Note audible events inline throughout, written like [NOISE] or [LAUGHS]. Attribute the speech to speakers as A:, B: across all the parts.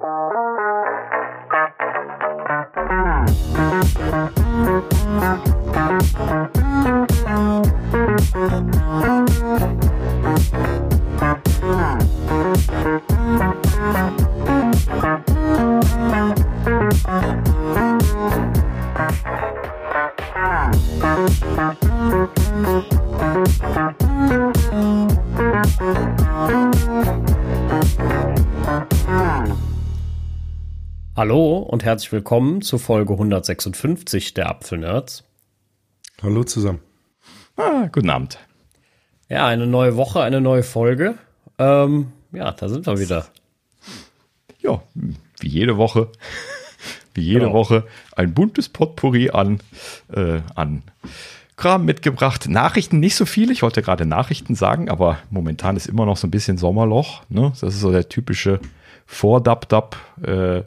A: Hallo herzlich willkommen zu Folge 156 der Apfelnerds.
B: Hallo zusammen.
C: Ah, guten Abend.
A: Ja, eine neue Woche, eine neue Folge. Ähm, ja, da sind wir wieder.
C: Ja, wie jede Woche. [LAUGHS] Wie jede genau. Woche ein buntes Potpourri an, äh, an Kram mitgebracht. Nachrichten nicht so viele. Ich wollte gerade Nachrichten sagen, aber momentan ist immer noch so ein bisschen Sommerloch. Ne? Das ist so der typische Vor-Dub-Dub äh,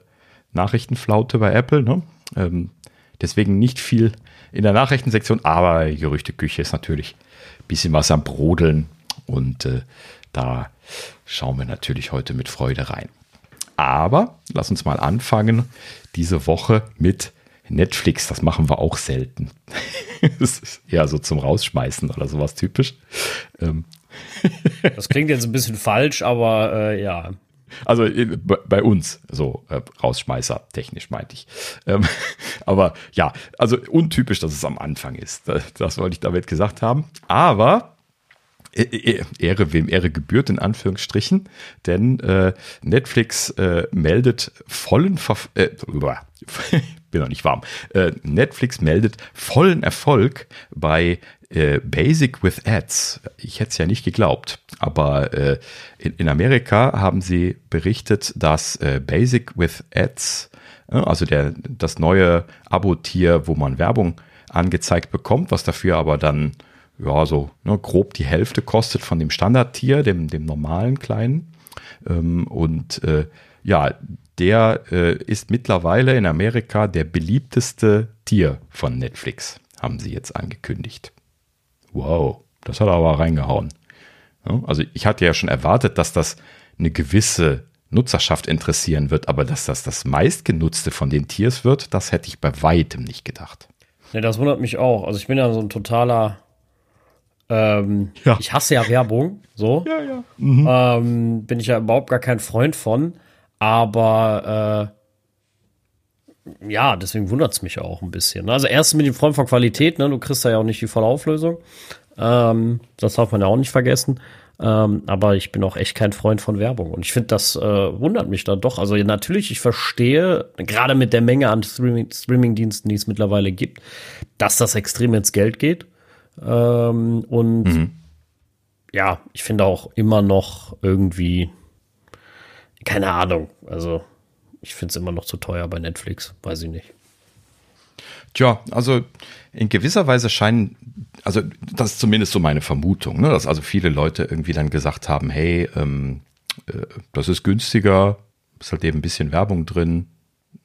C: Nachrichtenflaute bei Apple. Ne? Ähm, deswegen nicht viel in der Nachrichtensektion, aber Gerüchteküche ist natürlich ein bisschen was am Brodeln und äh, da schauen wir natürlich heute mit Freude rein. Aber lass uns mal anfangen diese Woche mit Netflix. Das machen wir auch selten. [LAUGHS] das ist eher so zum Rausschmeißen oder sowas typisch. Ähm.
A: das klingt jetzt ein bisschen falsch, aber äh, ja.
C: Also äh, bei uns, so äh, Rausschmeißer, technisch meinte ich. Ähm, [LAUGHS] aber ja, also untypisch, dass es am Anfang ist. Das, das wollte ich damit gesagt haben. Aber äh, äh, Ehre, wem Ehre gebührt, in Anführungsstrichen, denn äh, Netflix äh, meldet vollen Verf äh, [LAUGHS] bin noch nicht warm. Netflix meldet vollen Erfolg bei äh, Basic with Ads. Ich hätte es ja nicht geglaubt, aber äh, in, in, Amerika haben sie berichtet, dass äh, Basic with Ads, also der, das neue Abo-Tier, wo man Werbung angezeigt bekommt, was dafür aber dann ja so ne, grob die Hälfte kostet von dem Standardtier, dem, dem normalen kleinen. Ähm, und äh, ja, der äh, ist mittlerweile in Amerika der beliebteste Tier von Netflix, haben sie jetzt angekündigt. Wow, das hat aber reingehauen. Ja, also ich hatte ja schon erwartet, dass das eine gewisse Nutzerschaft interessieren wird, aber dass das das meistgenutzte von den Tiers wird, das hätte ich bei weitem nicht gedacht.
A: Ne, das wundert mich auch. Also ich bin ja so ein totaler ähm, ja. Ich hasse ja Werbung, so.
C: Ja, ja.
A: Mhm. Ähm, bin ich ja überhaupt gar kein Freund von. Aber äh, ja, deswegen wundert es mich auch ein bisschen. Also erstens mit dem Freund von Qualität, ne? Du kriegst da ja auch nicht die volle Auflösung. Ähm, das darf man ja auch nicht vergessen. Ähm, aber ich bin auch echt kein Freund von Werbung. Und ich finde, das äh, wundert mich dann doch. Also natürlich, ich verstehe, gerade mit der Menge an Streaming-Diensten, die es mittlerweile gibt, dass das extrem ins Geld geht. Ähm, und mhm. ja, ich finde auch immer noch irgendwie keine Ahnung. Also, ich finde es immer noch zu teuer bei Netflix. Weiß ich nicht.
C: Tja, also in gewisser Weise scheinen, also das ist zumindest so meine Vermutung, ne, dass also viele Leute irgendwie dann gesagt haben, hey, ähm, äh, das ist günstiger, ist halt eben ein bisschen Werbung drin,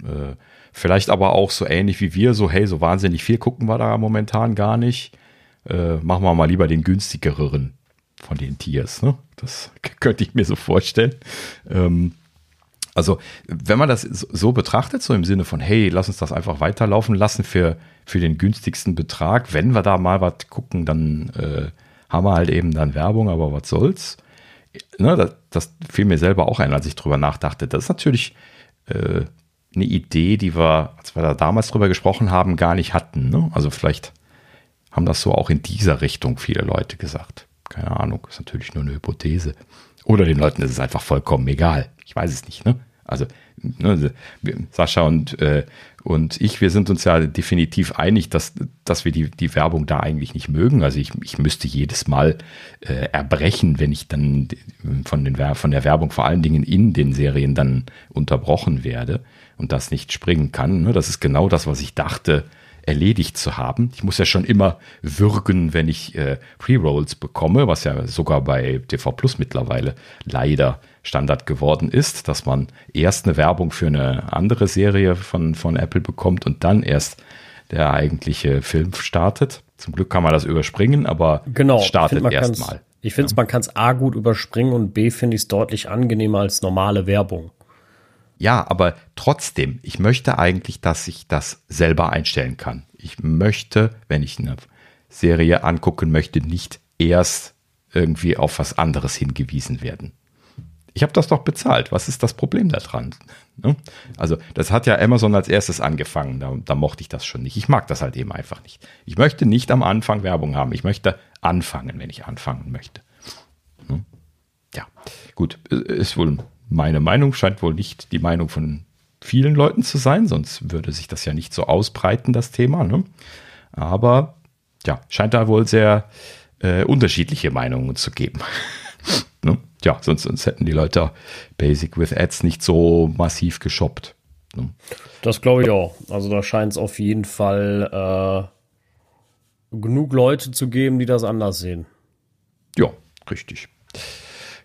C: äh, vielleicht aber auch so ähnlich wie wir, so hey, so wahnsinnig viel gucken wir da momentan gar nicht, äh, machen wir mal lieber den günstigeren von den Tiers. Ne? Das [LAUGHS] könnte ich mir so vorstellen. Ähm, also, wenn man das so betrachtet, so im Sinne von, hey, lass uns das einfach weiterlaufen lassen für, für den günstigsten Betrag. Wenn wir da mal was gucken, dann äh, haben wir halt eben dann Werbung, aber was soll's. Ne, das, das fiel mir selber auch ein, als ich drüber nachdachte. Das ist natürlich äh, eine Idee, die wir, als wir da damals drüber gesprochen haben, gar nicht hatten. Ne? Also vielleicht haben das so auch in dieser Richtung viele Leute gesagt. Keine Ahnung, ist natürlich nur eine Hypothese. Oder den Leuten ist es einfach vollkommen egal. Ich weiß es nicht, ne? Also, ne, Sascha und, äh, und ich, wir sind uns ja definitiv einig, dass, dass wir die, die Werbung da eigentlich nicht mögen. Also ich, ich müsste jedes Mal äh, erbrechen, wenn ich dann von, den, von der Werbung vor allen Dingen in den Serien dann unterbrochen werde und das nicht springen kann. Ne? Das ist genau das, was ich dachte, erledigt zu haben. Ich muss ja schon immer würgen, wenn ich äh, Pre-Rolls bekomme, was ja sogar bei TV Plus mittlerweile leider Standard geworden ist, dass man erst eine Werbung für eine andere Serie von, von Apple bekommt und dann erst der eigentliche Film startet. Zum Glück kann man das überspringen, aber
A: genau,
C: es startet erstmal.
A: Ich finde, ja. man kann es A gut überspringen und B finde ich es deutlich angenehmer als normale Werbung.
C: Ja, aber trotzdem, ich möchte eigentlich, dass ich das selber einstellen kann. Ich möchte, wenn ich eine Serie angucken möchte, nicht erst irgendwie auf was anderes hingewiesen werden. Ich habe das doch bezahlt. Was ist das Problem daran? Ne? Also, das hat ja Amazon als erstes angefangen. Da, da, mochte ich das schon nicht. Ich mag das halt eben einfach nicht. Ich möchte nicht am Anfang Werbung haben. Ich möchte anfangen, wenn ich anfangen möchte. Ne? Ja, gut. Ist wohl meine Meinung. Scheint wohl nicht die Meinung von vielen Leuten zu sein. Sonst würde sich das ja nicht so ausbreiten, das Thema. Ne? Aber, ja, scheint da wohl sehr äh, unterschiedliche Meinungen zu geben. [LAUGHS] ne? Ja, sonst, sonst hätten die Leute Basic with Ads nicht so massiv geshoppt. Ne?
A: Das glaube ich auch. Also da scheint es auf jeden Fall äh, genug Leute zu geben, die das anders sehen.
C: Ja, richtig.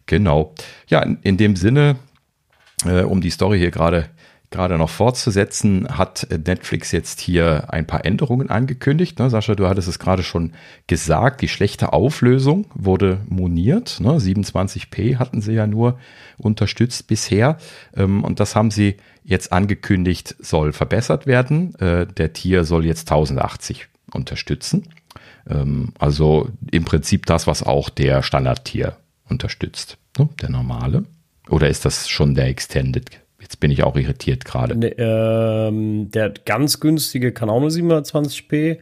C: Genau. Ja, in, in dem Sinne, äh, um die Story hier gerade gerade noch fortzusetzen, hat Netflix jetzt hier ein paar Änderungen angekündigt. Ne, Sascha, du hattest es gerade schon gesagt, die schlechte Auflösung wurde moniert. Ne, 27p hatten sie ja nur unterstützt bisher. Ähm, und das haben sie jetzt angekündigt, soll verbessert werden. Äh, der Tier soll jetzt 1080 unterstützen. Ähm, also im Prinzip das, was auch der Standard-Tier unterstützt, ne, der normale. Oder ist das schon der Extended Jetzt bin ich auch irritiert gerade.
A: Ne, ähm, der ganz günstige kann auch nur 720p.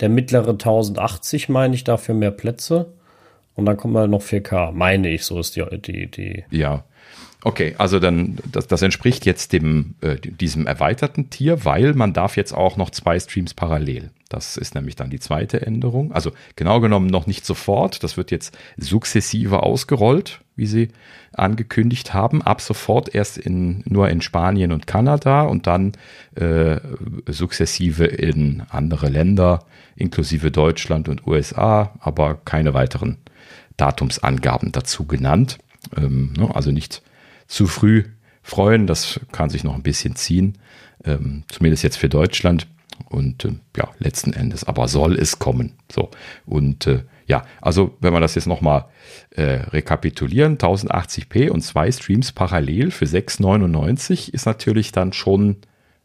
A: Der mittlere 1080 meine ich dafür mehr Plätze. Und dann kommt mal noch 4K, meine ich, so ist die, die, die.
C: Ja. Okay, also dann, das, das entspricht jetzt dem, äh, diesem erweiterten Tier, weil man darf jetzt auch noch zwei Streams parallel. Das ist nämlich dann die zweite Änderung. Also genau genommen noch nicht sofort. Das wird jetzt sukzessive ausgerollt, wie sie angekündigt haben. Ab sofort erst in, nur in Spanien und Kanada und dann äh, sukzessive in andere Länder, inklusive Deutschland und USA, aber keine weiteren Datumsangaben dazu genannt. Ähm, ne, also nicht zu früh freuen, das kann sich noch ein bisschen ziehen, ähm, zumindest jetzt für Deutschland. Und äh, ja, letzten Endes, aber soll es kommen. So. Und äh, ja, also wenn wir das jetzt nochmal äh, rekapitulieren, 1080p und zwei Streams parallel für 6,99 ist natürlich dann schon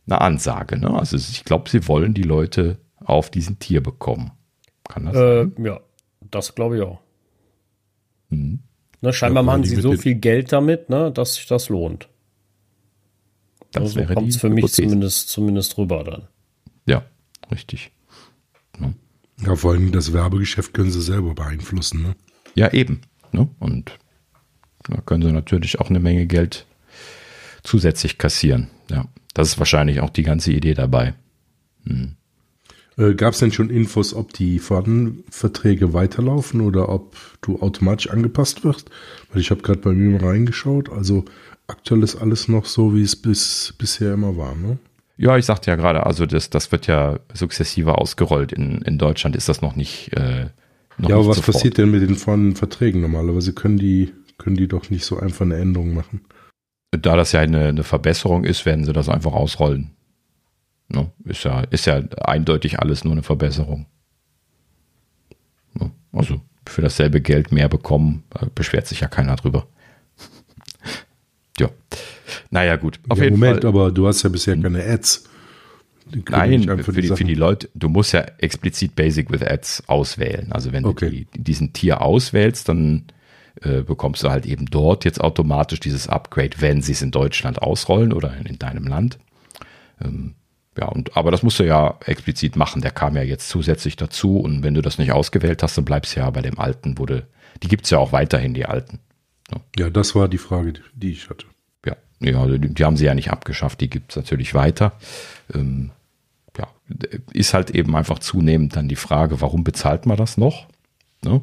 C: eine Ansage. Ne? Also ich glaube, sie wollen die Leute auf diesen Tier bekommen.
A: Kann das äh, sein? Ja, das glaube ich auch. Mhm. Ne, scheinbar ja, machen sie so viel Geld damit, ne, dass sich das lohnt. Das also kommt es für mich zumindest, zumindest rüber dann.
C: Ja, richtig.
B: Ja. ja, vor allem das Werbegeschäft können sie selber beeinflussen. Ne?
C: Ja, eben. Ne? Und da können sie natürlich auch eine Menge Geld zusätzlich kassieren. Ja, das ist wahrscheinlich auch die ganze Idee dabei. Hm.
B: Äh, Gab es denn schon Infos, ob die Verträge weiterlaufen oder ob du automatisch angepasst wirst? Weil ich habe gerade bei mir mal reingeschaut. Also aktuell ist alles noch so, wie es bis, bisher immer war. Ne?
C: Ja, ich sagte ja gerade, also das, das wird ja sukzessive ausgerollt. In, in Deutschland ist das noch nicht. Äh,
B: noch ja, aber was sofort. passiert denn mit den vorhandenen Verträgen normalerweise? Können die, können die doch nicht so einfach eine Änderung machen?
C: Da das ja eine, eine Verbesserung ist, werden sie das einfach ausrollen. No, ist, ja, ist ja eindeutig alles nur eine Verbesserung. No, also für dasselbe Geld mehr bekommen, äh, beschwert sich ja keiner drüber. [LAUGHS] ja. Naja, gut.
B: Auf ja, jeden Moment, Fall. aber du hast ja bisher keine Ads.
C: Nein, für die, für die Leute, du musst ja explizit Basic with Ads auswählen. Also wenn okay. du die, diesen Tier auswählst, dann äh, bekommst du halt eben dort jetzt automatisch dieses Upgrade, wenn sie es in Deutschland ausrollen oder in, in deinem Land. Ähm, ja, und, aber das musst du ja explizit machen. Der kam ja jetzt zusätzlich dazu. Und wenn du das nicht ausgewählt hast, dann bleibst du ja bei dem alten, wo du, die gibt es ja auch weiterhin, die alten.
B: Ja. ja, das war die Frage, die ich hatte.
C: Ja, die, die haben sie ja nicht abgeschafft, die gibt es natürlich weiter. Ähm, ja, ist halt eben einfach zunehmend dann die Frage, warum bezahlt man das noch? Ne?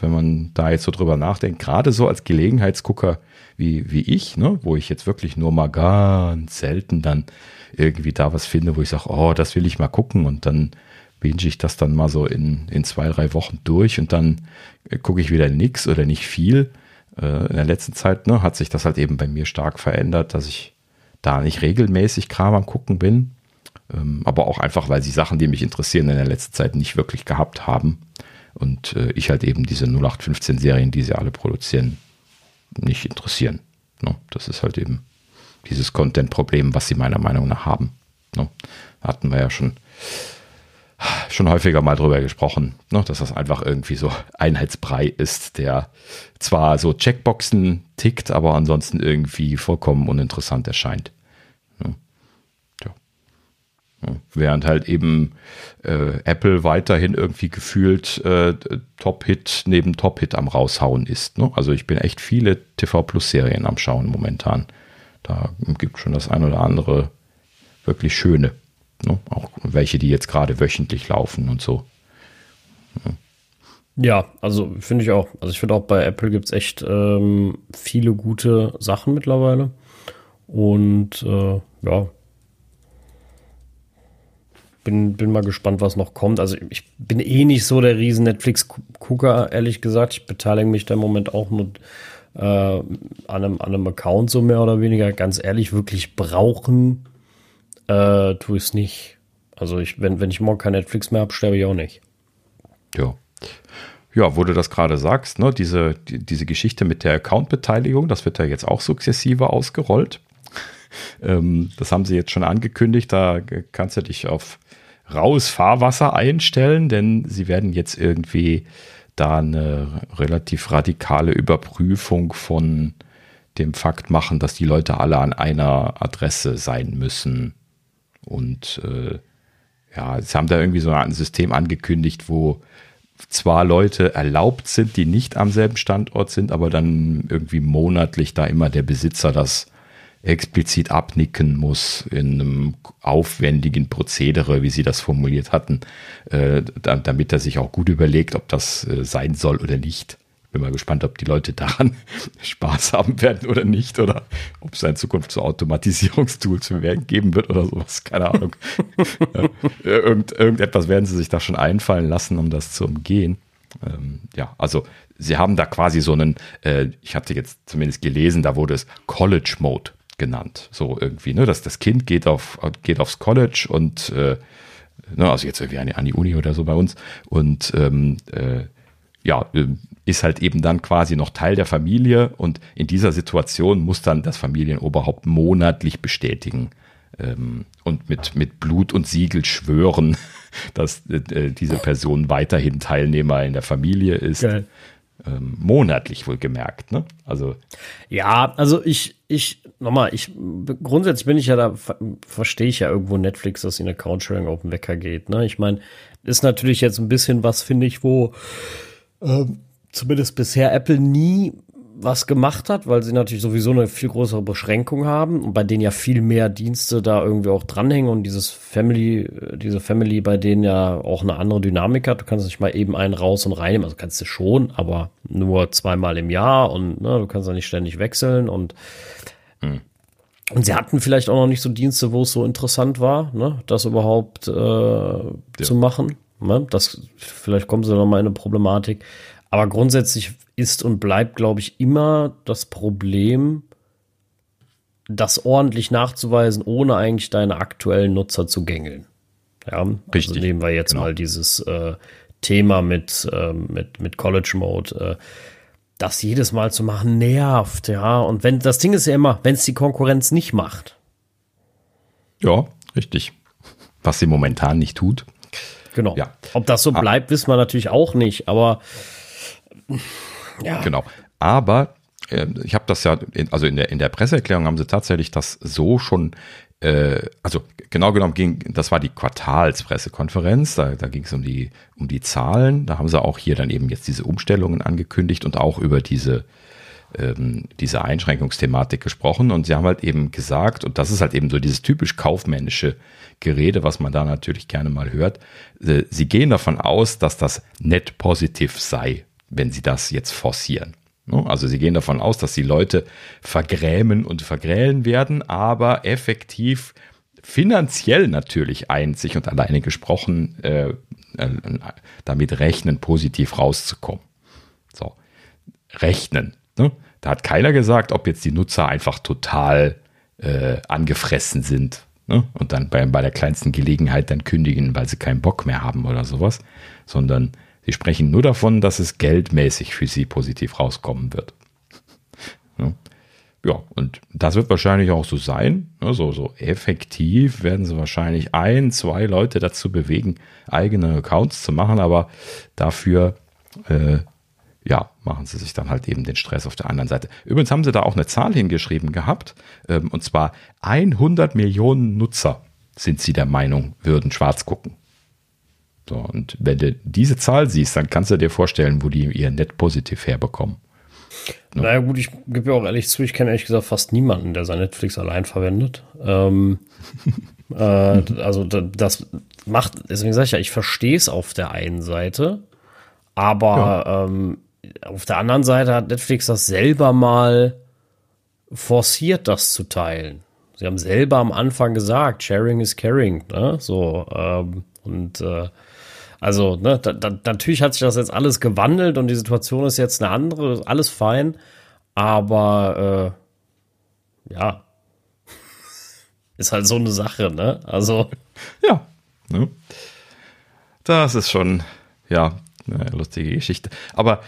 C: Wenn man da jetzt so drüber nachdenkt, gerade so als Gelegenheitsgucker wie, wie ich, ne? wo ich jetzt wirklich nur mal ganz selten dann irgendwie da was finde, wo ich sage, oh, das will ich mal gucken und dann binge ich das dann mal so in, in zwei, drei Wochen durch und dann äh, gucke ich wieder nichts oder nicht viel äh, in der letzten Zeit ne, hat sich das halt eben bei mir stark verändert, dass ich da nicht regelmäßig Kram am gucken bin. Ähm, aber auch einfach, weil sie Sachen, die mich interessieren, in der letzten Zeit nicht wirklich gehabt haben. Und äh, ich halt eben diese 0815 Serien, die sie alle produzieren, nicht interessieren. Ne? Das ist halt eben dieses Content-Problem, was sie meiner Meinung nach haben. Ne? Hatten wir ja schon, schon häufiger mal drüber gesprochen, ne? dass das einfach irgendwie so [LAUGHS] Einheitsbrei ist, der zwar so Checkboxen tickt, aber ansonsten irgendwie vollkommen uninteressant erscheint. Ne? Während halt eben äh, Apple weiterhin irgendwie gefühlt äh, Top-Hit neben Top-Hit am raushauen ist. Ne? Also ich bin echt viele TV Plus Serien am Schauen momentan. Da gibt schon das ein oder andere wirklich schöne. Ne? Auch welche, die jetzt gerade wöchentlich laufen und so.
A: Ja, ja also finde ich auch. Also ich finde auch bei Apple gibt es echt ähm, viele gute Sachen mittlerweile. Und äh, ja, bin, bin mal gespannt, was noch kommt. Also ich bin eh nicht so der riesen Netflix-Gucker, ehrlich gesagt. Ich beteilige mich da im Moment auch nur äh, an, einem, an einem Account so mehr oder weniger. Ganz ehrlich, wirklich brauchen äh, tue ich es nicht. Also ich, wenn, wenn ich morgen kein Netflix mehr habe, sterbe ich auch nicht.
C: Ja. Ja, wo du das gerade sagst, ne, diese, die, diese Geschichte mit der Account-Beteiligung, das wird ja jetzt auch sukzessive ausgerollt. [LAUGHS] ähm, das haben sie jetzt schon angekündigt, da kannst du dich auf raues Fahrwasser einstellen, denn sie werden jetzt irgendwie da eine relativ radikale Überprüfung von dem Fakt machen, dass die Leute alle an einer Adresse sein müssen. Und äh, ja, sie haben da irgendwie so ein System angekündigt, wo zwar Leute erlaubt sind, die nicht am selben Standort sind, aber dann irgendwie monatlich da immer der Besitzer das explizit abnicken muss in einem aufwendigen Prozedere, wie Sie das formuliert hatten, äh, damit er sich auch gut überlegt, ob das äh, sein soll oder nicht. Bin mal gespannt, ob die Leute daran [LAUGHS] Spaß haben werden oder nicht oder ob es in Zukunft so Automatisierungstools geben wird oder sowas. Keine Ahnung. [LAUGHS] Irgend, irgendetwas werden sie sich da schon einfallen lassen, um das zu umgehen. Ähm, ja, also sie haben da quasi so einen, äh, ich hatte jetzt zumindest gelesen, da wurde es College Mode genannt. So irgendwie, ne? Dass das Kind geht auf, geht aufs College und äh, ne, also jetzt irgendwie an die, an die Uni oder so bei uns und ähm, äh, ja, ähm, ist halt eben dann quasi noch Teil der Familie und in dieser Situation muss dann das Familienoberhaupt monatlich bestätigen ähm, und mit, mit Blut und Siegel schwören, [LAUGHS] dass äh, diese Person weiterhin Teilnehmer in der Familie ist. Geil ähm, monatlich wohl gemerkt, ne? Also.
A: Ja, also ich, ich, nochmal, ich, grundsätzlich bin ich ja da, verstehe ich ja irgendwo Netflix, dass ihnen Account Sharing auf den Wecker geht, ne? Ich meine, ist natürlich jetzt ein bisschen was, finde ich, wo, ähm, zumindest bisher Apple nie was gemacht hat, weil sie natürlich sowieso eine viel größere Beschränkung haben und bei denen ja viel mehr Dienste da irgendwie auch dranhängen und dieses Family, diese Family bei denen ja auch eine andere Dynamik hat. Du kannst nicht mal eben einen raus und reinnehmen, also kannst du schon, aber nur zweimal im Jahr und ne, du kannst ja nicht ständig wechseln und hm. Und sie hatten vielleicht auch noch nicht so Dienste, wo es so interessant war, ne, das überhaupt äh, ja. zu machen. Ne? Das, vielleicht kommen sie noch mal in eine Problematik. Aber grundsätzlich ist und bleibt, glaube ich, immer das Problem, das ordentlich nachzuweisen, ohne eigentlich deine aktuellen Nutzer zu gängeln. Ja, also Richtig. Also nehmen wir jetzt genau. mal dieses äh, Thema mit, äh, mit, mit College Mode. Äh, das jedes Mal zu machen nervt, ja. Und wenn das Ding ist ja immer, wenn es die Konkurrenz nicht macht.
C: Ja, richtig. Was sie momentan nicht tut.
A: Genau. Ja. Ob das so ah. bleibt, wissen wir natürlich auch nicht, aber
C: ja. Genau. Aber äh, ich habe das ja, in, also in der, in der Presseerklärung haben sie tatsächlich das so schon, äh, also genau genommen ging, das war die Quartalspressekonferenz, da, da ging es um die, um die Zahlen, da haben sie auch hier dann eben jetzt diese Umstellungen angekündigt und auch über diese, ähm, diese Einschränkungsthematik gesprochen und sie haben halt eben gesagt, und das ist halt eben so dieses typisch kaufmännische Gerede, was man da natürlich gerne mal hört, äh, sie gehen davon aus, dass das net positiv sei, wenn sie das jetzt forcieren. Ne? Also sie gehen davon aus, dass die Leute vergrämen und vergrälen werden, aber effektiv finanziell natürlich einzig und alleine gesprochen äh, äh, damit rechnen, positiv rauszukommen. So, rechnen. Ne? Da hat keiner gesagt, ob jetzt die Nutzer einfach total äh, angefressen sind ne? und dann bei, bei der kleinsten Gelegenheit dann kündigen, weil sie keinen Bock mehr haben oder sowas, sondern Sie sprechen nur davon, dass es geldmäßig für sie positiv rauskommen wird. Ja, und das wird wahrscheinlich auch so sein. Ne, so, so effektiv werden sie wahrscheinlich ein, zwei Leute dazu bewegen, eigene Accounts zu machen, aber dafür, äh, ja, machen sie sich dann halt eben den Stress auf der anderen Seite. Übrigens haben sie da auch eine Zahl hingeschrieben gehabt, ähm, und zwar 100 Millionen Nutzer sind sie der Meinung, würden schwarz gucken. So, und wenn du diese Zahl siehst, dann kannst du dir vorstellen, wo die ihr Net positiv herbekommen.
A: Ja. Naja, gut, ich gebe ja auch ehrlich zu, ich kenne ehrlich gesagt fast niemanden, der sein Netflix allein verwendet. Ähm, [LAUGHS] äh, also das macht, deswegen sage ich ja, ich verstehe es auf der einen Seite, aber ja. ähm, auf der anderen Seite hat Netflix das selber mal forciert, das zu teilen. Sie haben selber am Anfang gesagt, Sharing is Caring, ne? So, ähm, und äh, also, ne, da, da, natürlich hat sich das jetzt alles gewandelt und die Situation ist jetzt eine andere, alles fein, aber äh, ja, [LAUGHS] ist halt so eine Sache, ne? Also. [LAUGHS]
C: Ja, ne? Das ist schon, ja, eine lustige Geschichte. Aber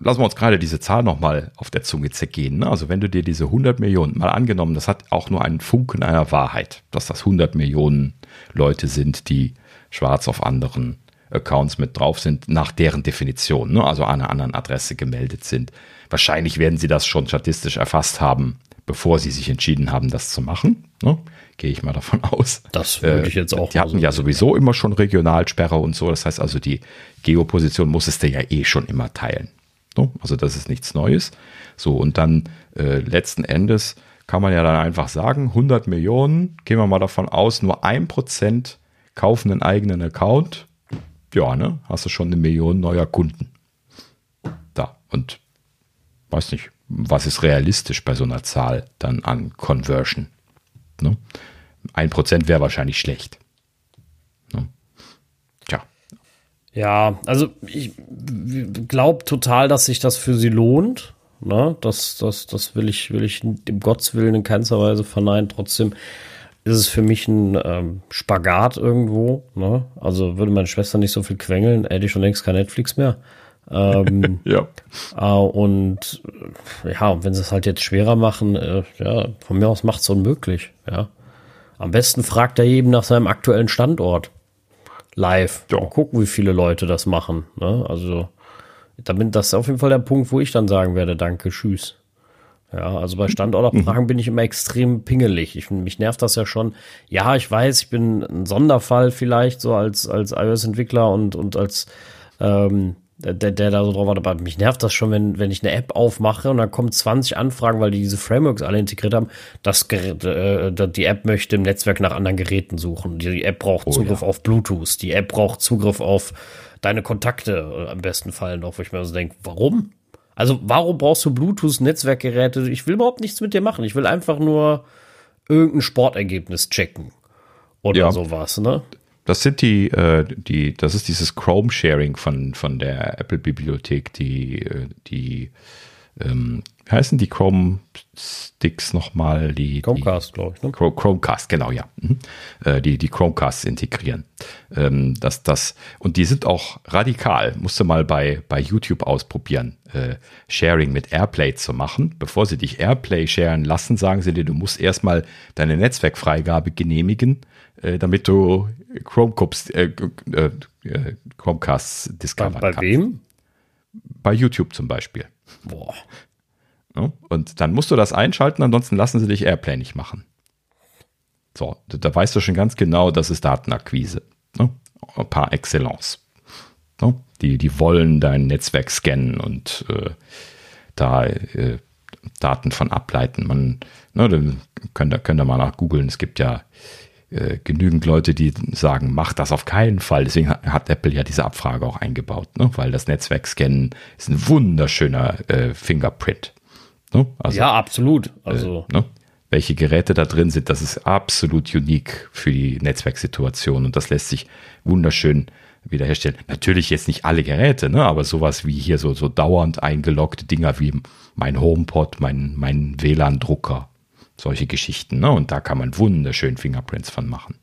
C: lassen wir uns gerade diese Zahl nochmal auf der Zunge zergehen. Ne? Also wenn du dir diese 100 Millionen, mal angenommen, das hat auch nur einen Funken einer Wahrheit, dass das 100 Millionen Leute sind, die schwarz auf anderen Accounts mit drauf sind, nach deren Definition, ne? also an einer anderen Adresse gemeldet sind. Wahrscheinlich werden sie das schon statistisch erfasst haben, bevor sie sich entschieden haben, das zu machen. Ne? Gehe ich mal davon aus.
A: Das würde ich jetzt auch.
C: Äh, die hatten so ja sowieso immer schon Regionalsperre und so. Das heißt also, die Geoposition musstest du ja eh schon immer teilen. Ne? Also das ist nichts Neues. So, und dann äh, letzten Endes kann man ja dann einfach sagen, 100 Millionen, gehen wir mal davon aus, nur ein Prozent kaufen einen eigenen Account. Ja, ne, hast du schon eine Million neuer Kunden. Da. Und weiß nicht, was ist realistisch bei so einer Zahl dann an Conversion? Ne? Ein Prozent wäre wahrscheinlich schlecht. Ne?
A: Tja. Ja, also ich glaube total, dass sich das für sie lohnt. Ne? Das, das, das will ich, will ich im Gotteswillen in keinster Weise verneinen. Trotzdem ist es für mich ein ähm, Spagat irgendwo. Ne? Also würde meine Schwester nicht so viel quengeln, hätte ich schon längst kein Netflix mehr. Ähm, [LAUGHS] ja. Äh, und äh, ja, wenn sie es halt jetzt schwerer machen, äh, ja, von mir aus macht es unmöglich. Ja. Am besten fragt er eben nach seinem aktuellen Standort live. Ja. gucken, wie viele Leute das machen. Ne? Also, damit das ist auf jeden Fall der Punkt, wo ich dann sagen werde, danke, tschüss. Ja, also bei Standortabfragen mhm. bin ich immer extrem pingelig. Ich, mich nervt das ja schon. Ja, ich weiß, ich bin ein Sonderfall vielleicht so als, als iOS-Entwickler und, und als ähm, der, der da so drauf war. Aber mich nervt das schon, wenn, wenn ich eine App aufmache und dann kommen 20 Anfragen, weil die diese Frameworks alle integriert haben. Das Gerät, äh, die App möchte im Netzwerk nach anderen Geräten suchen. Die App braucht oh, Zugriff ja. auf Bluetooth. Die App braucht Zugriff auf deine Kontakte äh, am besten Fall noch, wo ich mir so denke, warum? Also warum brauchst du Bluetooth-Netzwerkgeräte? Ich will überhaupt nichts mit dir machen. Ich will einfach nur irgendein Sportergebnis checken oder ja. sowas, ne?
C: Das sind die, äh, die, das ist dieses Chrome-Sharing von, von der Apple-Bibliothek, die, äh, die, ähm, wie heißen die Chrome-Sticks nochmal? Die,
A: Chromecast, glaube ich. Ne?
C: Chromecast, genau, ja. Mhm. Äh, die, die Chromecasts integrieren. Ähm, das, das, und die sind auch radikal. Musst du mal bei, bei YouTube ausprobieren, äh, Sharing mit Airplay zu machen. Bevor sie dich Airplay sharen lassen, sagen sie dir, du musst erstmal deine Netzwerkfreigabe genehmigen, äh, damit du Chromecast, äh, äh, Chromecasts
A: discovern bei, bei wem?
C: Bei YouTube zum Beispiel. Boah. Ja, und dann musst du das einschalten, ansonsten lassen sie dich Airplay nicht machen. So, da weißt du schon ganz genau, das ist Datenakquise. Ne? Par excellence. Ne? Die, die wollen dein Netzwerk scannen und äh, da äh, Daten von ableiten. Man, ne, könnt ihr, könnt ihr mal nach googeln. Es gibt ja äh, genügend Leute, die sagen, mach das auf keinen Fall. Deswegen hat, hat Apple ja diese Abfrage auch eingebaut, ne? weil das Netzwerkscannen ist ein wunderschöner äh, Fingerprint.
A: Ne? Also, ja, absolut. Also
C: äh, ne? welche Geräte da drin sind, das ist absolut unique für die Netzwerksituation und das lässt sich wunderschön wiederherstellen. Natürlich jetzt nicht alle Geräte, ne? aber sowas wie hier so, so dauernd eingeloggte Dinger wie mein HomePod, mein, mein WLAN-Drucker, solche Geschichten. Ne? Und da kann man wunderschön Fingerprints von machen.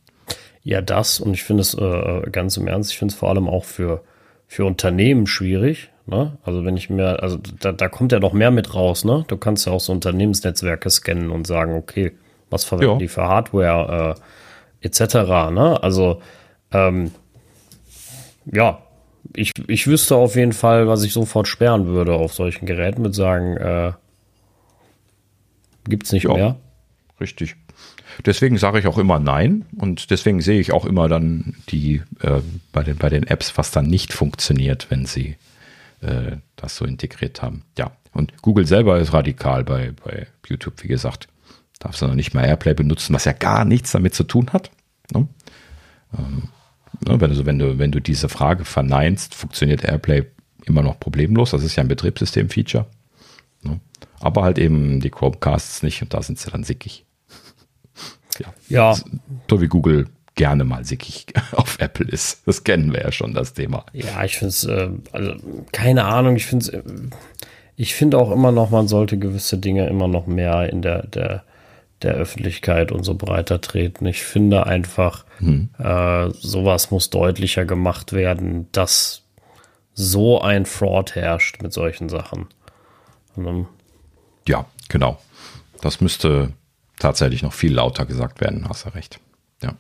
A: Ja, das und ich finde es äh, ganz im Ernst, ich finde es vor allem auch für, für Unternehmen schwierig. Ne? Also wenn ich mir, also da, da kommt ja noch mehr mit raus, ne? Du kannst ja auch so Unternehmensnetzwerke scannen und sagen, okay, was verwenden ja. die für Hardware äh, etc. Ne? Also ähm, ja, ich, ich wüsste auf jeden Fall, was ich sofort sperren würde auf solchen Geräten, mit sagen, äh, gibt's nicht ja, mehr.
C: Richtig. Deswegen sage ich auch immer nein und deswegen sehe ich auch immer dann die äh, bei, den, bei den Apps, was dann nicht funktioniert, wenn sie äh, das so integriert haben. Ja, und Google selber ist radikal bei, bei YouTube, wie gesagt. Darfst du noch nicht mal Airplay benutzen, was ja gar nichts damit zu tun hat. Ne? Ähm, ne, wenn, du, wenn, du, wenn du diese Frage verneinst, funktioniert Airplay immer noch problemlos. Das ist ja ein Betriebssystem-Feature. Ne? Aber halt eben die Chromecasts nicht und da sind sie dann sickig. Ja. ja. So wie Google gerne mal sickig [LAUGHS] auf Apple ist. Das kennen wir ja schon, das Thema.
A: Ja, ich finde es, äh, also keine Ahnung, ich finde es, äh, ich finde auch immer noch, man sollte gewisse Dinge immer noch mehr in der, der, der Öffentlichkeit und so breiter treten. Ich finde einfach, hm. äh, sowas muss deutlicher gemacht werden, dass so ein Fraud herrscht mit solchen Sachen.
C: Ja, genau. Das müsste tatsächlich noch viel lauter gesagt werden, hast du recht. Ja.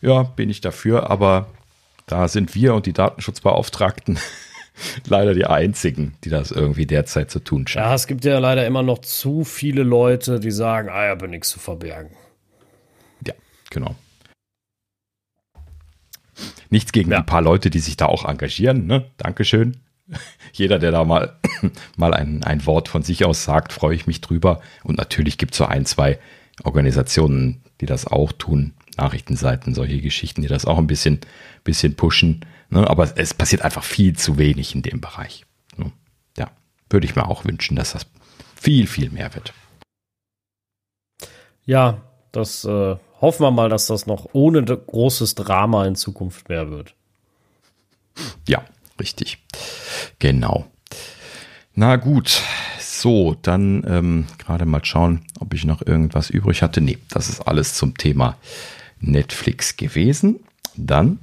C: Ja, bin ich dafür, aber da sind wir und die Datenschutzbeauftragten [LAUGHS] leider die einzigen, die das irgendwie derzeit zu tun
A: scheinen. Ja, es gibt ja leider immer noch zu viele Leute, die sagen, ah, ich habe nichts zu verbergen.
C: Ja, genau. Nichts gegen ja. ein paar Leute, die sich da auch engagieren, ne? Dankeschön. [LAUGHS] Jeder, der da mal, [COUGHS] mal ein, ein Wort von sich aus sagt, freue ich mich drüber. Und natürlich gibt es so ein, zwei Organisationen, die das auch tun. Nachrichtenseiten, solche Geschichten, die das auch ein bisschen, bisschen pushen. Ne? Aber es passiert einfach viel zu wenig in dem Bereich. Ne? Ja, würde ich mir auch wünschen, dass das viel, viel mehr wird.
A: Ja, das äh, hoffen wir mal, dass das noch ohne großes Drama in Zukunft mehr wird.
C: Ja, richtig. Genau. Na gut, so, dann ähm, gerade mal schauen, ob ich noch irgendwas übrig hatte. Nee, das ist alles zum Thema Netflix gewesen. Dann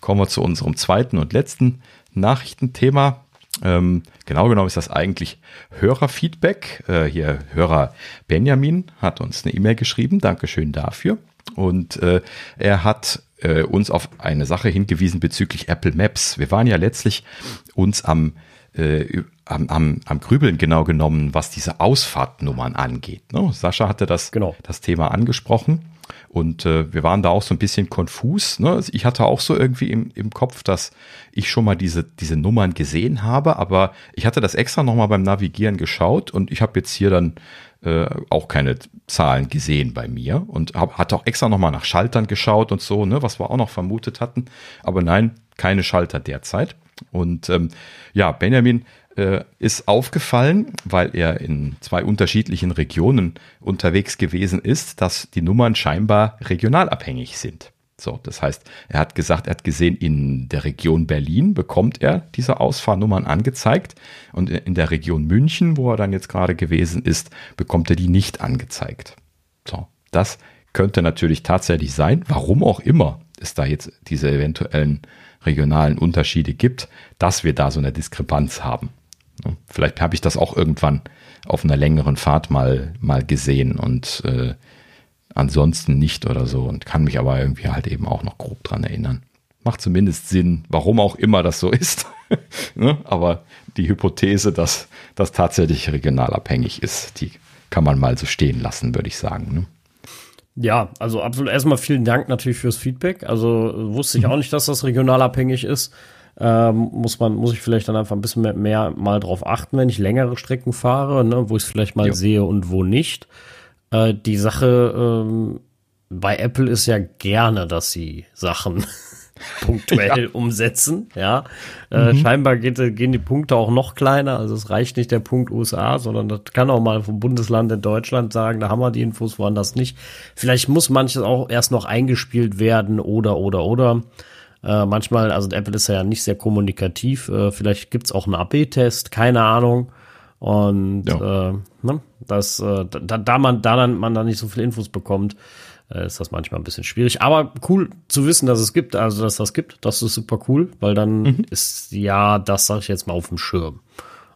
C: kommen wir zu unserem zweiten und letzten Nachrichtenthema. Ähm, genau genommen ist das eigentlich Hörerfeedback. Äh, hier Hörer Benjamin hat uns eine E-Mail geschrieben. Dankeschön dafür. Und äh, er hat äh, uns auf eine Sache hingewiesen bezüglich Apple Maps. Wir waren ja letztlich uns am äh, am, am, am Grübeln genau genommen, was diese Ausfahrtnummern angeht. Ne? Sascha hatte das, genau. das Thema angesprochen. Und äh, wir waren da auch so ein bisschen konfus. Ne? Ich hatte auch so irgendwie im, im Kopf, dass ich schon mal diese, diese Nummern gesehen habe, aber ich hatte das extra nochmal beim Navigieren geschaut und ich habe jetzt hier dann äh, auch keine Zahlen gesehen bei mir und hab, hatte auch extra nochmal nach Schaltern geschaut und so, ne, was wir auch noch vermutet hatten. Aber nein, keine Schalter derzeit. Und ähm, ja, Benjamin äh, ist aufgefallen, weil er in zwei unterschiedlichen Regionen unterwegs gewesen ist, dass die Nummern scheinbar regionalabhängig sind. So, das heißt, er hat gesagt, er hat gesehen, in der Region Berlin bekommt er diese Ausfahrnummern angezeigt und in der Region München, wo er dann jetzt gerade gewesen ist, bekommt er die nicht angezeigt. So, das könnte natürlich tatsächlich sein, warum auch immer es da jetzt diese eventuellen regionalen Unterschiede gibt, dass wir da so eine Diskrepanz haben. Vielleicht habe ich das auch irgendwann auf einer längeren Fahrt mal, mal gesehen und äh, ansonsten nicht oder so und kann mich aber irgendwie halt eben auch noch grob dran erinnern. Macht zumindest Sinn, warum auch immer das so ist. [LAUGHS] ne? Aber die Hypothese, dass das tatsächlich regional abhängig ist, die kann man mal so stehen lassen, würde ich sagen. Ne?
A: Ja, also absolut erstmal vielen Dank natürlich fürs Feedback. Also wusste ich mhm. auch nicht, dass das regional abhängig ist ähm, muss man, muss ich vielleicht dann einfach ein bisschen mehr, mehr mal drauf achten, wenn ich längere Strecken fahre, ne, wo ich es vielleicht mal jo. sehe und wo nicht. Äh, die Sache ähm, bei Apple ist ja gerne, dass sie Sachen [LAUGHS] punktuell [LAUGHS] ja. umsetzen. Ja, äh, mhm. scheinbar geht, gehen die Punkte auch noch kleiner. Also es reicht nicht der Punkt USA, sondern das kann auch mal vom Bundesland in Deutschland sagen, da haben wir die Infos, woanders nicht. Vielleicht muss manches auch erst noch eingespielt werden oder oder oder. Äh, manchmal, also Apple ist ja nicht sehr kommunikativ. Äh, vielleicht gibt's auch einen AB-Test, keine Ahnung. Und ja. äh, ne, das, äh, da, da man da dann man da nicht so viele Infos bekommt, äh, ist das manchmal ein bisschen schwierig. Aber cool zu wissen, dass es gibt, also dass das gibt, das ist super cool, weil dann mhm. ist ja, das sage ich jetzt mal auf dem Schirm.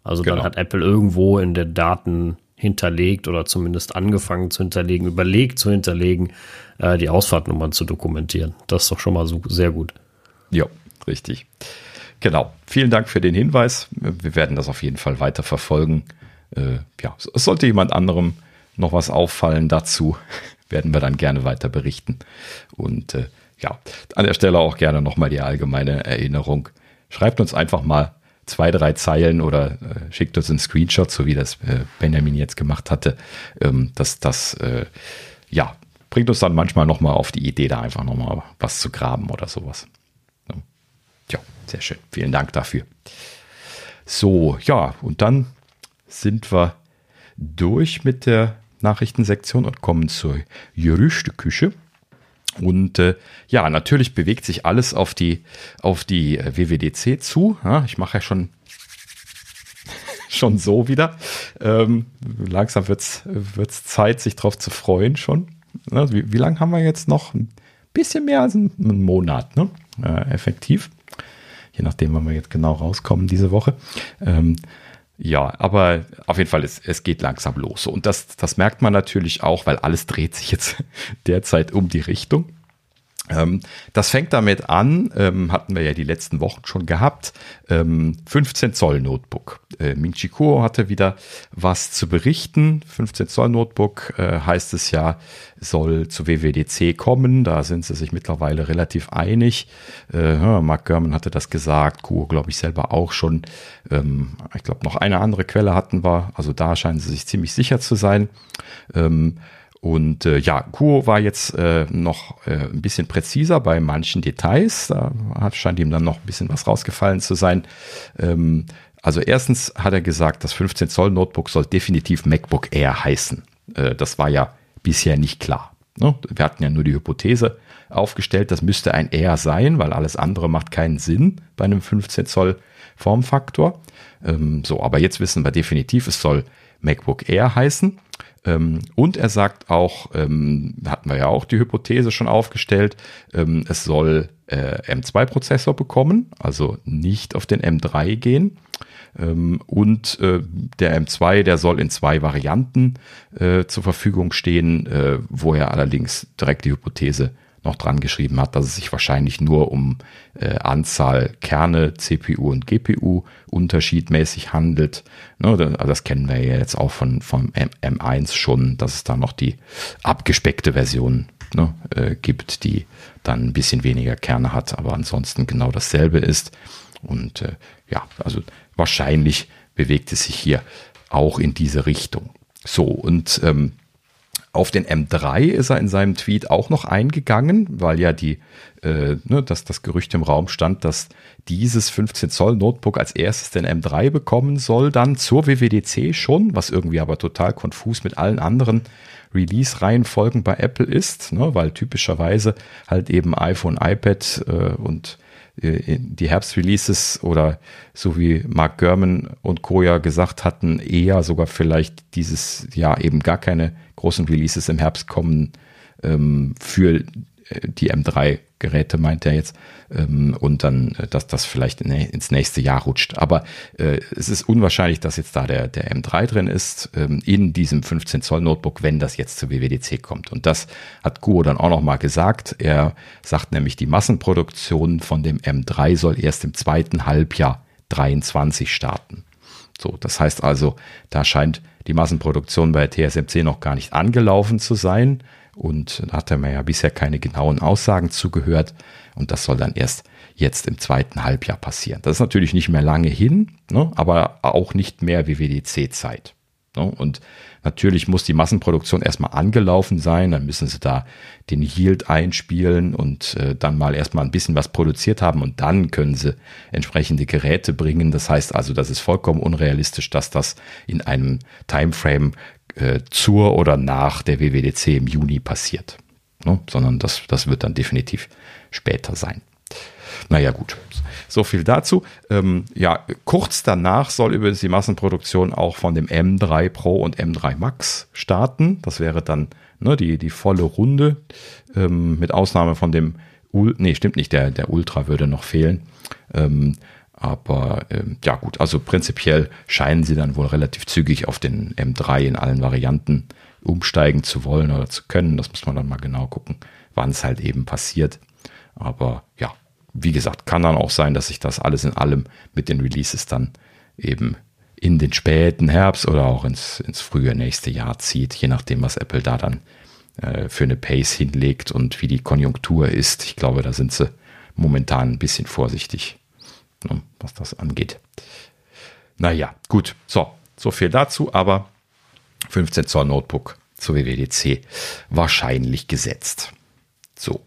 A: Also genau. dann hat Apple irgendwo in den Daten hinterlegt oder zumindest angefangen zu hinterlegen, überlegt zu hinterlegen, äh, die Ausfahrtnummern zu dokumentieren. Das ist doch schon mal so sehr gut.
C: Ja, richtig. Genau. Vielen Dank für den Hinweis. Wir werden das auf jeden Fall weiter verfolgen. Äh, ja, es sollte jemand anderem noch was auffallen dazu, [LAUGHS] werden wir dann gerne weiter berichten. Und äh, ja, an der Stelle auch gerne nochmal die allgemeine Erinnerung. Schreibt uns einfach mal zwei, drei Zeilen oder äh, schickt uns einen Screenshot, so wie das äh, Benjamin jetzt gemacht hatte. Ähm, das das äh, ja, bringt uns dann manchmal nochmal auf die Idee, da einfach nochmal was zu graben oder sowas. Sehr schön. Vielen Dank dafür. So, ja, und dann sind wir durch mit der Nachrichtensektion und kommen zur Gerüchteküche. Und äh, ja, natürlich bewegt sich alles auf die, auf die äh, WWDC zu. Ja, ich mache ja schon, [LAUGHS] schon so wieder. Ähm, langsam wird es Zeit, sich darauf zu freuen schon. Ja, wie, wie lange haben wir jetzt noch? Ein bisschen mehr als einen Monat, ne? Äh, effektiv. Je nachdem, wann wir jetzt genau rauskommen diese Woche. Ähm, ja, aber auf jeden Fall, es, es geht langsam los. Und das, das merkt man natürlich auch, weil alles dreht sich jetzt [LAUGHS] derzeit um die Richtung. Ähm, das fängt damit an, ähm, hatten wir ja die letzten Wochen schon gehabt, ähm, 15 Zoll Notebook. Äh, Ming Chi Kuo hatte wieder was zu berichten. 15 Zoll Notebook äh, heißt es ja, soll zu WWDC kommen. Da sind sie sich mittlerweile relativ einig. Äh, Mark Gurman hatte das gesagt, Kuo glaube ich selber auch schon. Ähm, ich glaube noch eine andere Quelle hatten wir. Also da scheinen sie sich ziemlich sicher zu sein. Und äh, ja, Kuo war jetzt äh, noch äh, ein bisschen präziser bei manchen Details. Da scheint ihm dann noch ein bisschen was rausgefallen zu sein. Ähm, also erstens hat er gesagt, das 15 Zoll Notebook soll definitiv MacBook Air heißen. Äh, das war ja bisher nicht klar. Ne? Wir hatten ja nur die Hypothese aufgestellt, das müsste ein Air sein, weil alles andere macht keinen Sinn bei einem 15 Zoll Formfaktor. Ähm, so, aber jetzt wissen wir definitiv, es soll MacBook Air heißen. Ähm, und er sagt auch, ähm, hatten wir ja auch die Hypothese schon aufgestellt, ähm, es soll äh, M2-Prozessor bekommen, also nicht auf den M3 gehen. Ähm, und äh, der M2, der soll in zwei Varianten äh, zur Verfügung stehen, äh, wo er allerdings direkt die Hypothese noch dran geschrieben hat, dass es sich wahrscheinlich nur um äh, Anzahl Kerne, CPU und GPU unterschiedmäßig handelt. Ne, das kennen wir ja jetzt auch von, vom M1 schon, dass es da noch die abgespeckte Version ne, äh, gibt, die dann ein bisschen weniger Kerne hat, aber ansonsten genau dasselbe ist. Und äh, ja, also wahrscheinlich bewegt es sich hier auch in diese Richtung. So, und ähm, auf den M3 ist er in seinem Tweet auch noch eingegangen, weil ja die, äh, ne, dass das Gerücht im Raum stand, dass dieses 15 Zoll Notebook als erstes den M3 bekommen soll, dann zur WWDC schon, was irgendwie aber total konfus mit allen anderen Release-Reihenfolgen bei Apple ist, ne, weil typischerweise halt eben iPhone, iPad äh, und äh, die Herbstreleases oder so wie Mark Gurman und Co. ja gesagt hatten, eher sogar vielleicht dieses Jahr eben gar keine großen Releases im Herbst kommen ähm, für äh, die M3 Geräte meint er jetzt, ähm, und dann, äh, dass das vielleicht ins nächste Jahr rutscht. Aber äh, es ist unwahrscheinlich, dass jetzt da der, der M3 drin ist, ähm, in diesem 15 Zoll Notebook, wenn das jetzt zur WWDC kommt. Und das hat Guo dann auch nochmal gesagt. Er sagt nämlich, die Massenproduktion von dem M3 soll erst im zweiten Halbjahr 23 starten. So, das heißt also, da scheint die Massenproduktion bei TSMC noch gar nicht angelaufen zu sein. Und da hat er mir ja bisher keine genauen Aussagen zugehört. Und das soll dann erst jetzt im zweiten Halbjahr passieren. Das ist natürlich nicht mehr lange hin, ne, aber auch nicht mehr WWDC-Zeit. Ne? Und natürlich muss die Massenproduktion erstmal angelaufen sein, dann müssen sie da den Yield einspielen und äh, dann mal erstmal ein bisschen was produziert haben und dann können sie entsprechende Geräte bringen. Das heißt also, das ist vollkommen unrealistisch, dass das in einem Timeframe äh, zur oder nach der WWDC im Juni passiert, ne? sondern das, das wird dann definitiv später sein. Naja, gut. So viel dazu. Ähm, ja, kurz danach soll übrigens die Massenproduktion auch von dem M3 Pro und M3 Max starten. Das wäre dann ne, die, die volle Runde, ähm, mit Ausnahme von dem, Ul nee, stimmt nicht, der, der Ultra würde noch fehlen. Ähm, aber ähm, ja gut, also prinzipiell scheinen sie dann wohl relativ zügig auf den M3 in allen Varianten umsteigen zu wollen oder zu können. Das muss man dann mal genau gucken, wann es halt eben passiert. Aber ja, wie gesagt, kann dann auch sein, dass sich das alles in allem mit den Releases dann eben in den späten Herbst oder auch ins, ins frühe nächste Jahr zieht, je nachdem, was Apple da dann äh, für eine Pace hinlegt und wie die Konjunktur ist. Ich glaube, da sind sie momentan ein bisschen vorsichtig, ne, was das angeht. Naja, gut, so, so viel dazu, aber 15 Zoll Notebook zur WWDC wahrscheinlich gesetzt. So,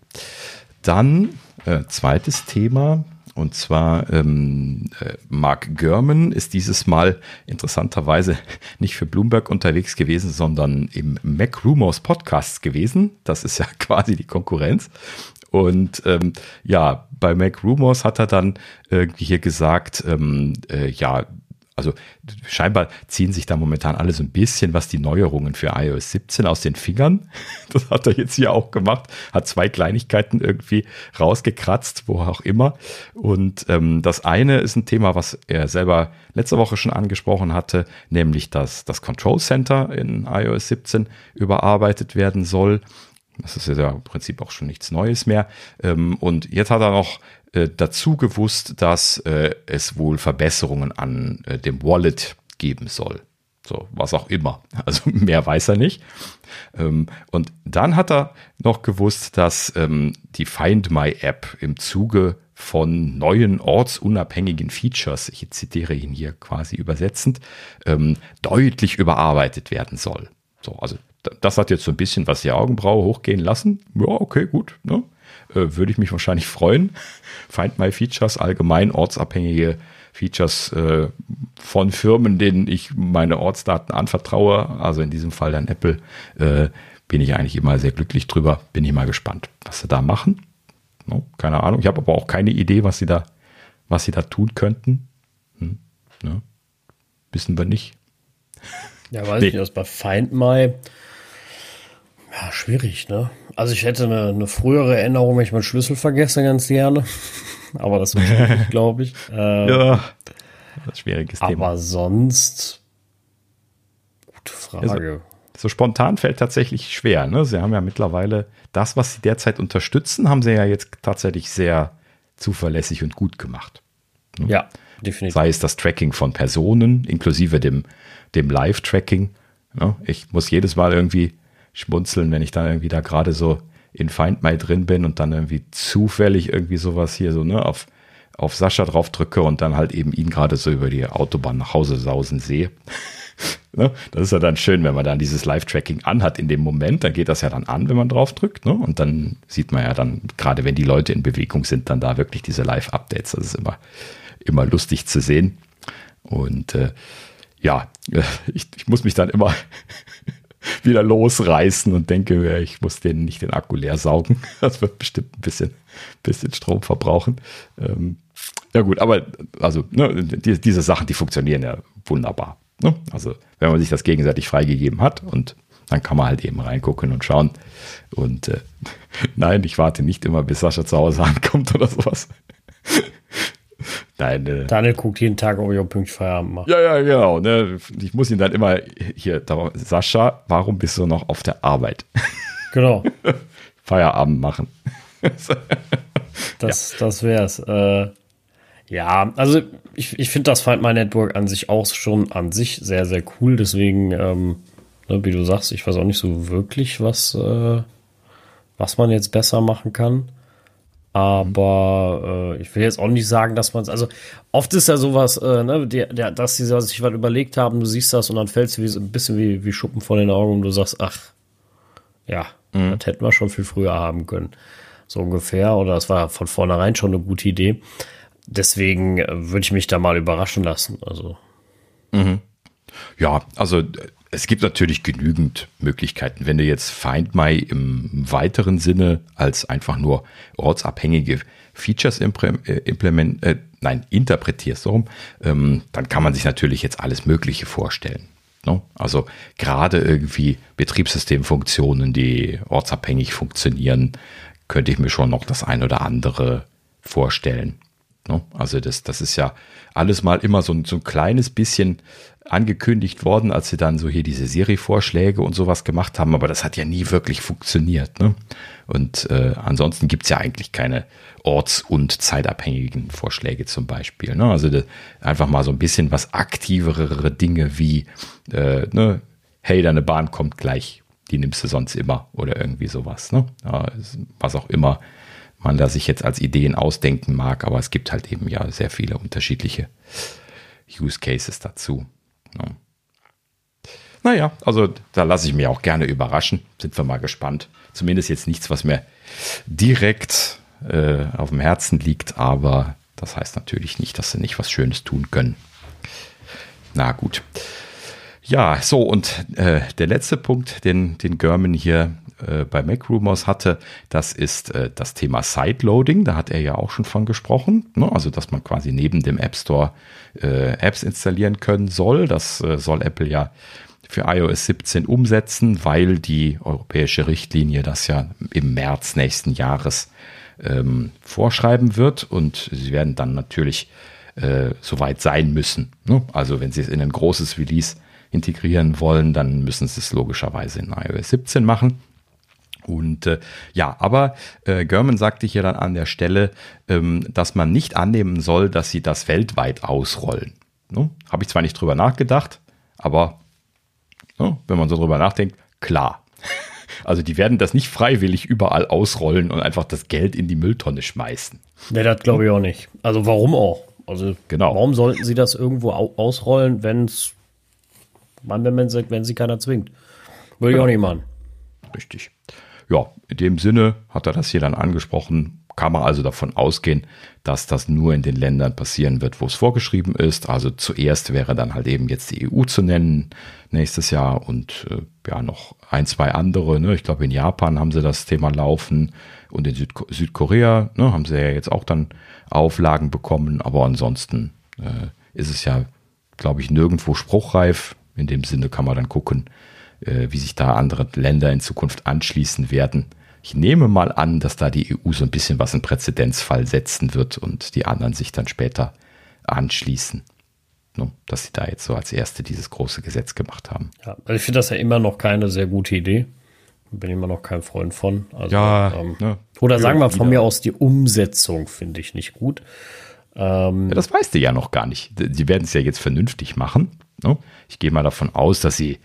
C: dann äh, zweites Thema, und zwar ähm, äh, Mark Gurman ist dieses Mal interessanterweise [LAUGHS] nicht für Bloomberg unterwegs gewesen, sondern im Mac Rumors Podcast gewesen. Das ist ja [LAUGHS] quasi die Konkurrenz. Und ähm, ja, bei Mac Rumors hat er dann irgendwie hier gesagt, ähm, äh, ja, also scheinbar ziehen sich da momentan alle so ein bisschen was die Neuerungen für iOS 17 aus den Fingern. [LAUGHS] Das hat er jetzt hier auch gemacht, hat zwei Kleinigkeiten irgendwie rausgekratzt, wo auch immer. Und ähm, das eine ist ein Thema, was er selber letzte Woche schon angesprochen hatte, nämlich dass das Control Center in iOS 17 überarbeitet werden soll. Das ist ja im Prinzip auch schon nichts Neues mehr. Ähm, und jetzt hat er noch äh, dazu gewusst, dass äh, es wohl Verbesserungen an äh, dem Wallet geben soll. So, was auch immer. [LAUGHS] Also mehr weiß er nicht. Ähm, und dann hat er noch gewusst, dass ähm, die Find My App im Zuge von neuen ortsunabhängigen Features, ich zitiere ihn hier quasi übersetzend, deutlich überarbeitet werden soll. So, also das hat jetzt so ein bisschen was die Augenbraue hochgehen lassen. Ja, okay, gut. Ne? Äh, würde ich mich wahrscheinlich freuen. Find My Features, allgemein ortsabhängige Features äh, von Firmen, denen ich meine Ortsdaten anvertraue, also in diesem Fall dann Apple, äh, bin ich eigentlich immer sehr glücklich drüber. Bin ich mal gespannt, was sie da machen. No, keine Ahnung. Ich habe aber auch keine Idee, was sie da, was sie da tun könnten. Hm, ne? Wissen wir nicht.
A: Ja, weiß nee. ich nicht, was bei Find My ja, schwierig, ne? Also ich hätte eine, eine frühere Erinnerung, wenn ich meinen Schlüssel vergesse, ganz gerne. Aber das ist schwierig, [LAUGHS] glaube ich. Ähm, ja, das ist schwieriges aber Thema. Aber sonst, gute Frage.
C: Also, so spontan fällt tatsächlich schwer. Ne? Sie haben ja mittlerweile das, was sie derzeit unterstützen, haben sie ja jetzt tatsächlich sehr zuverlässig und gut gemacht.
A: Ne? Ja, definitiv.
C: Sei es das Tracking von Personen, inklusive dem, dem Live-Tracking. Ne? Ich muss jedes Mal irgendwie schmunzeln, wenn ich dann irgendwie da gerade so in Find My drin bin und dann irgendwie zufällig irgendwie sowas hier so, ne, auf, auf Sascha drauf drücke und dann halt eben ihn gerade so über die Autobahn nach Hause sausen sehe. [LAUGHS] ne? Das ist ja dann schön, wenn man dann dieses Live-Tracking anhat in dem Moment, dann geht das ja dann an, wenn man drauf drückt, ne? Und dann sieht man ja dann, gerade wenn die Leute in Bewegung sind, dann da wirklich diese Live-Updates. Das ist immer, immer lustig zu sehen. Und äh, ja, [LAUGHS] ich, ich muss mich dann immer wieder losreißen und denke, ich muss den nicht den Akku leer saugen. [LAUGHS] Das wird bestimmt ein bisschen, bisschen Strom verbrauchen. Ähm, ja gut, aber also ne, die, diese Sachen, die funktionieren ja wunderbar. Ne? Also wenn man sich das gegenseitig freigegeben hat und dann kann man halt eben reingucken und schauen. Und äh, [LAUGHS] nein, ich warte nicht immer, bis Sascha zu Hause ankommt oder sowas.
A: Nein, äh, Daniel guckt jeden Tag, ob ich auch pünktlich Feierabend mache.
C: Ja, ja, genau. Ne? Ich muss ihn dann immer hier, Sascha, warum bist du noch auf der Arbeit?
A: Genau. [LAUGHS]
C: Feierabend machen.
A: das, ja. das wär's. Äh, ja, also ich, ich finde das Find My Network an sich auch schon an sich sehr, sehr cool. Deswegen, ähm, ne, wie du sagst, ich weiß auch nicht so wirklich, was, äh, was man jetzt besser machen kann. Aber äh, ich will jetzt auch nicht sagen, dass man es, also oft ist ja sowas, äh, ne, der, der, dass sie sich was überlegt haben, du siehst das und dann fällt es wie, ein bisschen wie, wie Schuppen vor den Augen und du sagst, ach, ja, mhm. das hätten wir schon viel früher haben können. So ungefähr. Oder es war von vornherein schon eine gute Idee. Deswegen äh, würde ich mich da mal überraschen lassen. Also.
C: Mhm. Ja, also es gibt natürlich genügend Möglichkeiten. Wenn du jetzt Find My im weiteren Sinne als einfach nur ortsabhängige Features äh, implement, äh, nein, interpretierst, so, ähm, dann kann man sich natürlich jetzt alles Mögliche vorstellen. Ne? Also gerade irgendwie Betriebssystemfunktionen, die ortsabhängig funktionieren, könnte ich mir schon noch das ein oder andere vorstellen. Ne? Also das, das ist ja alles mal immer so, so ein kleines bisschen angekündigt worden, als sie dann so hier diese Serie-Vorschläge und sowas gemacht haben, aber das hat ja nie wirklich funktioniert. Ne? Und äh, ansonsten gibt's ja eigentlich keine orts- und zeitabhängigen Vorschläge zum Beispiel. Ne? Also einfach mal so ein bisschen was aktivere Dinge wie, äh, ne, hey, deine Bahn kommt gleich, die nimmst du sonst immer oder irgendwie sowas. Ne? Ja, was auch immer man da sich jetzt als Ideen ausdenken mag, aber es gibt halt eben ja sehr viele unterschiedliche Use Cases dazu. Ne? Naja, also da lasse ich mich auch gerne überraschen. Sind wir mal gespannt. Zumindest jetzt nichts, was mir direkt äh, auf dem Herzen liegt, aber das heißt natürlich nicht, dass sie nicht was Schönes tun können. Na gut. Ja, so und äh, der letzte Punkt, den, den German hier äh, bei Mac Rumors hatte, das ist äh, das Thema Sideloading. Da hat er ja auch schon von gesprochen. Ne? Also, dass man quasi neben dem App Store äh, Apps installieren können soll. Das äh, soll Apple ja für iOS 17 umsetzen, weil die europäische Richtlinie das ja im März nächsten Jahres ähm, vorschreiben wird und sie werden dann natürlich äh, soweit sein müssen. Ne? Also wenn sie es in ein großes Release integrieren wollen, dann müssen sie es logischerweise in iOS 17 machen. Und äh, ja, aber äh, German sagte hier dann an der Stelle, ähm, dass man nicht annehmen soll, dass sie das weltweit ausrollen. Ne? Habe ich zwar nicht drüber nachgedacht, aber ne, wenn man so drüber nachdenkt, klar. [LAUGHS] Also die werden das nicht freiwillig überall ausrollen und einfach das Geld in die Mülltonne schmeißen.
A: Ne, das glaube ich auch nicht. Also warum auch? Also genau. warum sollten sie das irgendwo ausrollen, wenn es, wenn, wenn sie keiner zwingt? Würde genau. ich auch nicht machen.
C: Richtig ja, in dem Sinne hat er das hier dann angesprochen. Kann man also davon ausgehen, dass das nur in den Ländern passieren wird, wo es vorgeschrieben ist. Also zuerst wäre dann halt eben jetzt die EU zu nennen nächstes Jahr und äh, ja noch ein, zwei andere. Ne? Ich glaube, in Japan haben sie das Thema laufen und in Südko Südkorea ne, haben sie ja jetzt auch dann Auflagen bekommen. Aber ansonsten äh, ist es ja, glaube ich, nirgendwo spruchreif. In dem Sinne kann man dann gucken, wie sich da andere Länder in Zukunft anschließen werden. Ich nehme mal an, dass da die EU so ein bisschen was in Präzedenzfall setzen wird und die anderen sich dann später anschließen. Dass sie da jetzt so als Erste dieses große Gesetz gemacht haben.
A: Ja, also ich finde das ja immer noch keine sehr gute Idee. Bin immer noch kein Freund von.
C: Also, ja,
A: ähm, ne, oder sagen wir von mir aus, die Umsetzung finde ich nicht gut.
C: Ähm, ja, das weißt du ja noch gar nicht. Sie werden es ja jetzt vernünftig machen. Ich gehe mal davon aus, dass sie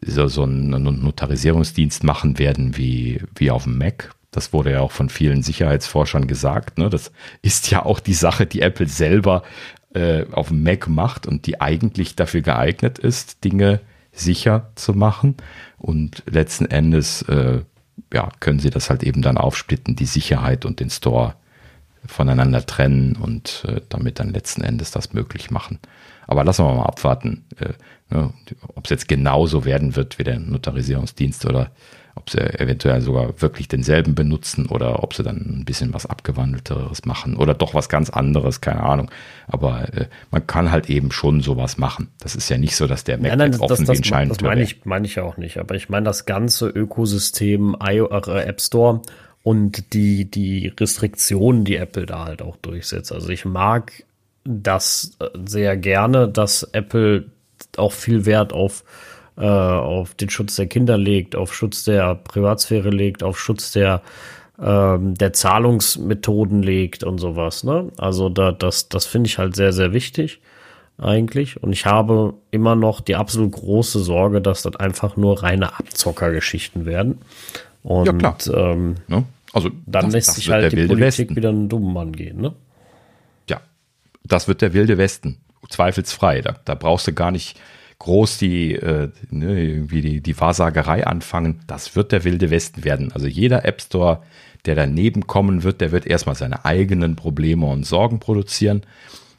C: so, so einen Notarisierungsdienst machen werden wie, wie auf dem Mac. Das wurde ja auch von vielen Sicherheitsforschern gesagt. Ne? Das ist ja auch die Sache, die Apple selber äh, auf dem Mac macht und die eigentlich dafür geeignet ist, Dinge sicher zu machen. Und letzten Endes äh, ja, können sie das halt eben dann aufsplitten, die Sicherheit und den Store voneinander trennen und äh, damit dann letzten Endes das möglich machen. Aber lassen wir mal abwarten, äh, ne, ob es jetzt genauso werden wird wie der Notarisierungsdienst oder ob sie eventuell sogar wirklich denselben benutzen oder ob sie dann ein bisschen was abgewandelteres machen oder doch was ganz anderes, keine Ahnung. Aber äh, man kann halt eben schon sowas machen. Das ist ja nicht so, dass der
A: Mac nein, nein, das, offen das, das, Das meine ich, meine ich ja auch nicht. Aber ich meine das ganze Ökosystem äh, App Store und die, die Restriktionen, die Apple da halt auch durchsetzt. Also ich mag das äh, sehr gerne, dass Apple auch viel Wert auf, äh, auf den Schutz der Kinder legt, auf Schutz der Privatsphäre legt, auf Schutz der, ähm, der Zahlungsmethoden legt und sowas. Ne? Also da, das, das finde ich halt sehr, sehr wichtig eigentlich. Und ich habe immer noch die absolut große Sorge, dass das einfach nur reine Abzockergeschichten werden. Und ja, klar. Ähm, ne? also, dann das, lässt das sich halt die Politik Westen. wieder einen dummen Mann gehen. Ne?
C: Das wird der wilde Westen. Zweifelsfrei. Da, da brauchst du gar nicht groß die, äh, ne, irgendwie die, die Wahrsagerei anfangen. Das wird der wilde Westen werden. Also jeder App Store, der daneben kommen wird, der wird erstmal seine eigenen Probleme und Sorgen produzieren.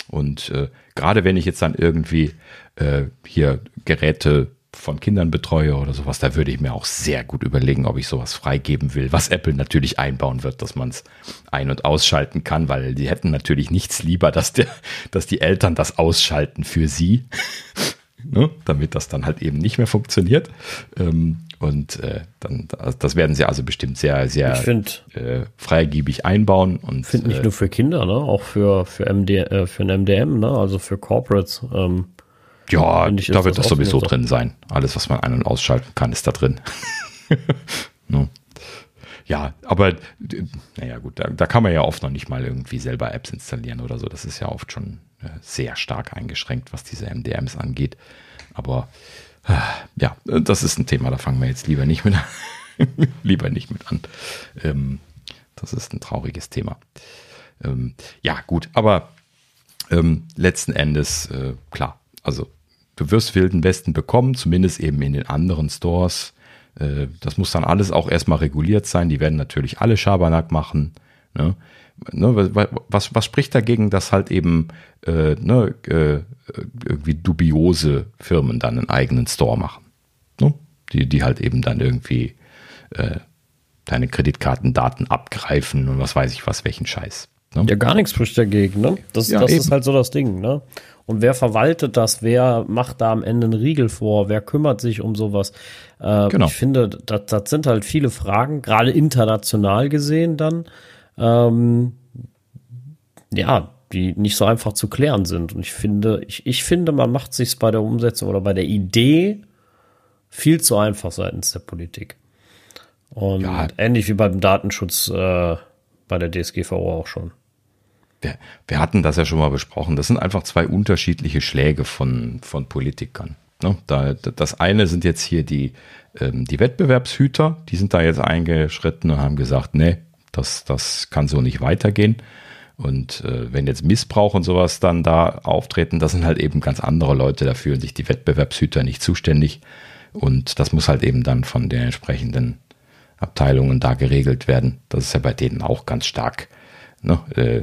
C: Und äh, gerade wenn ich jetzt dann irgendwie äh, hier Geräte von Kindern betreue oder sowas, da würde ich mir auch sehr gut überlegen, ob ich sowas freigeben will, was Apple natürlich einbauen wird, dass man es ein- und ausschalten kann, weil die hätten natürlich nichts lieber, dass, der, dass die Eltern das ausschalten für sie. [LAUGHS] ne, damit das dann halt eben nicht mehr funktioniert. Ähm, und äh, dann, das werden sie also bestimmt sehr, sehr
A: find,
C: äh, freigebig einbauen. Und
A: finde nicht äh, nur für Kinder, ne, auch für für MD, äh, für ein MDM, ne, also für Corporates. Ähm,
C: ja, da wird das sowieso drin sein. Alles, was man ein- und ausschalten kann, ist da drin. [LAUGHS] no. Ja, aber naja gut, da, da, kann man ja oft noch nicht mal irgendwie selber Apps installieren oder so. Das ist ja oft schon äh, sehr stark eingeschränkt, was diese MDMs angeht. Aber äh, ja, das ist ein Thema, da fangen wir jetzt lieber nicht mit an. [LAUGHS] lieber nicht mit an. Ähm, das ist ein trauriges Thema. Ähm, ja, gut, aber ähm, letzten Endes, äh, klar, also du wirst Wilden Westen bekommen, zumindest eben in den anderen Stores. Äh, das muss dann alles auch erstmal reguliert sein. Die werden natürlich alle Schabernack machen. Ne? Ne, was, was spricht dagegen, dass halt eben äh, ne, äh, irgendwie dubiose Firmen dann einen eigenen Store machen? Ne? Die, die halt eben dann irgendwie äh, deine Kreditkartendaten abgreifen und was weiß ich was, welchen Scheiß.
A: Ne? Ja, gar nichts spricht dagegen. Ne? Das, ja, das ist halt so das Ding. Ne? Und wer verwaltet das? Wer macht da am Ende einen Riegel vor? Wer kümmert sich um sowas? Äh, genau. Ich finde, das, das sind halt viele Fragen, gerade international gesehen dann, ähm, ja, die nicht so einfach zu klären sind. Und ich finde, ich, ich finde, man macht sich bei der Umsetzung oder bei der Idee viel zu einfach seitens der Politik. Und ja. ähnlich wie beim Datenschutz äh, bei der DSGVO auch schon
C: wir, wir hatten das ja schon mal besprochen. Das sind einfach zwei unterschiedliche Schläge von, von Politikern. Ne? Da, das eine sind jetzt hier die, ähm, die Wettbewerbshüter, die sind da jetzt eingeschritten und haben gesagt, nee, das, das kann so nicht weitergehen. Und äh, wenn jetzt Missbrauch und sowas dann da auftreten, das sind halt eben ganz andere Leute, da fühlen sich die Wettbewerbshüter nicht zuständig. Und das muss halt eben dann von den entsprechenden Abteilungen da geregelt werden. Das ist ja bei denen auch ganz stark. Ne? Äh,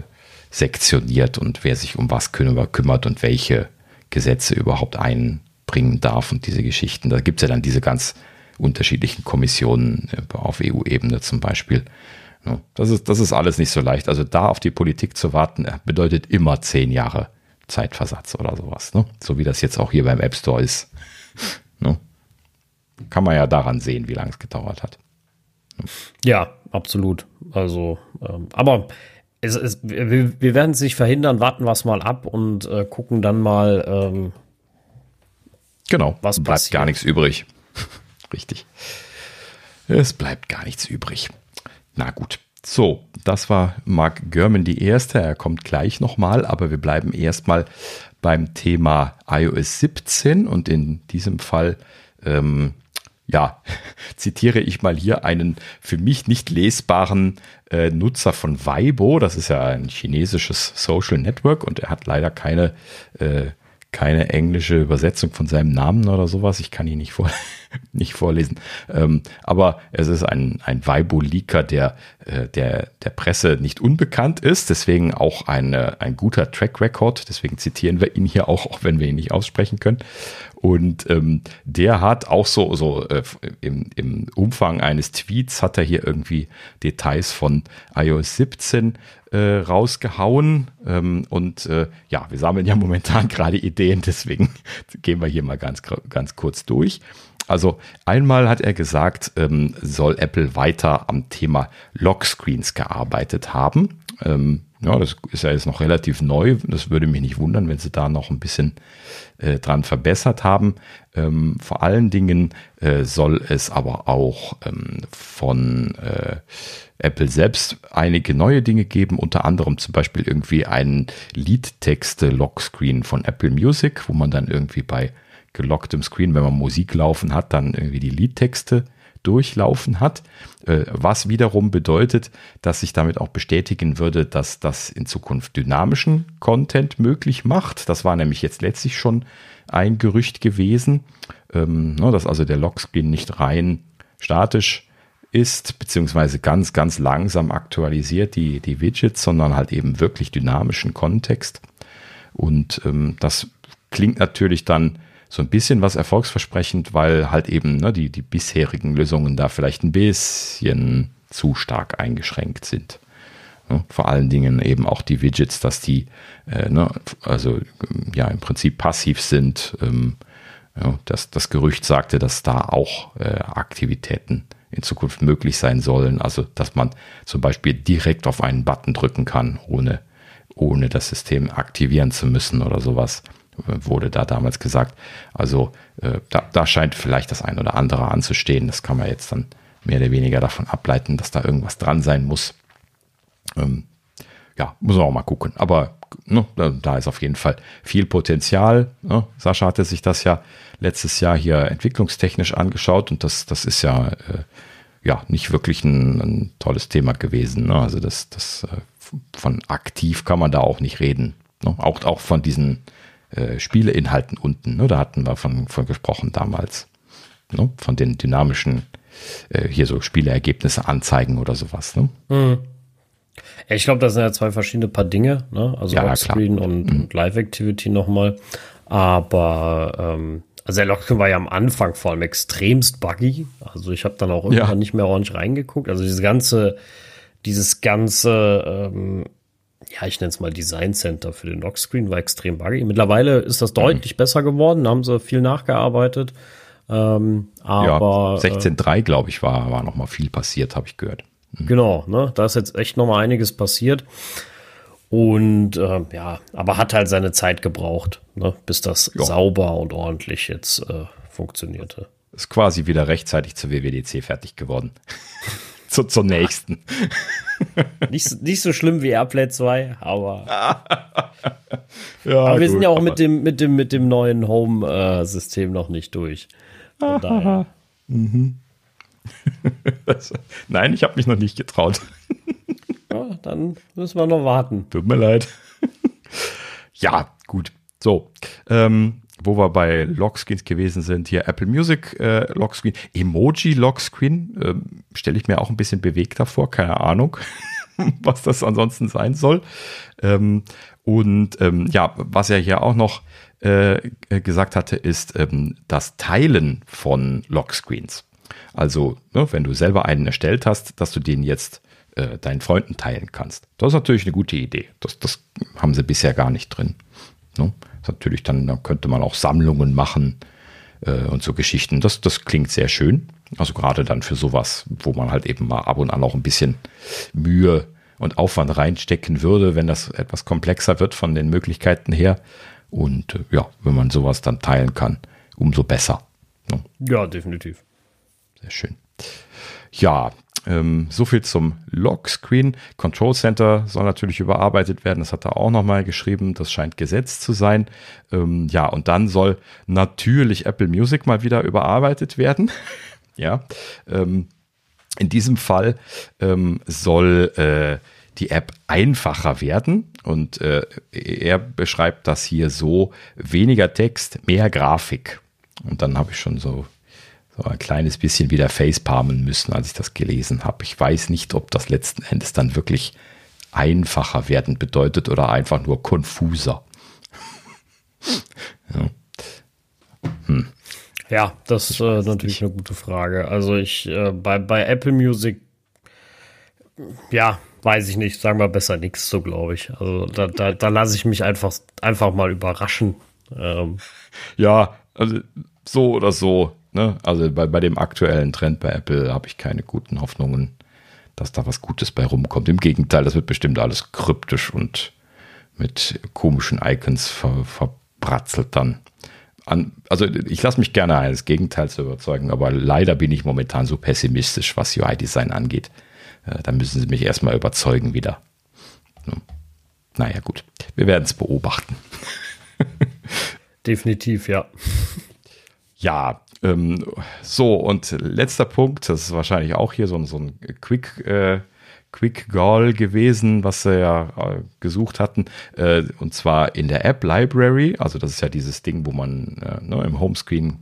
C: sektioniert und wer sich um was kümmert und welche Gesetze überhaupt einbringen darf und diese Geschichten. Da gibt es ja dann diese ganz unterschiedlichen Kommissionen äh, auf EU-Ebene zum Beispiel. Das ist, das ist alles nicht so leicht. Also da auf die Politik zu warten, äh, bedeutet immer zehn Jahre Zeitversatz oder sowas. Ne? So wie das jetzt auch hier beim App Store ist. [LAUGHS] Ne? Kann man ja daran sehen, wie lange es gedauert hat.
A: Ja, absolut. Also, ähm, aber es, es, wir, wir werden es nicht verhindern, warten wir es mal ab und äh, gucken dann mal. Ähm,
C: genau, was bleibt passiert. gar nichts übrig. [LAUGHS] Richtig. Es bleibt gar nichts übrig. Na gut. So, das war Mark Gurman die erste. Er kommt gleich nochmal, aber wir bleiben erstmal beim Thema iOS 17 und in diesem Fall ähm, ja, [LAUGHS] zitiere ich mal hier einen für mich nicht lesbaren äh, Nutzer von Weibo. Das ist ja ein chinesisches Social Network und er hat leider keine, äh, keine englische Übersetzung von seinem Namen oder sowas. Ich kann ihn nicht, vor, [LAUGHS] nicht vorlesen. Ähm, aber es ist ein, ein Weibo-Leaker, der, äh, der der Presse nicht unbekannt ist. Deswegen auch eine, ein guter Track Record. Deswegen zitieren wir ihn hier auch, auch wenn wir ihn nicht aussprechen können. Und ähm, der hat auch so, so äh, im, im Umfang eines Tweets hat er hier irgendwie Details von iOS 17 äh, rausgehauen. Ähm, und äh, ja, wir sammeln ja momentan [LAUGHS] gerade Ideen, deswegen gehen wir hier mal ganz, ganz kurz durch. Also einmal hat er gesagt, ähm, soll Apple weiter am Thema Lockscreens gearbeitet haben. Ähm, ja, das ist ja jetzt noch relativ neu. Das würde mich nicht wundern, wenn sie da noch ein bisschen äh, dran verbessert haben. Ähm, vor allen Dingen äh, soll es aber auch ähm, von äh, Apple selbst einige neue Dinge geben, unter anderem zum Beispiel irgendwie einen Liedtexte-Lockscreen von Apple Music, wo man dann irgendwie bei gelocktem Screen, wenn man Musik laufen hat, dann irgendwie die Liedtexte durchlaufen hat, äh, was wiederum bedeutet, dass sich damit auch bestätigen würde, dass das in Zukunft dynamischen Content möglich macht. Das war nämlich jetzt letztlich schon ein Gerücht gewesen, ähm, ne, dass also der Lockscreen nicht rein statisch ist, beziehungsweise ganz, ganz langsam aktualisiert die, die Widgets, sondern halt eben wirklich dynamischen Kontext. Und ähm, das klingt natürlich dann so ein bisschen was erfolgsversprechend, weil halt eben ne, die, die bisherigen Lösungen da vielleicht ein bisschen zu stark eingeschränkt sind. Ne, vor allen Dingen eben auch die Widgets, dass die äh, ne, also ja im Prinzip passiv sind ähm, Ja, das, das Gerücht sagte, dass da auch äh, Aktivitäten in Zukunft möglich sein sollen. Also, dass man zum Beispiel direkt auf einen Button drücken kann, ohne, ohne das System aktivieren zu müssen oder sowas, wurde da damals gesagt. Also, äh, da, da scheint vielleicht das ein oder andere anzustehen. Das kann man jetzt dann mehr oder weniger davon ableiten, dass da irgendwas dran sein muss. Ähm, ja, muss man auch mal gucken. Aber ne, da ist auf jeden Fall viel Potenzial. Ne? Sascha hatte sich das ja letztes Jahr hier entwicklungstechnisch angeschaut und das, das ist ja, äh, ja nicht wirklich ein, ein tolles Thema gewesen. Ne? Also das, das äh, von aktiv kann man da auch nicht reden. Ne? Auch, auch von diesen äh, Spieleinhalten unten. Ne? Da hatten wir von, von gesprochen damals. Ne? Von den dynamischen äh, hier so Spieleergebnisse anzeigen oder sowas. Ne? Mhm.
A: Ja, ich glaube, das sind ja zwei verschiedene Paar Dinge, ne? Also ja, Lockscreen und, mhm. und Live-Activity nochmal. Aber ähm, also der Lockscreen war ja am Anfang vor allem extremst buggy. Also ich habe dann auch irgendwann ja. nicht mehr ordentlich reingeguckt. Also dieses ganze, dieses ganze, ähm, ja, ich nenne es mal Design Center für den Lockscreen war extrem buggy. Mittlerweile ist das deutlich mhm. besser geworden. Da haben sie viel nachgearbeitet. Ähm, aber
C: ja, 16.3, glaube ich, war, war noch mal viel passiert, habe ich gehört.
A: Mhm. Genau, ne? Da ist jetzt echt noch mal einiges passiert. Und äh, ja, aber hat halt seine Zeit gebraucht, ne? bis das jo. sauber und ordentlich jetzt äh, funktionierte.
C: Ist quasi wieder rechtzeitig zur WWDC fertig geworden. [LAUGHS] zu, zur nächsten. [LAUGHS]
A: nicht, nicht so schlimm wie Airplay 2, aber. [LAUGHS] ja, aber wir gut, sind ja auch mit dem, mit dem, mit dem neuen Home-System äh, noch nicht durch. Von daher. mhm. [LAUGHS]
C: Nein, ich habe mich noch nicht getraut.
A: ja, dann müssen wir noch warten.
C: Tut mir leid. ja, gut. So, ähm, wo wir bei Lockscreens gewesen sind, hier Apple Music äh, Lockscreen, Emoji Lockscreen, ähm, stelle ich mir auch ein bisschen bewegter vor, keine Ahnung, [LAUGHS] was das ansonsten sein soll. Ähm, und ähm, ja, was er hier auch noch äh, gesagt hatte, ist ähm, das Teilen von Lockscreens. Also, ne, wenn du selber einen erstellt hast, dass du den jetzt äh, deinen Freunden teilen kannst. Das ist natürlich eine gute Idee. Das, das haben sie bisher gar nicht drin. Ne? Natürlich dann, dann könnte man auch Sammlungen machen äh, und so Geschichten. Das, das klingt sehr schön. Also gerade dann für sowas, wo man halt eben mal ab und an auch ein bisschen Mühe und Aufwand reinstecken würde, wenn das etwas komplexer wird von den Möglichkeiten her. Und äh, ja, wenn man sowas dann teilen kann, umso besser.
A: Ne? Ja, definitiv.
C: Sehr schön. Ja, ähm, so viel zum Lockscreen. Control Center soll natürlich überarbeitet werden. Das hat er auch nochmal geschrieben. Das scheint gesetzt zu sein. Ähm, ja, und dann soll natürlich Apple Music mal wieder überarbeitet werden. [LAUGHS] ja, ähm, in diesem Fall ähm, soll äh, die App einfacher werden und äh, er beschreibt das hier so, weniger Text, mehr Grafik. Und dann habe ich schon so so ein kleines bisschen wieder facepalmen müssen, als ich das gelesen habe. Ich weiß nicht, ob das letzten Endes dann wirklich einfacher werden bedeutet oder einfach nur konfuser. [LAUGHS]
A: ja. Hm. ja. das ist äh, natürlich nicht. eine gute Frage. Also ich äh, bei, bei Apple Music, ja, weiß ich nicht, sagen wir besser nichts so, glaube ich. Also da, da, da lasse ich mich einfach, einfach mal überraschen. Ähm.
C: Ja, also so oder so Ne? Also bei, bei dem aktuellen Trend bei Apple habe ich keine guten Hoffnungen, dass da was Gutes bei rumkommt. Im Gegenteil, das wird bestimmt alles kryptisch und mit komischen Icons ver, verbratzelt dann. An, also ich lasse mich gerne eines Gegenteils überzeugen, aber leider bin ich momentan so pessimistisch, was UI-Design angeht. Äh, da müssen sie mich erstmal überzeugen wieder. Naja, gut. Wir werden es beobachten. [LAUGHS]
A: Definitiv, ja.
C: Ja, ähm, so, und letzter Punkt, das ist wahrscheinlich auch hier so, so ein Quick, äh, Quick Goal gewesen, was sie ja äh, gesucht hatten, äh, und zwar in der App Library, also das ist ja dieses Ding, wo man äh, ne, im Homescreen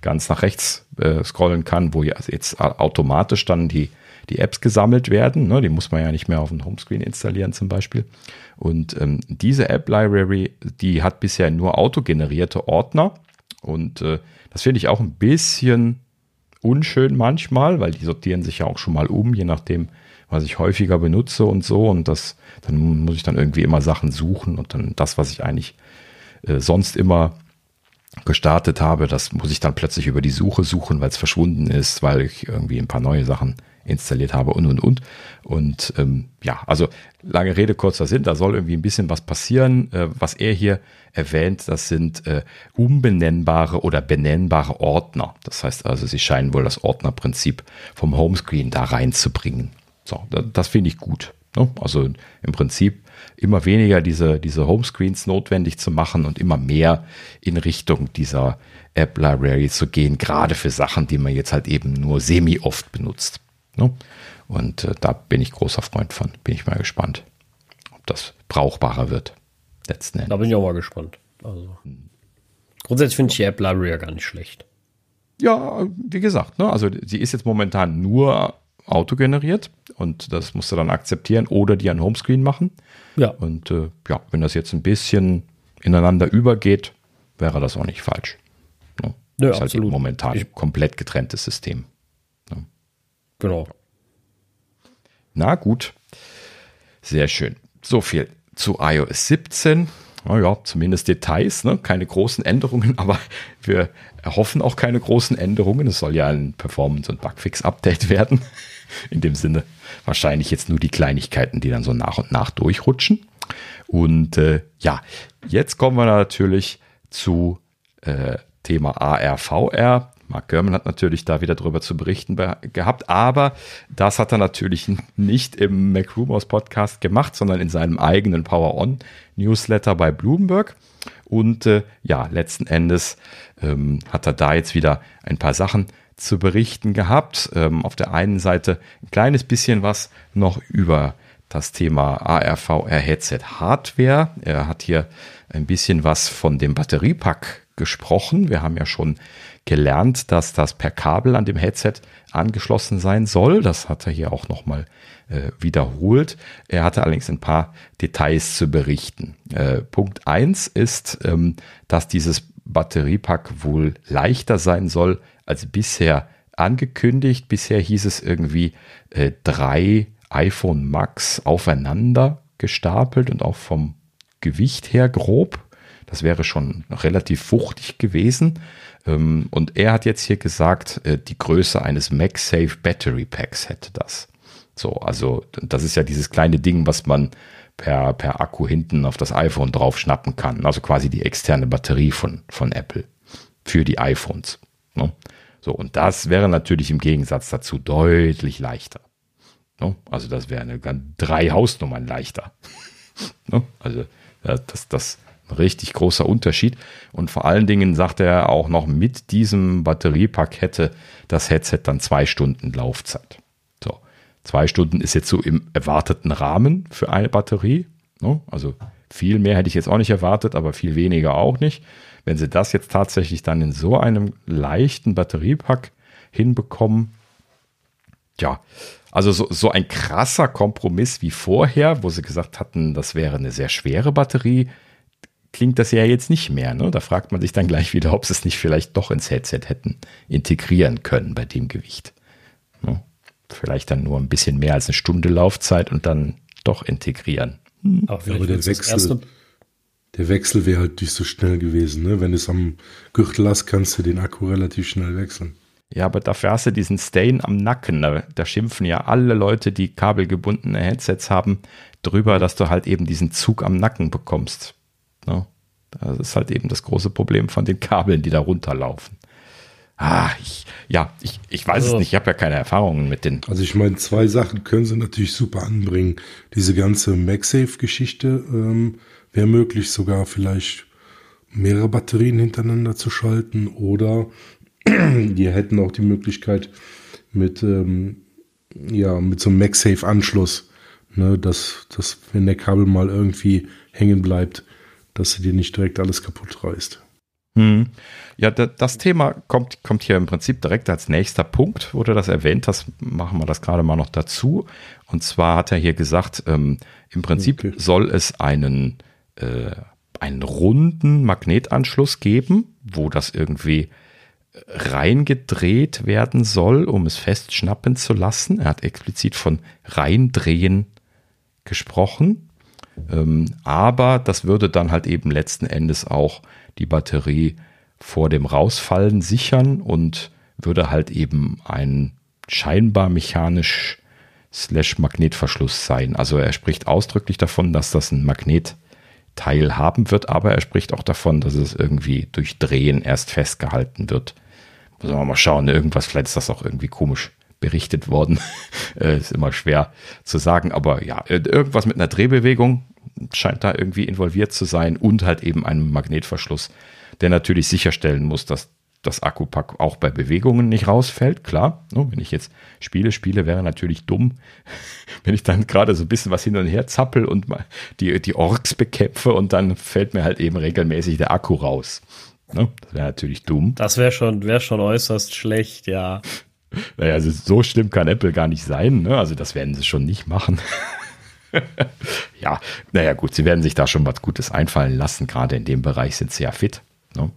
C: ganz nach rechts äh, scrollen kann, wo jetzt automatisch dann die, die Apps gesammelt werden. Ne? Die muss man ja nicht mehr auf dem Homescreen installieren zum Beispiel. Und ähm, diese App Library, die hat bisher nur autogenerierte Ordner und äh, das finde ich auch ein bisschen unschön manchmal, weil die sortieren sich ja auch schon mal um, je nachdem, was ich häufiger benutze und so. Und das, dann muss ich dann irgendwie immer Sachen suchen und dann das, was ich eigentlich äh, sonst immer gestartet habe, das muss ich dann plötzlich über die Suche suchen, weil es verschwunden ist, weil ich irgendwie ein paar neue Sachen installiert habe und und und. Und ähm, ja, also lange Rede, kurzer Sinn, da soll irgendwie ein bisschen was passieren. Äh, was er hier erwähnt, das sind äh, umbenennbare oder benennbare Ordner. Das heißt also, sie scheinen wohl das Ordnerprinzip vom Homescreen da reinzubringen. So, das, das finde ich gut. Ne? Also im Prinzip immer weniger diese, diese Homescreens notwendig zu machen und immer mehr in Richtung dieser App Library zu gehen, gerade für Sachen, die man jetzt halt eben nur semi-oft benutzt. Ne? Und äh, da bin ich großer Freund von. Bin ich mal gespannt, ob das brauchbarer wird.
A: Letzten Endes. Da bin ich auch mal gespannt. Also, grundsätzlich finde ich die App Library ja gar nicht schlecht.
C: Ja, wie gesagt, ne? also sie ist jetzt momentan nur autogeneriert und das musst du dann akzeptieren oder die ein Homescreen machen. Ja. Und äh, ja, wenn das jetzt ein bisschen ineinander übergeht, wäre das auch nicht falsch. Ne? Nö, ist halt absolut. momentan ich, komplett getrenntes System.
A: Genau.
C: Na gut. Sehr schön. So viel zu iOS 17. Naja, zumindest Details, ne? keine großen Änderungen, [LAUGHS] aber wir erhoffen auch keine großen Änderungen. Es soll ja ein Performance- und Bugfix-Update [LAUGHS] werden. In dem Sinne wahrscheinlich jetzt nur die Kleinigkeiten, die dann so nach und nach durchrutschen. Und äh, ja, jetzt kommen wir natürlich zu äh, Thema ARVR. Mark Gurman hat natürlich da wieder drüber zu berichten gehabt, aber das hat er natürlich nicht im MacRumors Podcast gemacht, sondern in seinem eigenen Power On Newsletter bei Bloomberg. Und äh, ja, letzten Endes ähm, hat er da jetzt wieder ein paar Sachen zu berichten gehabt. Ähm, auf der einen Seite ein kleines bisschen was noch über das Thema ARVR Headset Hardware. Er hat hier ein bisschen was von dem Batteriepack gesprochen. Wir haben ja schon gelernt, dass das per Kabel an dem Headset angeschlossen sein soll. Das hat er hier auch nochmal äh, wiederholt. Er hatte allerdings ein paar Details zu berichten. Äh, Punkt eins ist, ähm, dass dieses Batteriepack wohl leichter sein soll als bisher angekündigt. Bisher hieß es irgendwie äh, drei iPhone Max aufeinander gestapelt und auch vom Gewicht her grob. Das wäre schon relativ fuchtig gewesen. Ähm, und er hat jetzt hier gesagt, äh, die Größe eines MagSafe Battery Packs hätte das. So, also das ist ja dieses kleine Ding, was man per, per Akku hinten auf das iPhone drauf schnappen kann. Also quasi die externe Batterie von, von Apple für die iPhones. Ne? So, und das wäre natürlich im Gegensatz dazu deutlich leichter. Ne? Also das wäre eine drei Hausnummern leichter. [LAUGHS] ne? Also das, das ein richtig großer Unterschied. Und vor allen Dingen sagt er auch noch, mit diesem Batteriepack hätte das Headset dann zwei Stunden Laufzeit. So, zwei Stunden ist jetzt so im erwarteten Rahmen für eine Batterie. Ne? Also viel mehr hätte ich jetzt auch nicht erwartet, aber viel weniger auch nicht. Wenn sie das jetzt tatsächlich dann in so einem leichten Batteriepack hinbekommen, ja, also so, so ein krasser Kompromiss wie vorher, wo sie gesagt hatten, das wäre eine sehr schwere Batterie, klingt das ja jetzt nicht mehr. Ne? Da fragt man sich dann gleich wieder, ob sie es nicht vielleicht doch ins Headset hätten integrieren können bei dem Gewicht. Ne? Vielleicht dann nur ein bisschen mehr als eine Stunde Laufzeit und dann doch integrieren.
B: Hm. Aber, aber der Wechsel, der Wechsel wäre halt nicht so schnell gewesen. Ne? Wenn du es am Gürtel hast, kannst du den Akku relativ schnell wechseln.
C: Ja, aber dafür hast du diesen Stain am Nacken. Da, da, schimpfen ja alle Leute, die kabelgebundene Headsets haben, drüber, dass du halt eben diesen Zug am Nacken bekommst. Ne? Das ist halt eben das große Problem von den Kabeln, die da runterlaufen. Ah, ich, ja, ich, ich weiß also, es nicht, ich habe ja keine Erfahrungen mit den.
B: Also ich meine, zwei Sachen können sie natürlich super anbringen. Diese ganze MagSafe-Geschichte ähm, wäre möglich, sogar vielleicht mehrere Batterien hintereinander zu schalten oder [CLEARS THROAT] die hätten auch die Möglichkeit mit, ähm, ja, mit so einem MagSafe-Anschluss, ne, dass, dass wenn der Kabel mal irgendwie hängen bleibt, dass du dir nicht direkt alles kaputt reißt.
C: Hm. Ja, das Thema kommt, kommt hier im Prinzip direkt als nächster Punkt, du das erwähnt hast, machen wir das gerade mal noch dazu. Und zwar hat er hier gesagt, ähm, im Prinzip okay. soll es einen, äh, einen runden Magnetanschluss geben, wo das irgendwie reingedreht werden soll, um es festschnappen zu lassen. Er hat explizit von reindrehen gesprochen. Ähm, aber das würde dann halt eben letzten Endes auch die Batterie vor dem Rausfallen sichern und würde halt eben ein scheinbar mechanisch slash Magnetverschluss sein. Also er spricht ausdrücklich davon, dass das ein Magnetteil haben wird, aber er spricht auch davon, dass es irgendwie durch Drehen erst festgehalten wird. Muss man mal schauen, irgendwas, vielleicht ist das auch irgendwie komisch berichtet worden. [LAUGHS] Äh, ist immer schwer zu sagen, aber ja, irgendwas mit einer Drehbewegung scheint da irgendwie involviert zu sein und halt eben einem Magnetverschluss, der natürlich sicherstellen muss, dass das Akkupack auch bei Bewegungen nicht rausfällt. Klar, ne, wenn ich jetzt Spiele spiele, wäre natürlich dumm, [LAUGHS] wenn ich dann gerade so ein bisschen was hin und her zappel und die, die Orks bekämpfe und dann fällt mir halt eben regelmäßig der Akku raus. Ne? Das wäre natürlich dumm.
A: Das wäre schon, wär schon äußerst schlecht, ja.
C: Naja, also so schlimm kann Apple gar nicht sein. Ne? Also das werden sie schon nicht machen. [LAUGHS] ja, naja gut, sie werden sich da schon was Gutes einfallen lassen. Gerade in dem Bereich sind sie ja fit. Ne?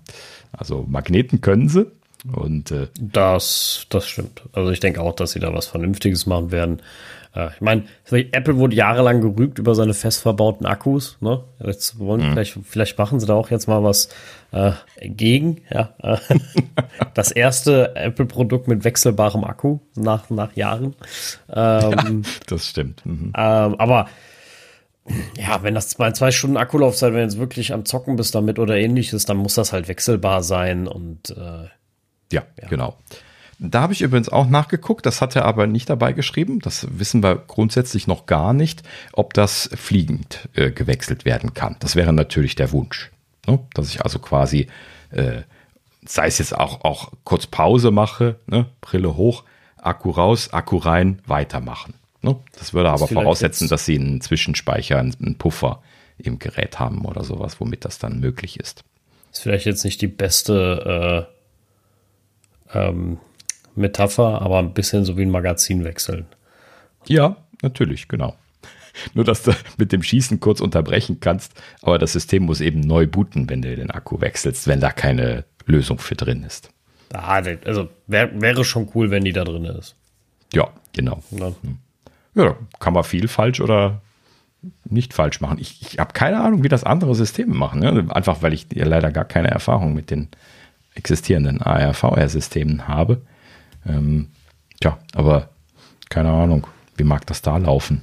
C: Also Magneten können sie. Und äh,
A: das, das stimmt. Also ich denke auch, dass sie da was Vernünftiges machen werden. Äh, ich meine, Apple wurde jahrelang gerügt über seine fest verbauten Akkus. Ne? Jetzt wollen mhm. vielleicht, vielleicht machen sie da auch jetzt mal was äh, gegen. Ja, [LAUGHS] das erste Apple-Produkt mit wechselbarem Akku nach nach Jahren.
C: Ähm, ja, das stimmt.
A: Mhm. Ähm, aber ja, wenn das zwei, zwei Stunden Akkulaufzeit, wenn du jetzt wirklich am Zocken bist damit oder ähnliches, dann muss das halt wechselbar sein und äh,
C: ja, ja, genau. Da habe ich übrigens auch nachgeguckt, das hat er aber nicht dabei geschrieben. Das wissen wir grundsätzlich noch gar nicht, ob das fliegend äh, gewechselt werden kann. Das wäre natürlich der Wunsch. Ne? Dass ich also quasi, äh, sei es jetzt auch, auch kurz Pause mache, ne? Brille hoch, Akku raus, Akku rein, weitermachen. Ne? Das würde aber voraussetzen, dass sie einen Zwischenspeicher, einen Puffer im Gerät haben oder sowas, womit das dann möglich ist.
A: Ist vielleicht jetzt nicht die beste äh, ähm, Metapher, aber ein bisschen so wie ein Magazin wechseln.
C: Ja, natürlich, genau. [LAUGHS] Nur, dass du mit dem Schießen kurz unterbrechen kannst, aber das System muss eben neu booten, wenn du den Akku wechselst, wenn da keine Lösung für drin ist.
A: Also wär, wäre schon cool, wenn die da drin ist.
C: Ja, genau. Ja. Ja, kann man viel falsch oder nicht falsch machen. Ich, ich habe keine Ahnung, wie das andere Systeme machen. Ne? Einfach weil ich ja leider gar keine Erfahrung mit den existierenden AR-VR-Systemen habe. Ähm, tja, aber keine Ahnung, wie mag das da laufen?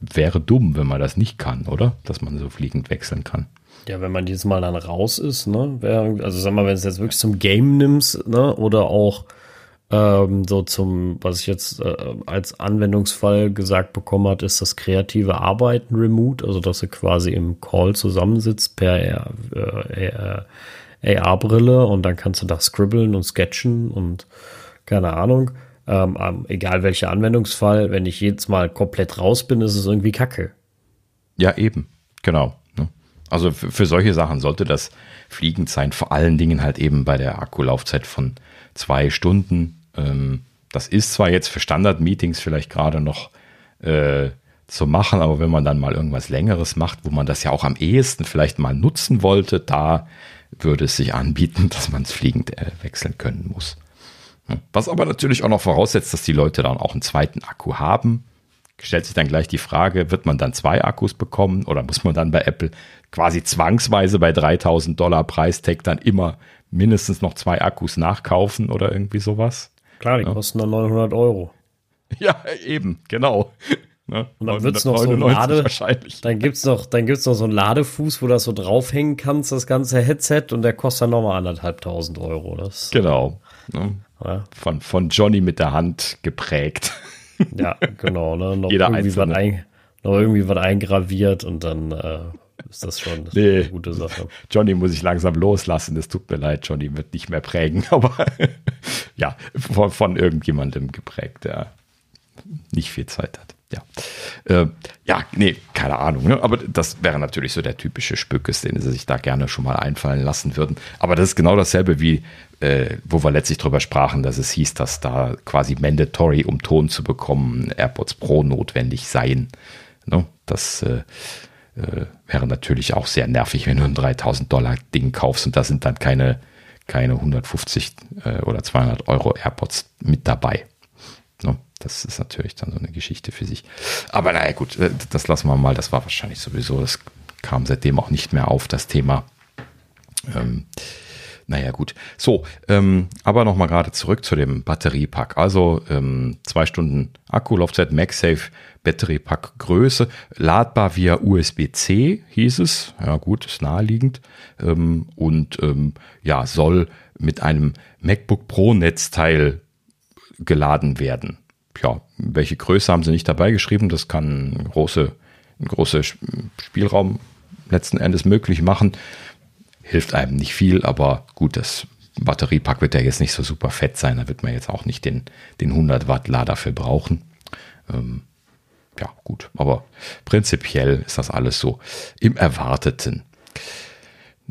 C: Wäre dumm, wenn man das nicht kann, oder? Dass man so fliegend wechseln kann.
A: Ja, wenn man dieses Mal dann raus ist, ne? Also sag mal, wenn es jetzt wirklich zum Game nimmst, ne? Oder auch ähm, so zum, was ich jetzt äh, als Anwendungsfall gesagt bekommen hat, ist das kreative Arbeiten remote, also dass du quasi im Call zusammensitzt per äh, AR-Brille und dann kannst du da scribbeln und sketchen und keine Ahnung. Ähm, egal welcher Anwendungsfall, wenn ich jedes Mal komplett raus bin, ist es irgendwie kacke.
C: Ja, eben, genau. Ne? Also für, für solche Sachen sollte das fliegend sein, vor allen Dingen halt eben bei der Akkulaufzeit von zwei Stunden ähm, das ist zwar jetzt für Standard-Meetings vielleicht gerade noch äh, zu machen, aber wenn man dann mal irgendwas Längeres macht, wo man das ja auch am ehesten vielleicht mal nutzen wollte, da würde es sich anbieten, [LAUGHS] dass man es fliegend äh, wechseln können muss. Hm. Was aber natürlich auch noch voraussetzt, dass die Leute dann auch einen zweiten Akku haben. Stellt sich dann gleich die Frage, wird man dann zwei Akkus bekommen oder muss man dann bei Apple quasi zwangsweise bei 3000 Dollar Preistag dann immer mindestens noch zwei Akkus nachkaufen oder irgendwie sowas?
A: Klar, die ja. kosten dann 900 Euro.
C: Ja, eben, genau.
A: Ne? Und dann wird es noch so ein Lade, dann gibt's noch, dann gibt's noch so einen Ladefuß, wo du das so draufhängen kannst, das ganze Headset, und der kostet dann nochmal anderthalbtausend Euro. Das,
C: genau. Ne? Ja. Von, von Johnny mit der Hand geprägt.
A: Ja, genau. Ne?
C: Noch, Jeder irgendwie
A: was ein, noch irgendwie was eingraviert und dann äh, ist das schon
C: nee. eine gute Sache. Johnny muss ich langsam loslassen. Es tut mir leid, Johnny wird nicht mehr prägen, [LAUGHS] aber ja, von, von, irgendjemandem geprägt, der nicht viel Zeit hat. Ja, äh, ja, nee, keine Ahnung. Ne? Aber das wäre natürlich so der typische Spückes, den sie sich da gerne schon mal einfallen lassen würden. Aber das ist genau dasselbe wie, äh, wo wir letztlich drüber sprachen, dass es hieß, dass da quasi mandatory, um Ton zu bekommen, AirPods Pro notwendig seien. Ne? Das äh, äh, wäre natürlich auch sehr nervig, wenn du ein 3000 Dollar Ding kaufst und da sind dann keine, keine 150 äh, oder 200 Euro AirPods mit dabei. Das ist natürlich dann so eine Geschichte für sich. Aber naja, gut, äh, das lassen wir mal. Das war wahrscheinlich sowieso, das kam seitdem auch nicht mehr auf, das Thema. Ähm, naja, gut. So, ähm, aber nochmal gerade zurück zu dem Batteriepack. Also ähm, zwei Stunden Akkulaufzeit, MagSafe, Batteriepack Größe, ladbar via USB-C hieß es. Ja gut, ist naheliegend. Ähm, und ähm, ja, soll mit einem MacBook Pro Netzteil geladen werden. Ja, welche Größe haben sie nicht dabei geschrieben? Das kann große, ein großer Spielraum letzten Endes möglich machen hilft einem nicht viel, aber gut, das Batteriepack wird ja jetzt nicht so super fett sein, da wird man jetzt auch nicht den, den 100 Watt Lader für brauchen. Ähm, ja, gut, aber prinzipiell ist das alles so im Erwarteten.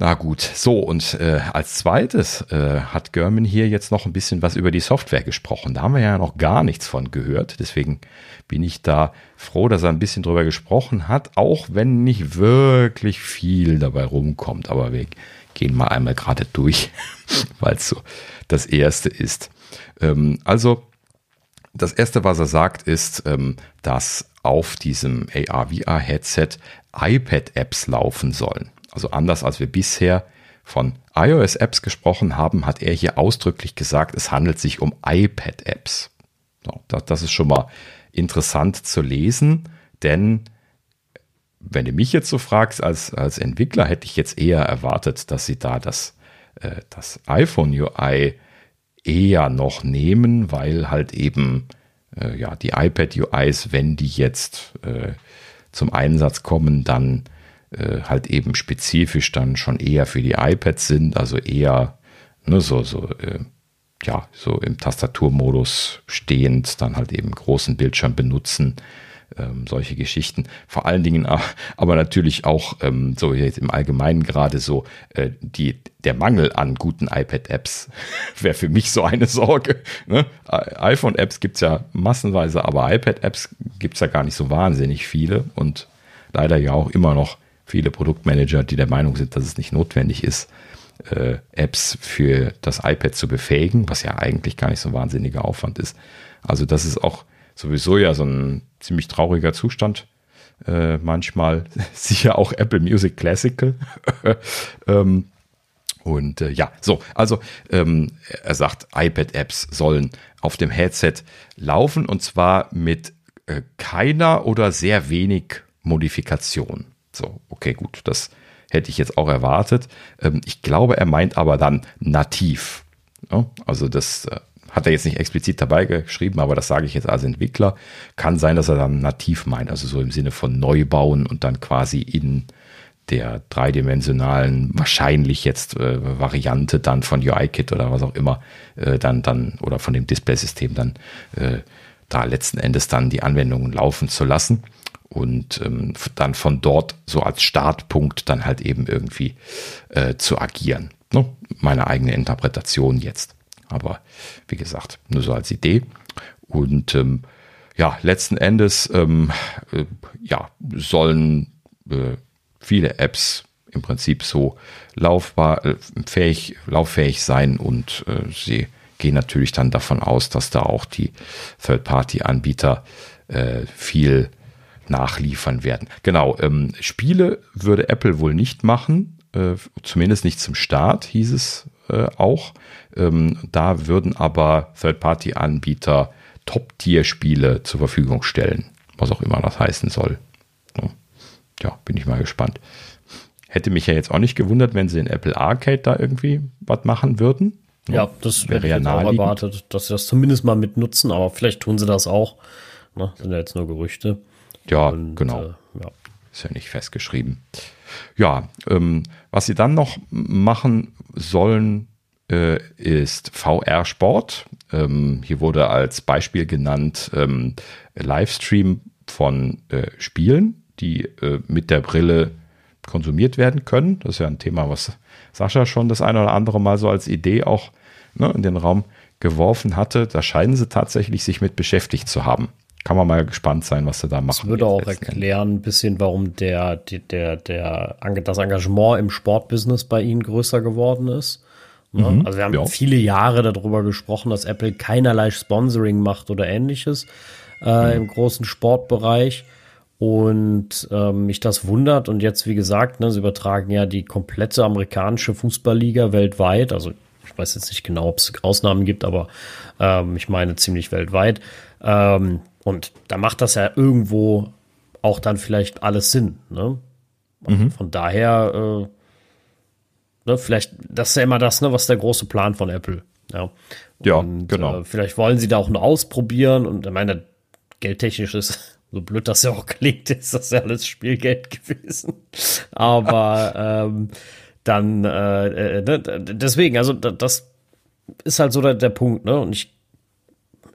C: Na gut, so und äh, als zweites äh, hat German hier jetzt noch ein bisschen was über die Software gesprochen. Da haben wir ja noch gar nichts von gehört. Deswegen bin ich da froh, dass er ein bisschen drüber gesprochen hat, auch wenn nicht wirklich viel dabei rumkommt. Aber wir gehen mal einmal gerade durch, [LAUGHS] weil es so das erste ist. Ähm, also das erste, was er sagt, ist, ähm, dass auf diesem AR-VR-Headset iPad-Apps laufen sollen. Also anders als wir bisher von iOS-Apps gesprochen haben, hat er hier ausdrücklich gesagt, es handelt sich um iPad-Apps. Das ist schon mal interessant zu lesen, denn wenn du mich jetzt so fragst, als, als Entwickler hätte ich jetzt eher erwartet, dass sie da das, äh, das iPhone UI eher noch nehmen, weil halt eben äh, ja die iPad UIs, wenn die jetzt äh, zum Einsatz kommen, dann äh, halt eben spezifisch dann schon eher für die iPads sind, also eher ne, so, so, äh, ja, so im Tastaturmodus stehend, dann halt eben großen Bildschirm benutzen, ähm, solche Geschichten. Vor allen Dingen aber natürlich auch ähm, so jetzt im Allgemeinen gerade so äh, die, der Mangel an guten iPad-Apps [LAUGHS] wäre für mich so eine Sorge. Ne? iPhone-Apps gibt es ja massenweise, aber iPad-Apps gibt es ja gar nicht so wahnsinnig viele und leider ja auch immer noch viele Produktmanager, die der Meinung sind, dass es nicht notwendig ist, äh, Apps für das iPad zu befähigen, was ja eigentlich gar nicht so ein wahnsinniger Aufwand ist. Also das ist auch sowieso ja so ein ziemlich trauriger Zustand. Äh, manchmal [LAUGHS] sicher auch Apple Music Classical. [LAUGHS] ähm, und äh, ja, so, also ähm, er sagt, iPad-Apps sollen auf dem Headset laufen und zwar mit äh, keiner oder sehr wenig Modifikation. So, okay, gut, das hätte ich jetzt auch erwartet. Ähm, ich glaube, er meint aber dann nativ. Also das äh, hat er jetzt nicht explizit dabei geschrieben, aber das sage ich jetzt als Entwickler. Kann sein, dass er dann nativ meint, also so im Sinne von neu bauen und dann quasi in der dreidimensionalen, wahrscheinlich jetzt äh, Variante dann von UIKit oder was auch immer, äh, dann, dann, oder von dem Displaysystem dann äh, da letzten Endes dann die Anwendungen laufen zu lassen und ähm, dann von dort so als Startpunkt dann halt eben irgendwie äh, zu agieren. Ne? Meine eigene Interpretation jetzt. Aber wie gesagt, nur so als Idee. Und ähm, ja, letzten Endes ähm, äh, ja, sollen äh, viele Apps im Prinzip so laufbar, äh, fähig, lauffähig sein und äh, sie gehen natürlich dann davon aus, dass da auch die Third-Party-Anbieter äh, viel nachliefern werden. Genau, ähm, Spiele würde Apple wohl nicht machen, äh, zumindest nicht zum Start, hieß es äh, auch. Ähm, da würden aber Third-Party-Anbieter Top-Tier-Spiele zur Verfügung stellen, was auch immer das heißen soll. Ja, bin ich mal gespannt. Hätte mich ja jetzt auch nicht gewundert, wenn sie in Apple Arcade da irgendwie was machen würden.
A: Ja, das wäre ja auch erwartet, dass sie das zumindest mal mit nutzen, aber vielleicht tun sie das auch. Ne? Sind ja jetzt nur Gerüchte.
C: Ja, und, genau. Äh, ja. Ist ja nicht festgeschrieben. Ja, ähm, was sie dann noch machen sollen, äh, ist VR-Sport. Ähm, hier wurde als Beispiel genannt ähm, Livestream von äh, Spielen, die äh, mit der Brille konsumiert werden können. Das ist ja ein Thema, was Sascha schon das eine oder andere Mal so als Idee auch ne, in den Raum geworfen hatte. Da scheinen sie tatsächlich sich mit beschäftigt zu haben kann man mal gespannt sein, was sie da machen. Das
A: würde auch erklären ein bisschen, warum der, der, der, das Engagement im Sportbusiness bei ihnen größer geworden ist. Ne? Mhm, also wir haben ja. viele Jahre darüber gesprochen, dass Apple keinerlei Sponsoring macht oder ähnliches äh, mhm. im großen Sportbereich. und ähm, mich das wundert. Und jetzt, wie gesagt, ne, sie übertragen ja die komplette amerikanische Fußballliga weltweit. Also ich weiß jetzt nicht genau, ob es Ausnahmen gibt, aber ähm, ich meine ziemlich weltweit. Ähm, und da macht das ja irgendwo auch dann vielleicht alles Sinn. Ne? Mhm. Von daher, äh, ne, vielleicht, das ist ja immer das, ne, was der große Plan von Apple. Ja,
C: ja und, genau.
A: Äh, vielleicht wollen sie da auch nur ausprobieren und ich meine, geldtechnisch ist so blöd das ja auch klingt, [LAUGHS] ist das ja alles Spielgeld gewesen. Aber ähm, dann, äh, äh, ne, deswegen, also das ist halt so der, der Punkt, ne? Und ich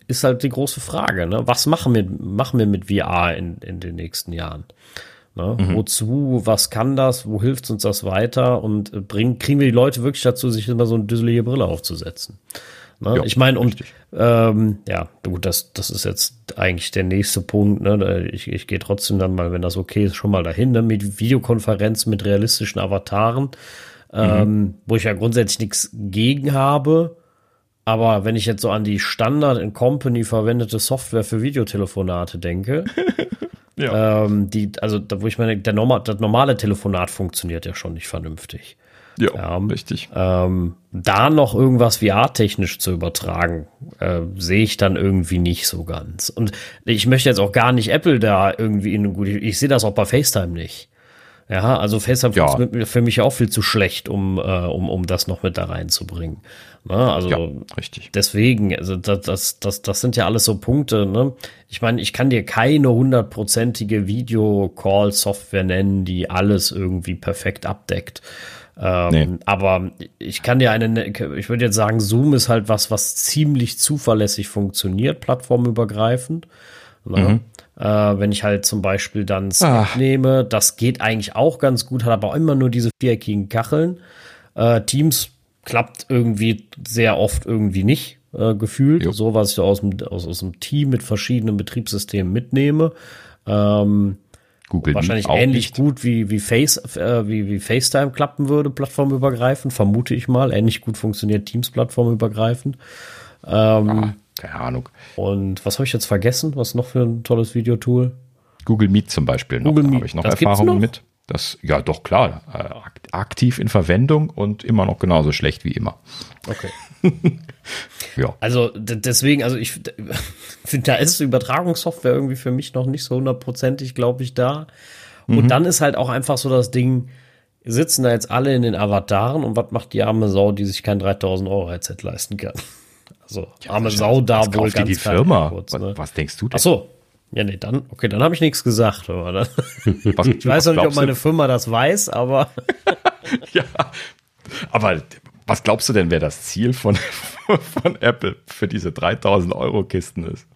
A: ist halt die große Frage, ne? Was machen wir, machen wir mit VR in, in den nächsten Jahren? Ne? Mhm. Wozu, was kann das, wo hilft uns das weiter und bringen, kriegen wir die Leute wirklich dazu, sich immer so eine düsselige Brille aufzusetzen? Ne? Ja, ich meine, und ähm, ja, gut, das, das ist jetzt eigentlich der nächste Punkt. Ne? Ich, ich gehe trotzdem dann mal, wenn das okay ist, schon mal dahin, ne? mit Videokonferenzen mit realistischen Avataren, ähm, mhm. wo ich ja grundsätzlich nichts gegen habe. Aber wenn ich jetzt so an die Standard in Company verwendete Software für Videotelefonate denke, [LAUGHS] ja. ähm, die, also da, wo ich meine, der normal, das normale Telefonat funktioniert ja schon nicht vernünftig.
C: Ja, ja richtig.
A: Ähm, da noch irgendwas VR-technisch zu übertragen, äh, sehe ich dann irgendwie nicht so ganz. Und ich möchte jetzt auch gar nicht Apple da irgendwie in gut. Ich sehe das auch bei FaceTime nicht. Ja, also FaceTime ja. funktioniert für mich auch viel zu schlecht, um, äh, um, um das noch mit da reinzubringen. Ne? Also ja,
C: richtig.
A: deswegen, also das, das, das, das sind ja alles so Punkte. Ne? Ich meine, ich kann dir keine hundertprozentige Video-Call-Software nennen, die alles irgendwie perfekt abdeckt. Ähm, nee. Aber ich kann dir eine, ich würde jetzt sagen, Zoom ist halt was, was ziemlich zuverlässig funktioniert, plattformübergreifend. Ne? Mhm. Äh, wenn ich halt zum Beispiel dann Snap Ach. nehme, das geht eigentlich auch ganz gut, hat aber auch immer nur diese viereckigen Kacheln. Äh, Teams klappt irgendwie sehr oft irgendwie nicht äh, gefühlt. Jo. So, was ich aus dem, aus, aus dem Team mit verschiedenen Betriebssystemen mitnehme. Ähm, Google wahrscheinlich ähnlich nicht. gut wie, wie, Face, äh, wie, wie FaceTime klappen würde, plattformübergreifend, vermute ich mal. Ähnlich gut funktioniert Teams plattformübergreifend. Ähm, ah,
C: keine Ahnung.
A: Und was habe ich jetzt vergessen? Was noch für ein tolles Videotool?
C: Google Meet zum Beispiel.
A: Google Meet.
C: Habe ich noch das Erfahrungen mit. Das, ja, doch, klar. Äh, aktiv in Verwendung und immer noch genauso schlecht wie immer.
A: Okay. [LAUGHS] ja. Also deswegen, also ich finde, [LAUGHS] da ist Übertragungssoftware irgendwie für mich noch nicht so hundertprozentig, glaube ich, da. Und mhm. dann ist halt auch einfach so das Ding, sitzen da jetzt alle in den Avataren und was macht die arme Sau, die sich kein 3000 Euro Headset leisten kann? [LAUGHS] Also ja, arme Sau da wohl ganz
C: die Firma. Kurz, ne? was, was, denkst du denn?
A: Ach so. Ja, nee, dann, okay, dann habe ich nichts gesagt. Oder? [LAUGHS] Was, ich weiß noch nicht, ob meine Firma das weiß, aber. [LAUGHS]
C: ja, aber was glaubst du denn, wer das Ziel von, [LAUGHS] von Apple für diese 3000 Euro Kisten ist?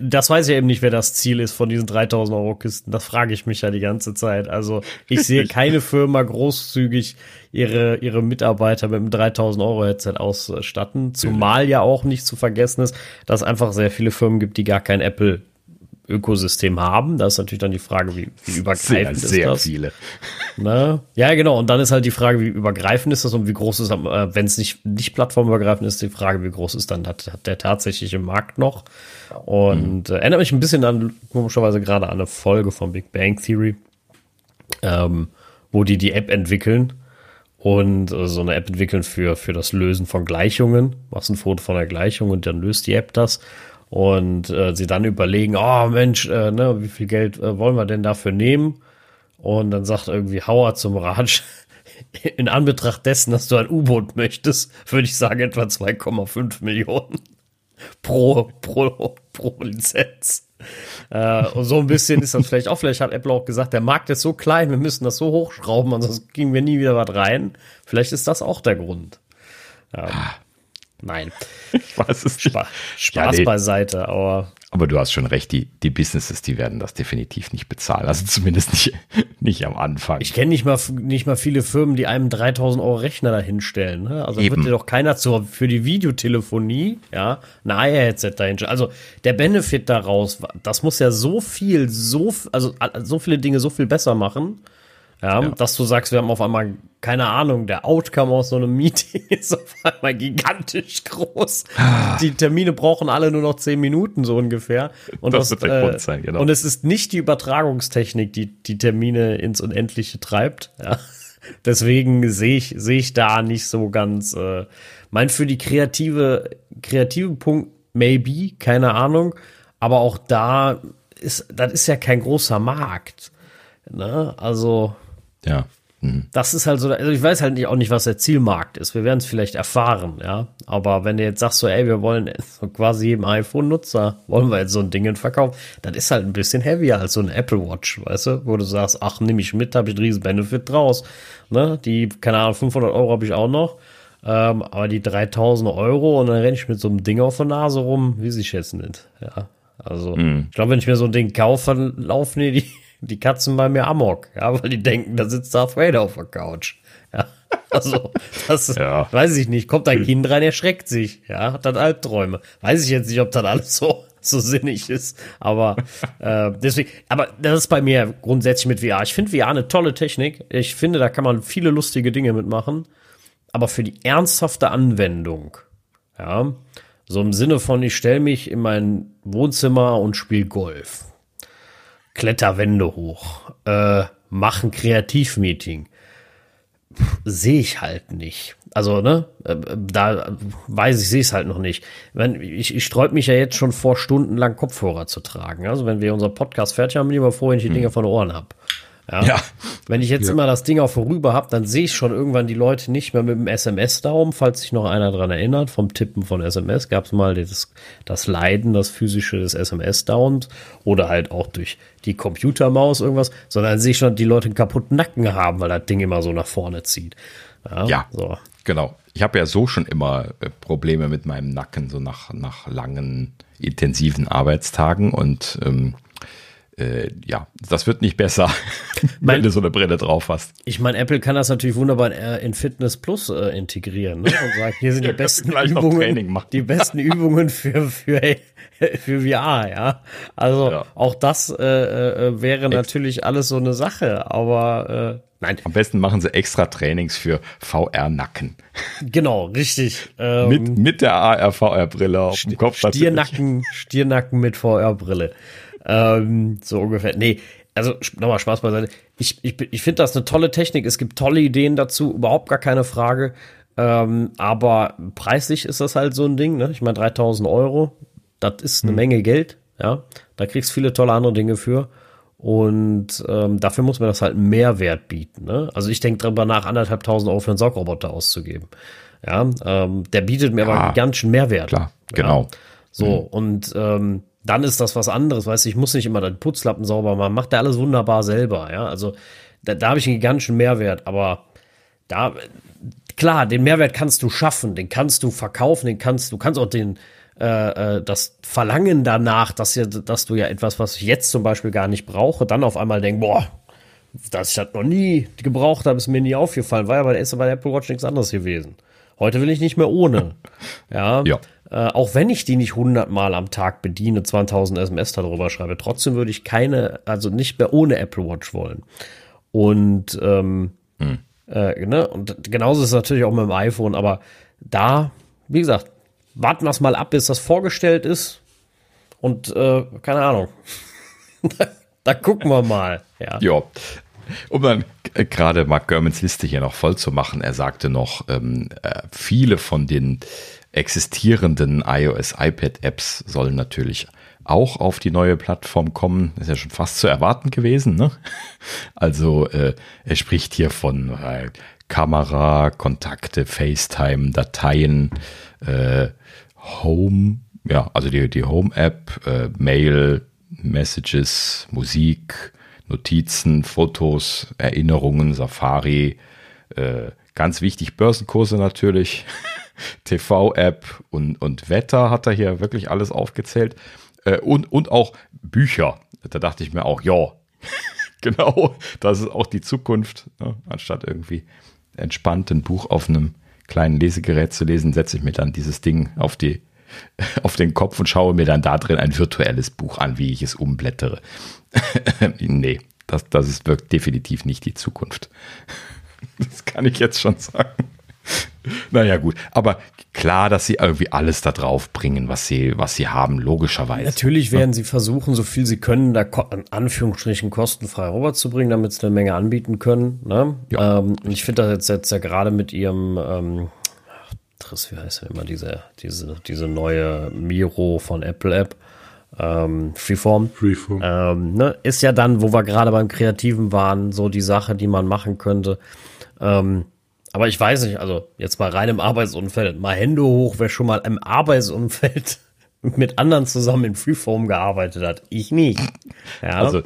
A: Das weiß ich eben nicht, wer das Ziel ist von diesen 3000 Euro Kisten. Das frage ich mich ja die ganze Zeit. Also ich sehe keine Firma großzügig ihre, ihre Mitarbeiter mit einem 3000 Euro Headset ausstatten. Zumal ja auch nicht zu vergessen ist, dass es einfach sehr viele Firmen gibt, die gar kein Apple Ökosystem haben. Da ist natürlich dann die Frage, wie, wie übergreifend sehr,
C: sehr
A: ist
C: das? viele.
A: Na? Ja, genau. Und dann ist halt die Frage, wie übergreifend ist das und wie groß ist, äh, wenn es nicht, nicht plattformübergreifend ist, die Frage, wie groß ist dann hat, hat der tatsächliche Markt noch. Und mhm. äh, erinnert mich ein bisschen an, komischerweise gerade an eine Folge von Big Bang Theory, ähm, wo die die App entwickeln und äh, so eine App entwickeln für, für das Lösen von Gleichungen. Machst ein Foto von der Gleichung und dann löst die App das und äh, sie dann überlegen, oh Mensch, äh, ne, wie viel Geld äh, wollen wir denn dafür nehmen? Und dann sagt irgendwie Howard zum Raj, [LAUGHS] in Anbetracht dessen, dass du ein U-Boot möchtest, würde ich sagen etwa 2,5 Millionen [LAUGHS] pro, pro, pro Lizenz. Äh, und so ein bisschen ist das vielleicht auch, vielleicht hat Apple auch gesagt, der Markt ist so klein, wir müssen das so hochschrauben, ansonsten kriegen wir nie wieder was rein. Vielleicht ist das auch der Grund. Ähm, Nein.
C: Ich weiß es
A: Spa Spaß ja, nee. beiseite, aber.
C: Aber du hast schon recht, die, die Businesses, die werden das definitiv nicht bezahlen. Also zumindest nicht, [LAUGHS] nicht am Anfang.
A: Ich kenne nicht mal, nicht mal viele Firmen, die einem 3000 Euro Rechner dahinstellen. Ne? Also Eben. wird dir doch keiner zur, für die Videotelefonie, ja, ein AR-Headset dahinstellen. Also der Benefit daraus, das muss ja so viel, so, also so viele Dinge so viel besser machen Ja,
C: Ja.
A: dass du sagst, wir haben auf einmal, keine Ahnung, der Outcome aus so einem [LAUGHS] Meeting ist auf einmal gigantisch groß.
C: Ah.
A: Die Termine brauchen alle nur noch zehn Minuten so ungefähr. Und
C: Das wird der
A: äh,
C: Grund sein, genau.
A: Und es ist nicht die Übertragungstechnik, die die Termine ins Unendliche treibt. Ja. [LAUGHS] Deswegen sehe ich, sehe ich da nicht so ganz, äh, mein für die kreative, kreative Punkt, maybe, keine Ahnung. Aber auch da ist, das ist ja kein großer Markt. Ne? Also,
C: Ja. Mhm.
A: das ist halt so, also ich weiß halt nicht, auch nicht, was der Zielmarkt ist. Wir werden es vielleicht erfahren, ja. Aber wenn du jetzt sagst so, ey, wir wollen [LAUGHS] so quasi jedem iPhone-Nutzer, wollen wir jetzt so ein Ding verkaufen, dann ist halt ein bisschen heavier als so eine Apple Watch, weißt du, wo du sagst, ach, nehme ich mit, habe ich einen riesen Benefit draus. Ne? Die, keine Ahnung, 500 Euro habe ich auch noch. Ähm, aber die 3000 Euro und dann renne ich mit so einem Ding auf der Nase rum, wie ich jetzt nicht. Ja, also ich glaube, wenn ich mir so ein Ding kaufe, dann laufen die, die, die Katzen bei mir amok, ja, weil die denken, da sitzt Darth Vader auf der Couch. Ja, also das
C: Ja.
A: weiß ich nicht. Kommt ein Kind rein, erschreckt sich, ja, hat dann Albträume. Weiß ich jetzt nicht, ob das alles so so sinnig ist, aber äh, deswegen. Aber das ist bei mir grundsätzlich mit VR. Ich finde VR eine tolle Technik. Ich finde, da kann man viele lustige Dinge mitmachen. Aber für die ernsthafte Anwendung, ja, so im Sinne von, ich stelle mich in mein Wohnzimmer und spiele Golf, Kletterwände hoch, äh, mache ein Kreativmeeting, sehe ich halt nicht. Also, ne, äh, da weiß ich, sehe es halt noch nicht. Wenn, ich, ich sträub mich ja jetzt schon vor, stundenlang Kopfhörer zu tragen. Also, wenn wir unser Podcast fertig haben, bin ich immer froh, wenn ich die Dinger von den Ohren hab. Ja.
C: Ja.
A: Wenn ich jetzt immer das Ding auch vorüber habe, dann sehe ich schon irgendwann die Leute nicht mehr mit dem SMS-Daumen, falls sich noch einer dran erinnert. Vom Tippen von SMS gab es mal das, das Leiden, das physische des SMS-Daumens oder halt auch durch die Computermaus irgendwas, sondern dann sehe ich schon, die Leute einen kaputten Nacken haben, weil das Ding immer so nach vorne zieht. Ja.
C: Ja,
A: So.
C: genau. Ich habe ja so schon immer äh, Probleme mit meinem Nacken, so nach, nach langen, intensiven Arbeitstagen und ähm, äh, ja, das wird nicht besser, [LAUGHS]
A: Mein-
C: wenn du so eine Brille drauf hast.
A: Ich meine, Apple kann das natürlich wunderbar äh, in Fitness Plus äh, integrieren ne? und sagt, hier sind die [LAUGHS] besten Übungen, die besten [LAUGHS] Übungen für für für VR, ja. Also
C: Ja.
A: auch das äh, äh, wäre natürlich alles so eine Sache, aber äh, nein,
C: Am besten machen sie extra Trainings für VR-Nacken.
A: genau, richtig. Ähm,
C: Mit, mit der AR-VR-Brille auf dem Kopf.
A: Stiernacken, Stiernacken mit VR-Brille. Ähm, so ungefähr. Nee, also nochmal Spaß beiseite. Ich, ich, ich finde das eine tolle Technik. Es gibt tolle Ideen dazu, überhaupt gar keine Frage. Ähm, aber preislich ist das halt so ein Ding. Ne? Ich meine, 3000 Euro, das ist eine Menge Geld. Ja, da kriegst viele tolle andere Dinge für. Und ähm, dafür muss man das halt einen Mehrwert bieten. Ne? Also ich denke drüber nach, anderthalbtausend Euro für einen Saugroboter auszugeben. Ja, ähm, der bietet mir aber
C: Ja,
A: einen ganz schön Mehrwert.
C: Klar, genau.
A: So, und ähm, dann ist das was anderes, weißt du, ich muss nicht immer den Putzlappen sauber machen, macht der alles wunderbar selber, ja. Also da, da habe ich einen gigantischen Mehrwert, aber da, klar, den Mehrwert kannst du schaffen, den kannst du verkaufen, den kannst, du kannst auch den, äh, äh, das Verlangen danach, dass, ja, dass du ja etwas, was ich jetzt zum Beispiel gar nicht brauche, dann auf einmal denken, boah, dass ich das noch nie gebraucht habe, ist mir nie aufgefallen. War ja bei der, bei der Apple Watch nichts anderes gewesen. Heute will ich nicht mehr ohne. [LAUGHS] ja.
C: Ja.
A: Äh, auch wenn ich die nicht 100 Mal am Tag bediene, 20.000 SMS darüber schreibe, trotzdem würde ich keine, also nicht mehr ohne Apple Watch wollen. Und, ähm, äh, ne? Und genauso ist es natürlich auch mit dem iPhone, aber da, wie gesagt, warten wir es mal ab, bis das vorgestellt ist. Und äh, keine Ahnung. da, [LAUGHS] da gucken wir mal. Ja.
C: Ja. Um dann gerade Mark Gurmans Liste hier noch voll zu machen, er sagte noch, ähm, äh, viele von den existierenden iOS iPad Apps sollen natürlich auch auf die neue Plattform kommen. ist ja schon fast zu erwarten gewesen. Ne? [LAUGHS] Also äh, er spricht hier von äh, Kamera, Kontakte, FaceTime, Dateien, äh, Home, ja, also die, die Home-App, äh, Mail, Messages, Musik, Notizen, Fotos, Erinnerungen, Safari, äh, ganz wichtig, Börsenkurse natürlich, [LAUGHS] TV-App und, und Wetter hat er hier wirklich alles aufgezählt. Äh, und, und auch Bücher. Da dachte ich mir auch, ja, [LAUGHS] genau, das ist auch die Zukunft. Ne? Anstatt irgendwie entspannt ein Buch auf einem kleinen Lesegerät zu lesen, setze ich mir dann dieses Ding auf die [LAUGHS] auf den Kopf und schaue mir dann da drin ein virtuelles Buch an, wie ich es umblättere. [LAUGHS] nee, das, das ist wirklich definitiv nicht die Zukunft. Das kann ich jetzt schon sagen. [LAUGHS] Naja, gut. Aber klar, dass sie irgendwie alles da drauf bringen, was sie, was sie haben, logischerweise.
A: Natürlich werden sie versuchen, so viel sie können, da in Anführungsstrichen kostenfrei rüberzubringen, damit sie eine Menge anbieten können. Ne? Ja. Ähm, ich finde das jetzt, jetzt ja gerade mit ihrem, ähm, Triss, wie heißt ja immer diese, diese, diese neue Miro von Apple App. Ähm, Freeform. Freeform. Ähm, ne, ist ja dann, wo wir gerade beim Kreativen waren, so die Sache, die man machen könnte. Ähm, aber ich weiß nicht, also jetzt mal rein im Arbeitsumfeld, mal Hände hoch, wer schon mal im Arbeitsumfeld [LAUGHS] mit anderen zusammen in Freeform gearbeitet hat. Ich nicht.
C: Ja. Also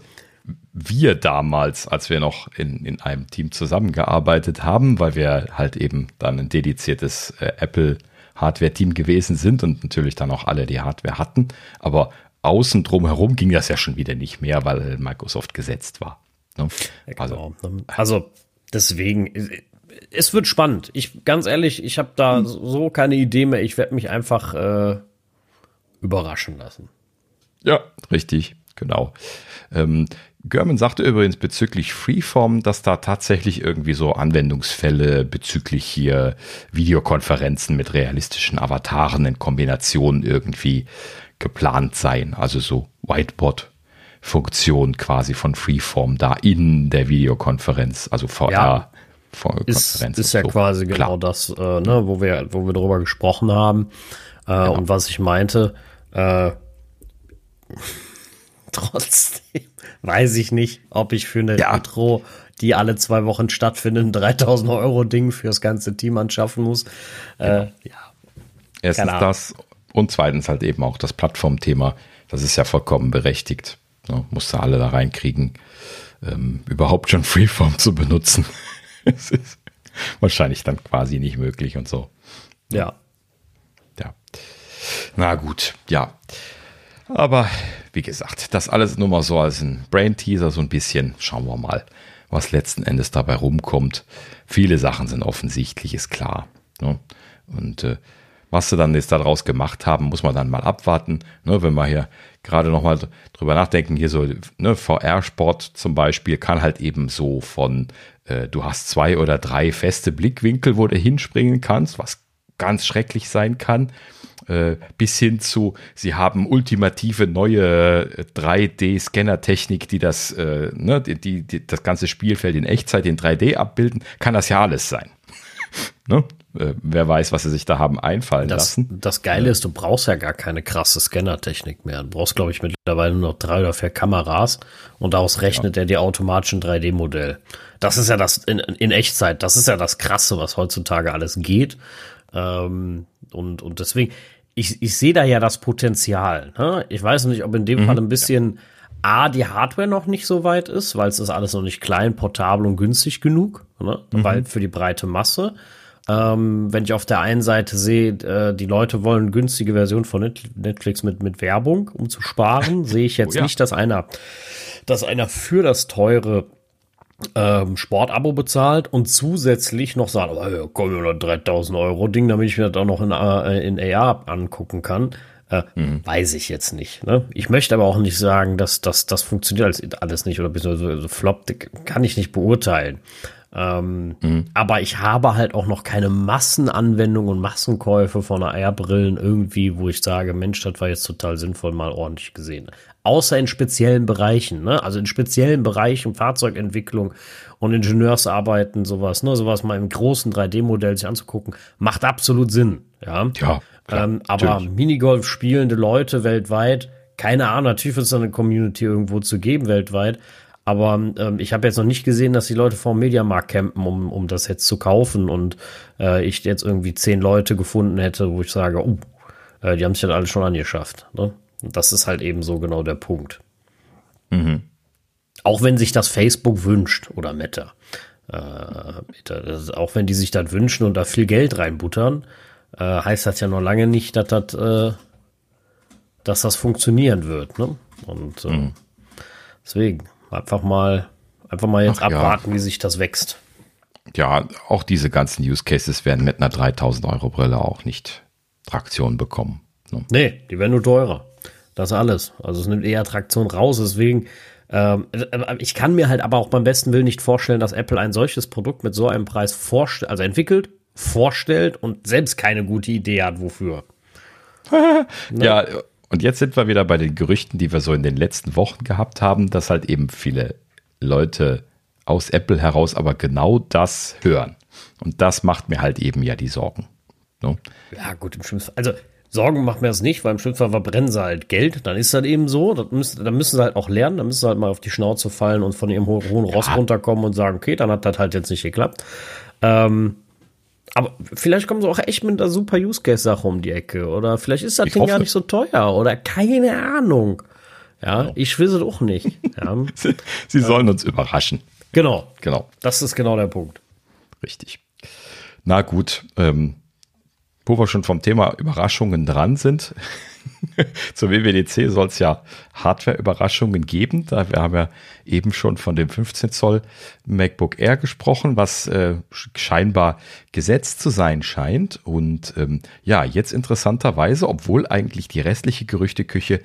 C: wir damals, als wir noch in, in einem Team zusammengearbeitet haben, weil wir halt eben dann ein dediziertes äh, Apple Hardware-Team gewesen sind und natürlich dann auch alle die Hardware hatten. Aber außen drumherum ging das ja schon wieder nicht mehr, weil Microsoft gesetzt war.
A: Ne? Also, genau. also deswegen, es wird spannend. Ich ganz ehrlich, ich habe da hm. so keine Idee mehr. Ich werde mich einfach äh, überraschen lassen.
C: Ja, richtig, genau. Ähm, German sagte übrigens bezüglich Freeform, dass da tatsächlich irgendwie so Anwendungsfälle bezüglich hier Videokonferenzen mit realistischen Avataren in Kombination irgendwie geplant seien. Also so Whiteboard Funktion quasi von Freeform da in der Videokonferenz, also VR. Ja,
A: ist, ist ja so. quasi Klar. genau das, äh, ne, wo wir, wo wir darüber gesprochen haben. Äh, genau. Und was ich meinte, äh, [LAUGHS] trotzdem weiß ich nicht, ob ich für eine ja. Intro, die alle zwei Wochen stattfindet, ein 3000 Euro Ding für das ganze Team anschaffen muss. Äh, genau. ja.
C: Erstens das und zweitens halt eben auch das Plattformthema. Das ist ja vollkommen berechtigt. Ne? Musste alle da reinkriegen, ähm, überhaupt schon Freeform zu benutzen. [LAUGHS] es ist wahrscheinlich dann quasi nicht möglich und so.
A: Ja.
C: Ja. Na gut, ja. Aber wie gesagt, das alles nur mal so als ein Brain-Teaser, so ein bisschen. Schauen wir mal, was letzten Endes dabei rumkommt. Viele Sachen sind offensichtlich, ist klar. Ne? Und äh, was sie dann jetzt daraus gemacht haben, muss man dann mal abwarten. Ne, wenn wir hier gerade nochmal drüber nachdenken, hier so ne, VR-Sport zum Beispiel kann halt eben so von, äh, du hast zwei oder drei feste Blickwinkel, wo du hinspringen kannst, was ganz schrecklich sein kann, äh, bis hin zu, sie haben ultimative neue 3D-Scanner-Technik, äh, die das, äh, ne, die, die, das ganze Spielfeld in Echtzeit in 3D abbilden, kann das ja alles sein. [LAUGHS] ne? Äh, wer weiß, was sie sich da haben einfallen
A: das,
C: lassen.
A: Das Geile ist, du brauchst ja gar keine krasse Scanner-Technik mehr. Du brauchst, glaube ich, mittlerweile nur noch drei oder vier Kameras und daraus rechnet ja. er dir automatisch ein 3D-Modell. Das ist ja das in, in, Echtzeit, das ist ja das Krasse, was heutzutage alles geht. Ähm, und, und deswegen, ich, ich sehe da ja das Potenzial. Ne? Ich weiß nicht, ob in dem mhm. Fall ein bisschen A, die Hardware noch nicht so weit ist, weil es ist alles noch nicht klein, portabel und günstig genug, ne? Mhm. weil für die breite Masse. Ähm, wenn ich auf der einen Seite sehe, äh, die Leute wollen günstige Version von Netflix mit, mit Werbung, um zu sparen, [LAUGHS] sehe ich jetzt oh, ja. nicht, dass einer, dass einer für das teure ähm, Sportabo bezahlt und zusätzlich noch sagt, oh, komm, oder 3000 Euro Ding, damit ich mir das auch noch in, äh, in AR angucken kann. Äh, mhm. Weiß ich jetzt nicht. Ne? Ich möchte aber auch nicht sagen, dass, dass das funktioniert alles nicht oder beziehungsweise so floppt, kann ich nicht beurteilen. Ähm, mhm. Aber ich habe halt auch noch keine Massenanwendung und Massenkäufe von AR-Brillen irgendwie, wo ich sage, Mensch, das war jetzt total sinnvoll, mal ordentlich gesehen. Außer in speziellen Bereichen, ne? Also in speziellen Bereichen Fahrzeugentwicklung und Ingenieursarbeiten, sowas, ne? Sowas mal im großen 3D-Modell sich anzugucken, macht absolut Sinn, ja.
C: Ja.
A: Klar, ähm, aber Minigolf spielende Leute weltweit, keine Ahnung, natürlich wird es eine Community irgendwo zu geben weltweit, aber ähm, ich habe jetzt noch nicht gesehen, dass die Leute vor dem Mediamarkt campen, um, um das jetzt zu kaufen. Und äh, ich jetzt irgendwie zehn Leute gefunden hätte, wo ich sage, uh, äh, die haben sich das alles schon angeschafft. Ne? Und das ist halt eben so genau der Punkt. Mhm. Auch wenn sich das Facebook wünscht oder Meta. Äh, auch wenn die sich das wünschen und da viel Geld reinbuttern, äh, heißt das ja noch lange nicht, dass das, äh, dass das funktionieren wird. Ne? Und äh, mhm. deswegen. Einfach mal, einfach mal jetzt Ach, abwarten, ja. wie sich das wächst.
C: Ja, auch diese ganzen Use Cases werden mit einer 3000 Euro Brille auch nicht Traktion bekommen.
A: Ne? Nee, die werden nur teurer. Das alles. Also es nimmt eher Traktion raus. Deswegen Ähm, äh, ich kann mir halt aber auch beim besten Willen nicht vorstellen, dass Apple ein solches Produkt mit so einem Preis vorstellt, also entwickelt, vorstellt und selbst keine gute Idee hat, wofür. [LAUGHS]
C: ja, und jetzt sind wir wieder bei den Gerüchten, die wir so in den letzten Wochen gehabt haben, dass halt eben viele Leute aus Apple heraus aber genau das hören. Und das macht mir halt eben ja die Sorgen.
A: No? Ja, gut, im schlimmsten. Also, Sorgen macht mir das nicht, weil im schlimmsten Fall verbrennen sie halt Geld. Dann ist das eben so. Das müssen, dann müssen sie halt auch lernen. Dann müssen sie halt mal auf die Schnauze fallen und von ihrem hohen Ross ja. runterkommen und sagen, okay, dann hat das halt jetzt nicht geklappt. Ähm, aber vielleicht kommen sie auch echt mit einer super Use Case Sache um die Ecke. Oder vielleicht ist das ich Ding hoffe. gar nicht so teuer. Oder keine Ahnung. Ja, ja. ich will es auch nicht. [LAUGHS] Ja.
C: sie, sie sollen uns überraschen.
A: Genau. Genau. Das ist genau der Punkt.
C: Richtig. Na gut, ähm, wo wir schon vom Thema Überraschungen dran sind. [LAUGHS] Zur WWDC soll es ja Hardware-Überraschungen geben. Da wir haben ja eben schon von dem 15 Zoll MacBook Air gesprochen, was äh, scheinbar gesetzt zu sein scheint. Und ähm, ja, jetzt interessanterweise, obwohl eigentlich die restliche Gerüchteküche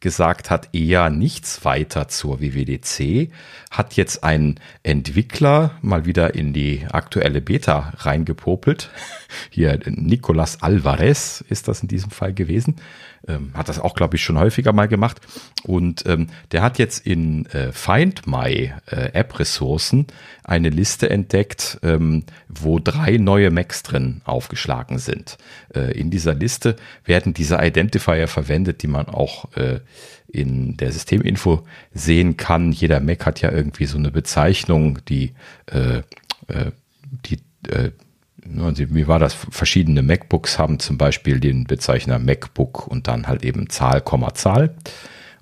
C: gesagt hat, eher nichts weiter zur WWDC, hat jetzt ein Entwickler mal wieder in die aktuelle Beta reingepopelt. [LAUGHS] Hier Nicolas Alvarez ist das in diesem Fall gewesen. Ähm, hat das auch, glaube ich, schon häufiger mal gemacht. Und ähm, der hat jetzt in äh, Find My äh, App-Ressourcen eine Liste entdeckt, ähm, wo drei neue Macs drin aufgeschlagen sind. Äh, in dieser Liste werden diese Identifier verwendet, die man auch äh, in der Systeminfo sehen kann. Jeder Mac hat ja irgendwie so eine Bezeichnung, die, äh, äh, die äh, wie war das? Verschiedene MacBooks haben zum Beispiel den Bezeichner MacBook und dann halt eben Zahl, Zahl.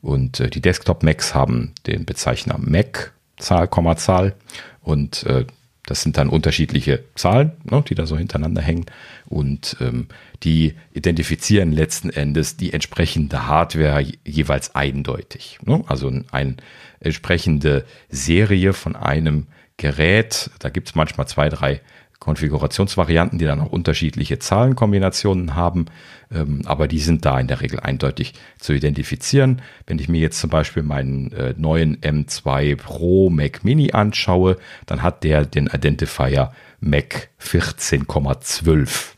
C: Und äh, die Desktop-Macs haben den Bezeichner Mac, Zahl, Zahl. Und äh, das sind dann unterschiedliche Zahlen, ne, die da so hintereinander hängen. Und ähm, die identifizieren letzten Endes die entsprechende Hardware jeweils eindeutig. Ne? Also eine entsprechende Serie von einem Gerät. Da gibt es manchmal zwei, drei Konfigurationsvarianten, die dann auch unterschiedliche Zahlenkombinationen haben, ähm, aber die sind da in der Regel eindeutig zu identifizieren. Wenn ich mir jetzt zum Beispiel meinen äh, neuen M2 Pro Mac Mini anschaue, dann hat der den Identifier Mac 14,12.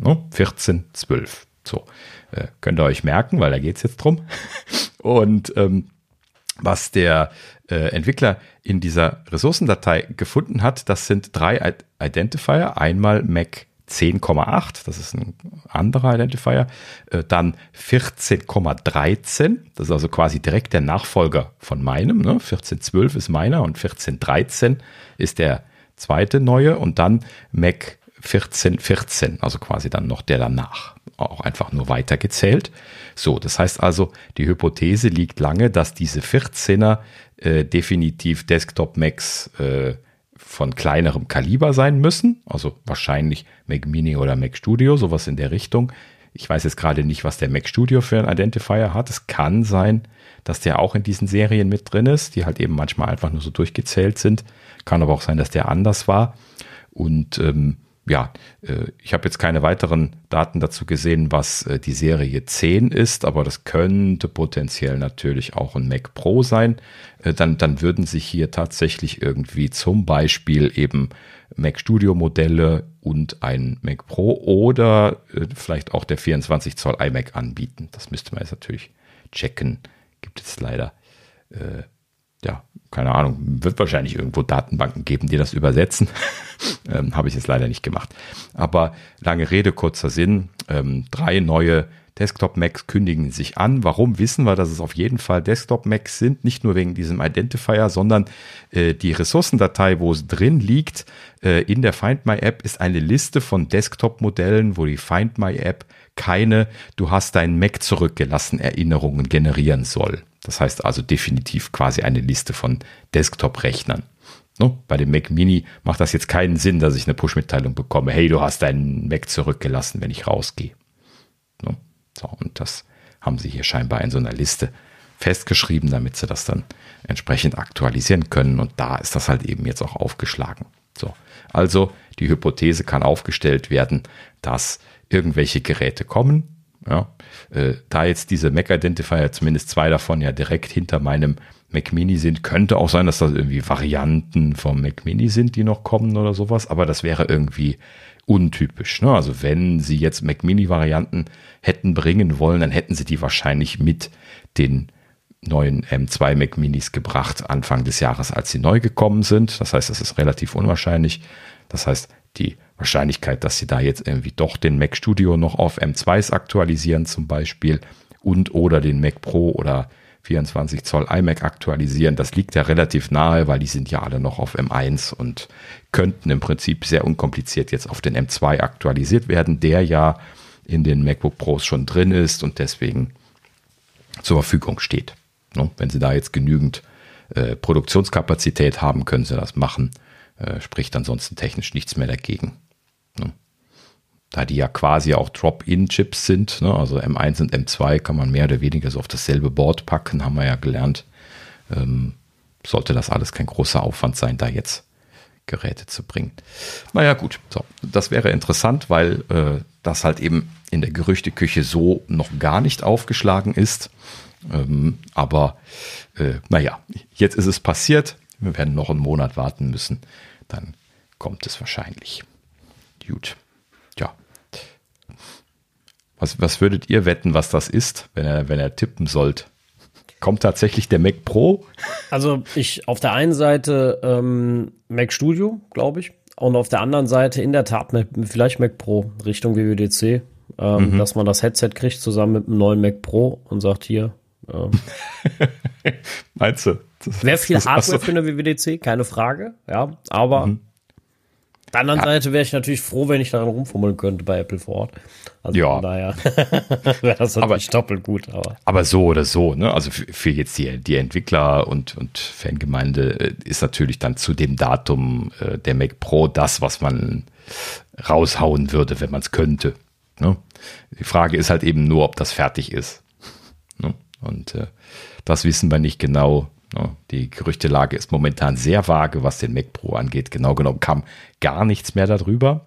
C: No? 1412. So, äh, könnt ihr euch merken, weil da geht es jetzt drum. [LAUGHS] Und ähm, was der äh, Entwickler in dieser Ressourcendatei gefunden hat, das sind drei Identifier. Einmal Mac 10,8, das ist ein anderer Identifier. Äh, dann 14,13, das ist also quasi direkt der Nachfolger von meinem. Ne? 14,12 ist meiner und 14,13 ist der zweite neue. Und dann Mac 14,14, also quasi dann noch der danach. Auch einfach nur weitergezählt. So, das heißt also, die Hypothese liegt lange, dass diese 14er äh, definitiv Desktop-Macs äh, von kleinerem Kaliber sein müssen. Also wahrscheinlich Mac Mini oder Mac Studio, sowas in der Richtung. Ich weiß jetzt gerade nicht, was der Mac Studio für ein Identifier hat. Es kann sein, dass der auch in diesen Serien mit drin ist, die halt eben manchmal einfach nur so durchgezählt sind. Kann aber auch sein, dass der anders war. Und ähm, ja, äh, ich habe jetzt keine weiteren Daten dazu gesehen, was äh, die Serie 10 ist, aber das könnte potenziell natürlich auch ein Mac Pro sein. Äh, dann, dann würden sich hier tatsächlich irgendwie zum Beispiel eben Mac Studio Modelle und ein Mac Pro oder vielleicht auch der 24 Zoll iMac anbieten. Das müsste man jetzt natürlich checken. Gibt es leider äh, ja, keine Ahnung, wird wahrscheinlich irgendwo Datenbanken geben, die das übersetzen. [LAUGHS] ähm, Habe ich jetzt leider nicht gemacht. Aber lange Rede, kurzer Sinn. Ähm, drei neue Desktop-Macs kündigen sich an. Warum wissen wir, dass es auf jeden Fall Desktop-Macs sind? Nicht nur wegen diesem Identifier, sondern äh, die Ressourcendatei, wo es drin liegt, äh, in der Find My App ist eine Liste von Desktop-Modellen, wo die Find My App keine Du hast deinen Mac zurückgelassen Erinnerungen generieren soll. Das heißt also definitiv quasi eine Liste von Desktop-Rechnern. No, bei dem Mac Mini macht das jetzt keinen Sinn, dass ich eine Push-Mitteilung bekomme. Hey, du hast deinen Mac zurückgelassen, wenn ich rausgehe. No, so, und das haben sie hier scheinbar in so einer Liste festgeschrieben, damit sie das dann entsprechend aktualisieren können. Und da ist das halt eben jetzt auch aufgeschlagen. So, also die Hypothese kann aufgestellt werden, dass irgendwelche Geräte kommen, Ja, äh, da jetzt diese Mac Identifier, zumindest zwei davon ja direkt hinter meinem Mac Mini sind, könnte auch sein, dass das irgendwie Varianten vom Mac Mini sind, die noch kommen oder sowas, aber das wäre irgendwie untypisch. Ne? Also wenn sie jetzt Mac Mini Varianten hätten bringen wollen, dann hätten sie die wahrscheinlich mit den neuen M2 Mac Minis gebracht Anfang des Jahres, als sie neu gekommen sind. Das heißt, das ist relativ unwahrscheinlich. Das heißt, die Wahrscheinlichkeit, dass sie da jetzt irgendwie doch den Mac Studio noch auf M2s aktualisieren zum Beispiel und oder den Mac Pro oder 24 Zoll iMac aktualisieren, das liegt ja relativ nahe, weil die sind ja alle noch auf M1 und könnten im Prinzip sehr unkompliziert jetzt auf den M2 aktualisiert werden, der ja in den MacBook Pros schon drin ist und deswegen zur Verfügung steht. Wenn Sie da jetzt genügend äh, Produktionskapazität haben, können Sie das machen. Äh, spricht ansonsten technisch nichts mehr dagegen. Ne? Da die ja quasi auch Drop-in-Chips sind, ne? also M1 und M2 kann man mehr oder weniger so auf dasselbe Board packen, haben wir ja gelernt. Ähm, sollte das alles kein großer Aufwand sein, da jetzt Geräte zu bringen. Naja, gut, so, das wäre interessant, weil äh, das halt eben in der Gerüchteküche so noch gar nicht aufgeschlagen ist. Ähm, aber äh, naja, jetzt ist es passiert. Wir werden noch einen Monat warten müssen. Dann kommt es wahrscheinlich. Gut. Ja. Was, was würdet ihr wetten, was das ist, wenn er, wenn er tippen sollt? Kommt tatsächlich der Mac Pro?
A: Also ich auf der einen Seite ähm, Mac Studio, glaube ich. Und auf der anderen Seite in der Tat vielleicht Mac Pro Richtung WWDC, ähm, mhm. dass man das Headset kriegt zusammen mit einem neuen Mac Pro und sagt hier. Ähm, [LAUGHS]
C: Meinst du?
A: Wäre viel Hardware für eine WWDC, keine Frage, ja. Aber mhm. Auf der anderen ja. Seite wäre ich natürlich froh, wenn ich daran rumfummeln könnte bei Apple vor Ort. Also
C: ja.
A: von daher [LAUGHS] wäre das natürlich aber, doppelt gut. Aber.
C: aber so oder so, ne? Also für, für jetzt die, die Entwickler und, und Fangemeinde äh, ist natürlich dann zu dem Datum äh, der Mac Pro das, was man raushauen würde, wenn man es könnte. Ne? Die Frage ist halt eben nur, ob das fertig ist. Und äh, das wissen wir nicht genau. Die Gerüchtelage ist momentan sehr vage, was den Mac Pro angeht. Genau genommen kam gar nichts mehr darüber.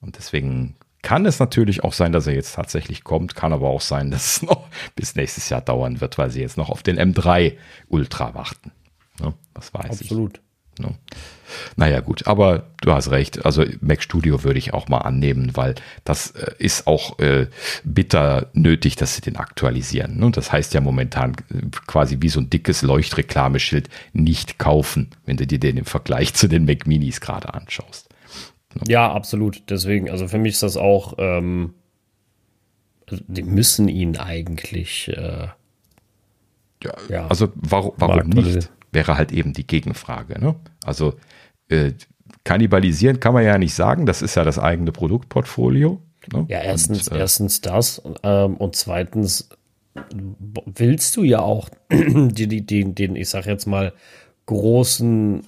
C: Und deswegen kann es natürlich auch sein, dass er jetzt tatsächlich kommt, kann aber auch sein, [LAUGHS] dass es noch bis nächstes Jahr dauern wird, weil sie jetzt noch auf den M3 Ultra warten. Was weiß
A: Absolut. ich. Absolut.
C: Ne? Naja, gut, aber du hast recht. Also Mac Studio würde ich auch mal annehmen, weil das äh, ist auch äh, bitter nötig, dass sie den aktualisieren. Ne? Das heißt ja momentan äh, quasi wie so ein dickes Leuchtreklameschild nicht kaufen, wenn du dir den im Vergleich zu den Mac Minis gerade anschaust.
A: Ne? Ja, absolut. Deswegen, also für mich ist das auch, ähm, also die müssen ihn eigentlich. Äh,
C: ja, ja, also warum, warum nicht? Wäre halt eben die Gegenfrage. Ne? Also äh, kannibalisieren kann man ja nicht sagen, das ist ja das eigene Produktportfolio.
A: Ne? Ja, erstens, und, äh, erstens das ähm, und zweitens willst du ja auch [CLEARS THROAT] die, die, den, ich sag jetzt mal, großen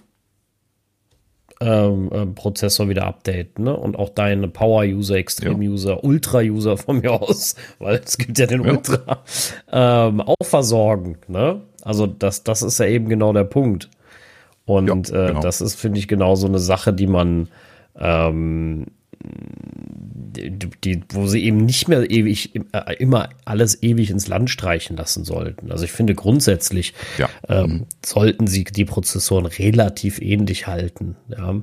A: ähm, ähm, Prozessor wieder updaten ne? und auch deine Power-User, Extrem-User, ja. Ultra-User von mir aus, [LAUGHS] weil es gibt ja den ja. Ultra, ähm, auch versorgen. Ne? Also das, das ist ja eben genau der Punkt. Und ja, äh, genau. äh, das ist, finde ich, genau so eine Sache, die man, ähm, die, wo sie eben nicht mehr ewig, äh, immer alles ewig ins Land streichen lassen sollten. Also ich finde grundsätzlich ja. ähm, sollten sie die Prozessoren relativ ähnlich halten. Ja,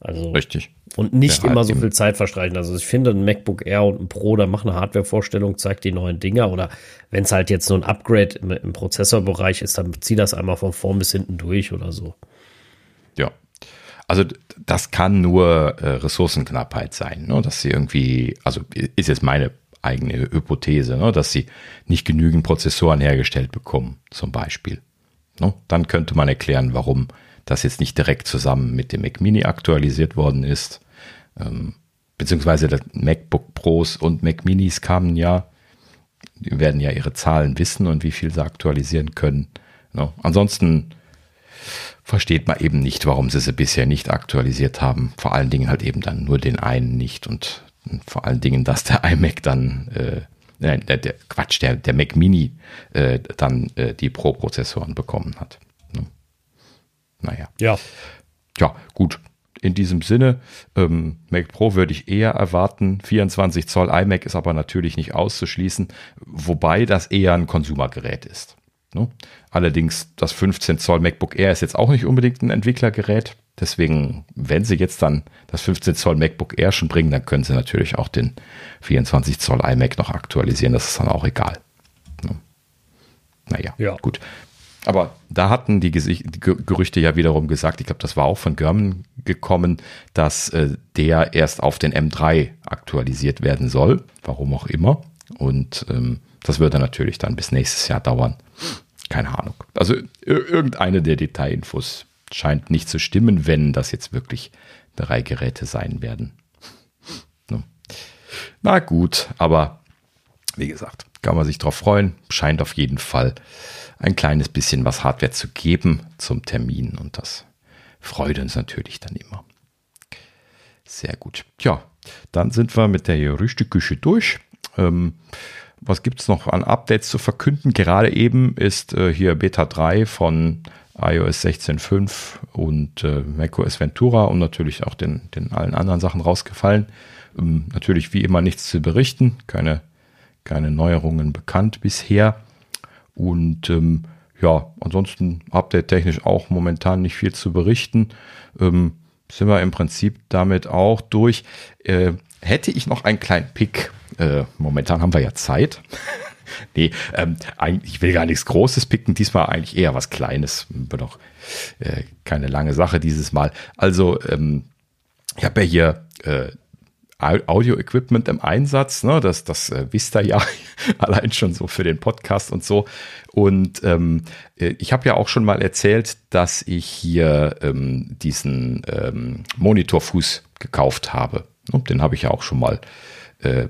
C: also richtig
A: und nicht ja, immer halt so viel Zeit verstreichen. Also ich finde, ein MacBook Air und ein Pro, da macht eine Hardware-Vorstellung, zeigt die neuen Dinger. Oder wenn es halt jetzt so ein Upgrade im, im, Prozessorbereich ist, dann zieh das einmal von vorn bis hinten durch oder so.
C: Ja. Also das kann nur äh, Ressourcenknappheit sein, ne? dass sie irgendwie, also ist jetzt meine eigene Hypothese, ne? dass sie nicht genügend Prozessoren hergestellt bekommen, zum Beispiel. Ne? Dann könnte man erklären, warum das jetzt nicht direkt zusammen mit dem Mac Mini aktualisiert worden ist. Ähm, beziehungsweise das MacBook Pros und Mac Minis kamen ja, die werden ja ihre Zahlen wissen und wie viel sie aktualisieren können. No. Ansonsten versteht man eben nicht, warum sie sie bisher nicht aktualisiert haben. Vor allen Dingen halt eben dann nur den einen nicht und vor allen Dingen, dass der iMac dann, äh, der, der Quatsch, der, der Mac Mini äh, dann äh, die Pro-Prozessoren bekommen hat. Naja.
A: Ja.
C: Ja, gut. in diesem Sinne, ähm, Mac Pro würde ich eher erwarten. 24 Zoll iMac ist aber natürlich nicht auszuschließen, wobei das eher ein Konsumergerät ist. Ne? Allerdings das 15 Zoll MacBook Air ist jetzt auch nicht unbedingt ein Entwicklergerät. Deswegen, wenn sie jetzt dann das 15 Zoll MacBook Air schon bringen, dann können sie natürlich auch den 24 Zoll iMac noch aktualisieren. Das ist dann auch egal. Ne? Naja, ja. gut. Aber da hatten die, Gesicht, die Gerüchte ja wiederum gesagt, ich glaube, das war auch von German gekommen, dass äh, der erst auf den M3 aktualisiert werden soll, warum auch immer. Und ähm, das würde natürlich dann bis nächstes Jahr dauern. Keine Ahnung. Also irgendeine der Detailinfos scheint nicht zu stimmen, wenn das jetzt wirklich drei Geräte sein werden. Na gut, aber wie gesagt, kann man sich darauf freuen. Scheint auf jeden Fall ein kleines bisschen was Hardware zu geben zum Termin und das freut uns natürlich dann immer. Sehr gut. Tja, dann sind wir mit der Gerüchteküche durch. Ähm, was gibt es noch an Updates zu verkünden? Gerade eben ist äh, hier Beta 3 von iOS 16.5 und äh, macOS Ventura und natürlich auch den, den allen anderen Sachen rausgefallen. Ähm, natürlich wie immer nichts zu berichten, keine, keine Neuerungen bekannt bisher. Und ähm, ja, ansonsten update-technisch auch momentan nicht viel zu berichten. Ähm, sind wir im Prinzip damit auch durch. Äh, hätte ich noch einen kleinen Pick, äh, momentan haben wir ja Zeit. [LAUGHS] nee, ähm, ich will gar nichts Großes picken, diesmal eigentlich eher was Kleines. Wird auch äh, keine lange Sache dieses Mal. Also, ähm, ich habe ja hier äh, Audio-Equipment im Einsatz. Ne? Das, das äh, wisst ihr ja [LAUGHS] allein schon so für den Podcast und so. Und ähm, äh, ich habe ja auch schon mal erzählt, dass ich hier ähm, diesen ähm, Monitorfuß gekauft habe. Den habe ich ja auch schon mal äh,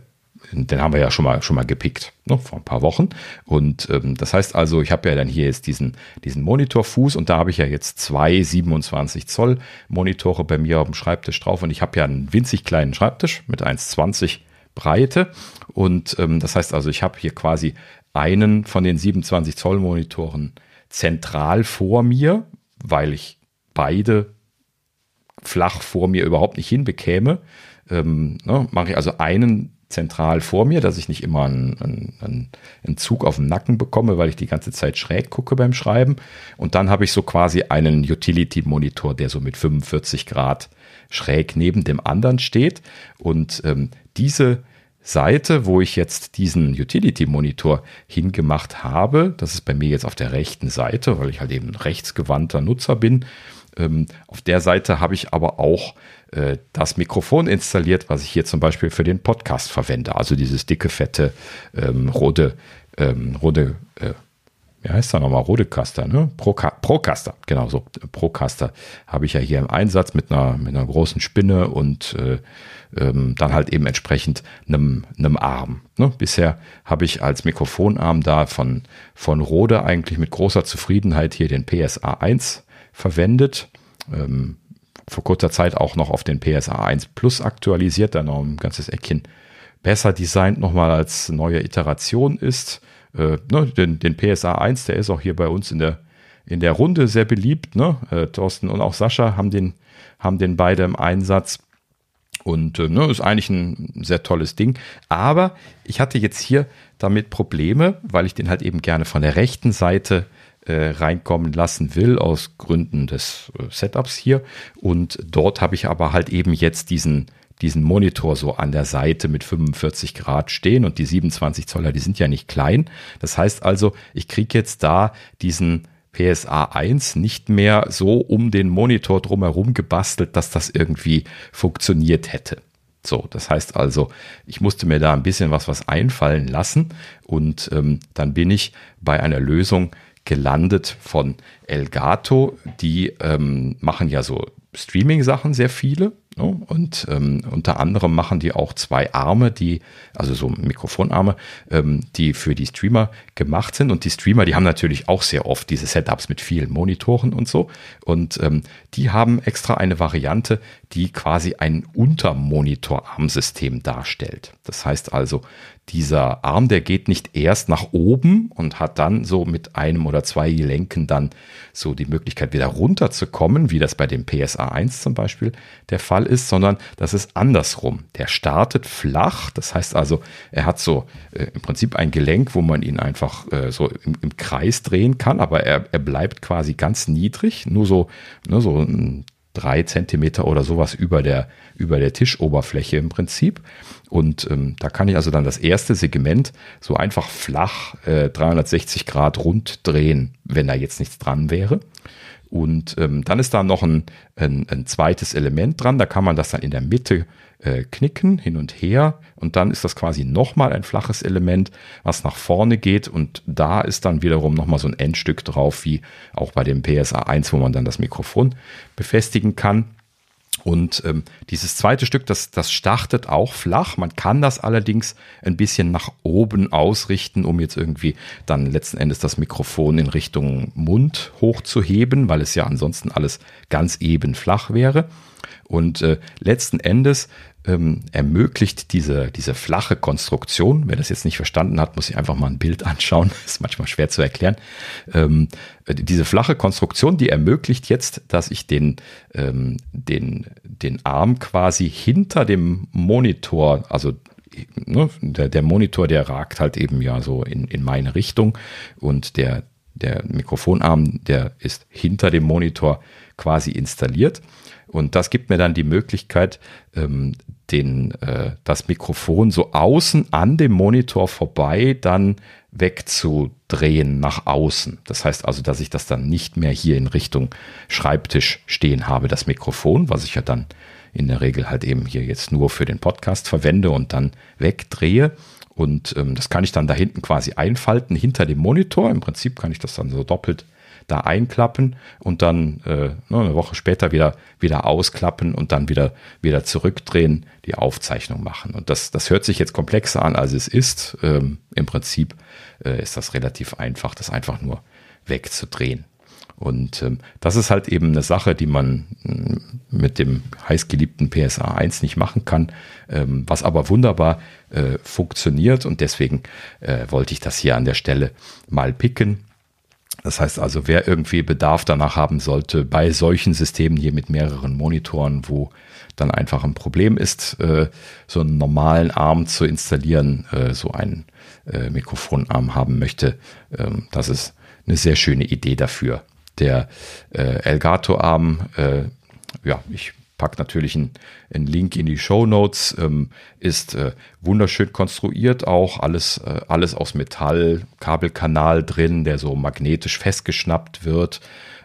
C: den haben wir ja schon mal, schon mal gepickt, ne, vor ein paar Wochen. Und ähm, das heißt also, ich habe ja dann hier jetzt diesen, diesen Monitorfuß und da habe ich ja jetzt zwei 27 Zoll Monitore bei mir auf dem Schreibtisch drauf und ich habe ja einen winzig kleinen Schreibtisch mit 1,20 Breite. Und ähm, das heißt also, ich habe hier quasi einen von den 27 Zoll Monitoren zentral vor mir, weil ich beide flach vor mir überhaupt nicht hinbekäme. Ähm, ne, mache ich also einen zentral vor mir, dass ich nicht immer einen, einen, einen, Zug auf den Nacken bekomme, weil ich die ganze Zeit schräg gucke beim Schreiben. Und dann habe ich so quasi einen Utility-Monitor, der so mit 45 Grad schräg neben dem anderen steht. Und ähm, diese Seite, wo ich jetzt diesen Utility-Monitor hingemacht habe, das ist bei mir jetzt auf der rechten Seite, weil ich halt eben rechtsgewandter Nutzer bin. Ähm, auf der Seite habe ich aber auch äh, das Mikrofon installiert, was ich hier zum Beispiel für den Podcast verwende. Also dieses dicke, fette, ähm, rote, ähm, rote, äh, wie heißt da nochmal? Rodecaster, ne? Proca Procaster, genau so. Procaster habe ich ja hier im Einsatz mit einer, mit einer großen Spinne und äh, ähm, dann halt eben entsprechend einem, einem Arm. Ne? Bisher habe ich als Mikrofonarm da von, von Rode eigentlich mit großer Zufriedenheit hier den PSA 1 verwendet. Ähm, vor kurzer Zeit auch noch auf den PSA 1 Plus aktualisiert, der noch ein ganzes Eckchen besser designt nochmal als neue Iteration ist. Äh, ne, den, den, PSA 1, der ist auch hier bei uns in der, in der Runde sehr beliebt. Ne? Äh, Thorsten und auch Sascha haben den, haben den beide im Einsatz. Und äh, ne, ist eigentlich ein sehr tolles Ding. Aber ich hatte jetzt hier damit Probleme, weil ich den halt eben gerne von der rechten Seite äh, reinkommen lassen will, aus Gründen des äh, Setups hier. Und dort habe ich aber halt eben jetzt diesen, diesen Monitor so an der Seite mit 45 Grad stehen und die 27 Zoller, die sind ja nicht klein. Das heißt also, ich kriege jetzt da diesen PSA 1 nicht mehr so um den Monitor drumherum gebastelt, dass das irgendwie funktioniert hätte. So, das heißt also, ich musste mir da ein bisschen was was einfallen lassen und ähm, dann bin ich bei einer Lösung gelandet von Elgato. Die ähm, machen ja so Streaming-Sachen sehr viele. Ne? Und ähm, unter anderem machen die auch zwei Arme, die, also so Mikrofonarme, ähm, die für die Streamer gemacht sind. Und die Streamer, die haben natürlich auch sehr oft diese Setups mit vielen Monitoren und so. Und ähm, die haben extra eine Variante, die quasi ein Untermonitorarmsystem darstellt. Das heißt also, dieser Arm, der geht nicht erst nach oben und hat dann so mit einem oder zwei Gelenken dann so die Möglichkeit wieder runterzukommen, wie das bei dem PSA 1 zum Beispiel der Fall ist, sondern das ist andersrum. Der startet flach, das heißt also, er hat so äh, im Prinzip ein Gelenk, wo man ihn einfach äh, so im, im, Kreis drehen kann, aber er, er bleibt quasi ganz niedrig, nur so, nur so ein drei Zentimeter oder sowas über der, über der Tischoberfläche im Prinzip. Und ähm, da kann ich also dann das erste Segment so einfach flach äh, 360 Grad rund drehen, wenn da jetzt nichts dran wäre. Und ähm, dann ist da noch ein, ein, ein zweites Element dran. Da kann man das dann in der Mitte äh, knicken, hin und her. Und dann ist das quasi nochmal ein flaches Element, was nach vorne geht. Und da ist dann wiederum nochmal so ein Endstück drauf, wie auch bei dem PSA 1, wo man dann das Mikrofon befestigen kann. Und ähm, dieses zweite Stück, das, das startet auch flach. Man kann das allerdings ein bisschen nach oben ausrichten, um jetzt irgendwie dann letzten Endes das Mikrofon in Richtung Mund hochzuheben, weil es ja ansonsten alles ganz eben flach wäre. Und äh, letzten Endes ähm, ermöglicht diese, diese flache Konstruktion, wer das jetzt nicht verstanden hat, muss sich einfach mal ein Bild [LAUGHS] anschauen, ist manchmal schwer zu erklären. Ähm, äh, diese flache Konstruktion, die ermöglicht jetzt, dass ich den, ähm, den, den Arm quasi hinter dem Monitor, also ne, der, der Monitor, der ragt halt eben ja so in, in meine Richtung und der, der Mikrofonarm, der ist hinter dem Monitor quasi installiert. Und das gibt mir dann die Möglichkeit, ähm, den, äh, das Mikrofon so außen an dem Monitor vorbei dann wegzudrehen nach außen. Das heißt also, dass ich das dann nicht mehr hier in Richtung Schreibtisch stehen habe, das Mikrofon, was ich ja dann in der Regel halt eben hier jetzt nur für den Podcast verwende und dann wegdrehe. Und ähm, das kann ich dann da hinten quasi einfalten hinter dem Monitor. Im Prinzip kann ich das dann so doppelt da einklappen und dann äh, ne, eine Woche später wieder, wieder ausklappen und dann wieder, wieder zurückdrehen, die Aufzeichnung machen. Und das, das hört sich jetzt komplexer an, als es ist. Ähm, Im Prinzip äh, ist das relativ einfach, das einfach nur wegzudrehen. Und ähm, das ist halt eben eine Sache, die man mm, mit dem heißgeliebten PSA 1 nicht machen kann, ähm, was aber wunderbar äh, funktioniert. Und deswegen äh, wollte ich das hier an der Stelle mal picken. Das heißt also, wer irgendwie Bedarf danach haben sollte, bei solchen Systemen hier mit mehreren Monitoren, wo dann einfach ein Problem ist, äh, so einen normalen Arm zu installieren, äh, so einen äh, Mikrofonarm haben möchte, ähm, das ist eine sehr schöne Idee dafür. Der Elgato-Arm, ja, ich packt natürlich einen, einen Link in die Show Notes, ähm, ist äh, wunderschön konstruiert auch, alles, äh, alles aus Metall, Kabelkanal drin, der so magnetisch festgeschnappt wird.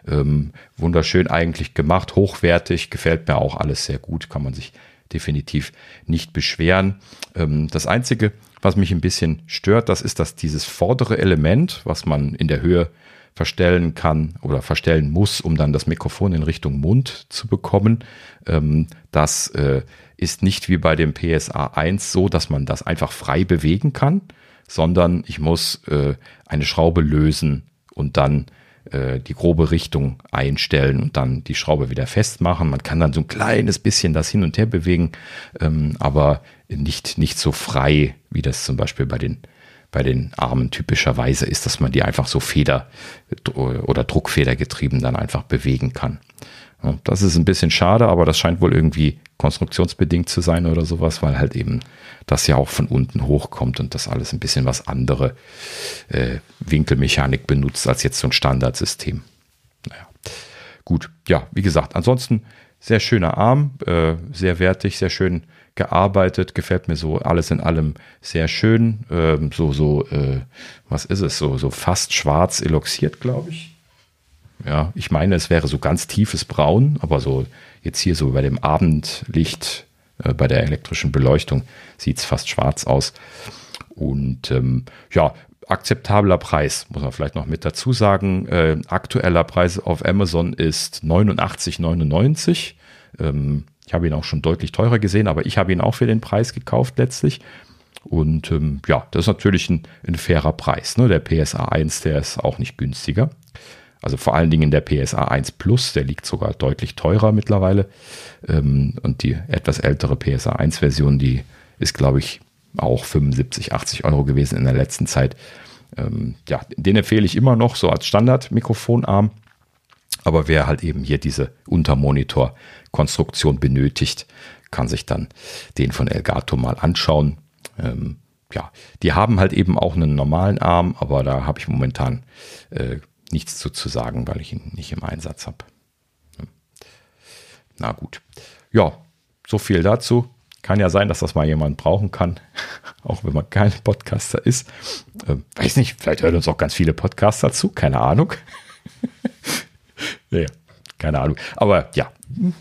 C: Ähm, wunderschön eigentlich gemacht, hochwertig, gefällt mir auch alles sehr gut, kann man sich definitiv nicht beschweren. Ähm, das Einzige, was mich ein bisschen stört, das ist, dass dieses vordere Element, was man in der Höhe verstellen kann oder verstellen muss, um dann das Mikrofon in Richtung Mund zu bekommen. Ähm, das äh, ist nicht wie bei dem PSA 1 so, dass man das einfach frei bewegen kann, sondern ich muss äh, eine Schraube lösen und dann äh, die grobe Richtung einstellen und dann die Schraube wieder festmachen. Man kann dann so ein kleines bisschen das hin und her bewegen, ähm, aber nicht, nicht so frei, wie das zum Beispiel bei den bei den Armen typischerweise ist, dass man die einfach so Feder- oder Druckfedergetrieben dann einfach bewegen kann. Das ist ein bisschen schade, aber das scheint wohl irgendwie konstruktionsbedingt zu sein oder sowas, weil halt eben das ja auch von unten hochkommt und das alles ein bisschen was andere äh, Winkelmechanik benutzt als jetzt so ein Standardsystem. Naja, gut. Ja, wie gesagt, ansonsten sehr schöner Arm, äh, sehr wertig, sehr schön gearbeitet, gefällt mir so alles in allem sehr schön. Ähm, so, so, äh, was ist es? So, so fast schwarz eloxiert, glaube ich. Ja, ich meine, es wäre so ganz tiefes Braun, aber so jetzt hier so bei dem Abendlicht, äh, bei der elektrischen Beleuchtung sieht es fast schwarz aus. Und ähm, ja, akzeptabler Preis, muss man vielleicht noch mit dazu sagen. Äh, aktueller Preis auf Amazon ist 89,99. Ähm, ich habe ihn auch schon deutlich teurer gesehen, aber ich habe ihn auch für den Preis gekauft letztlich. Und ähm, ja, das ist natürlich ein, ein fairer Preis. Ne? Der PSA 1, der ist auch nicht günstiger. Also vor allen Dingen der PSA 1 Plus, der liegt sogar deutlich teurer mittlerweile. Ähm, und die etwas ältere PSA 1 Version, die ist, glaube ich, auch 75, 80 Euro gewesen in der letzten Zeit. Ähm, ja, den empfehle ich immer noch so als Standard-Mikrofonarm. Aber wer halt eben hier diese Untermonitor-Konstruktion benötigt, kann sich dann den von Elgato mal anschauen. Ähm, ja, die haben halt eben auch einen normalen Arm, aber da habe ich momentan äh, nichts zu, zu sagen, weil ich ihn nicht im Einsatz habe. Na gut. Ja, so viel dazu. Kann ja sein, dass das mal jemand brauchen kann, [LAUGHS] auch wenn man kein Podcaster ist. Äh, weiß nicht, vielleicht hören uns auch ganz viele Podcaster zu, keine Ahnung. [LAUGHS] naja, keine Ahnung. Aber ja,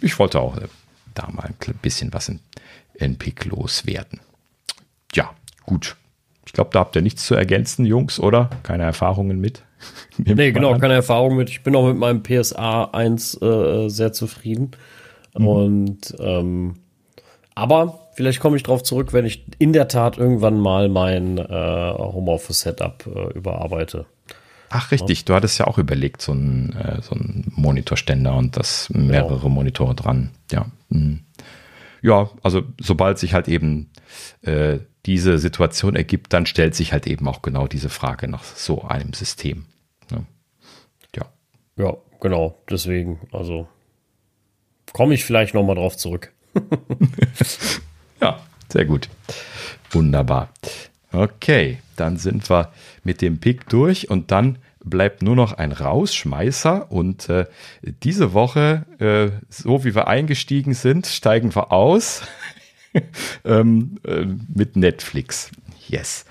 C: ich wollte auch äh, da mal ein bisschen was in NPIC loswerden. Ja, gut. Ich glaube, da habt ihr nichts zu ergänzen, Jungs, oder? Keine Erfahrungen mit? [LAUGHS]
A: nee, genau, an. keine Erfahrung mit. Ich bin auch mit meinem PSA 1 äh, sehr zufrieden. Mhm. Und ähm, aber vielleicht komme ich darauf zurück, wenn ich in der Tat irgendwann mal mein äh, Homeoffice-Setup äh, überarbeite.
C: Ach, richtig. Ja. Du hattest ja auch überlegt, so ein, äh, so Monitorständer und das mehrere genau. Monitore dran. Ja. Mhm. Ja, also sobald sich halt eben äh, diese Situation ergibt, dann stellt sich halt eben auch genau diese Frage nach so einem System. Ne?
A: Ja. Ja, genau. Deswegen, also komme ich vielleicht nochmal drauf zurück. [LAUGHS]
C: ja, sehr gut. Wunderbar. Okay, dann sind wir mit dem Pick durch und dann bleibt nur noch ein Rausschmeißer. Und äh, diese Woche, äh, so wie wir eingestiegen sind, steigen wir aus [LAUGHS] ähm, äh, mit Netflix. Yes.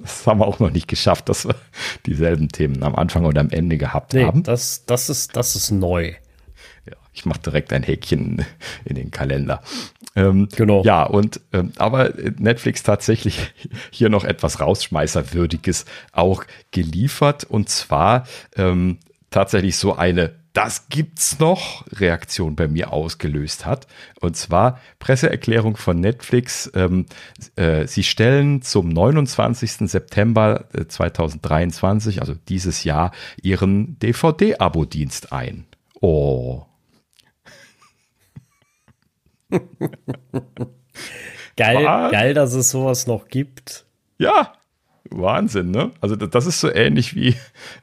C: Das haben wir auch noch nicht geschafft, dass wir dieselben Themen am Anfang oder am Ende gehabt nee, haben.
A: Das, das, ist, das ist neu.
C: Ich mache direkt ein Häkchen [LAUGHS] in den Kalender. Ähm, genau. Ja, und ähm, aber Netflix tatsächlich [LAUGHS] hier noch etwas rausschmeißerwürdiges auch geliefert und zwar ähm, tatsächlich so eine das gibt's noch Reaktion bei mir ausgelöst hat. Und zwar Presseerklärung von Netflix. Ähm, äh, sie stellen zum 29. September 2023, äh, also dieses Jahr, ihren DVD-Abo-Dienst ein. Oh.
A: Geil, geil, dass es sowas noch gibt.
C: Ja, Wahnsinn, ne? Also das ist so ähnlich wie,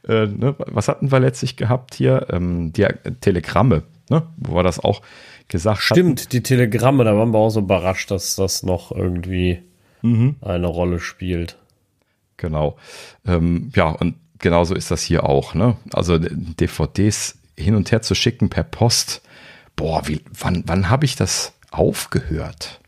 C: äh, ne? was hatten wir letztlich gehabt hier? Ähm, die Telegramme, ne? Wo wir das auch gesagt.
A: Stimmt, hatten. die Telegramme, da waren wir auch so überrascht, dass das noch irgendwie mhm. eine Rolle spielt.
C: Genau. Ähm, ja, und genauso ist das hier auch, ne? Also DVDs hin und her zu schicken per Post. Boah, wie, wann, wann habe ich das aufgehört?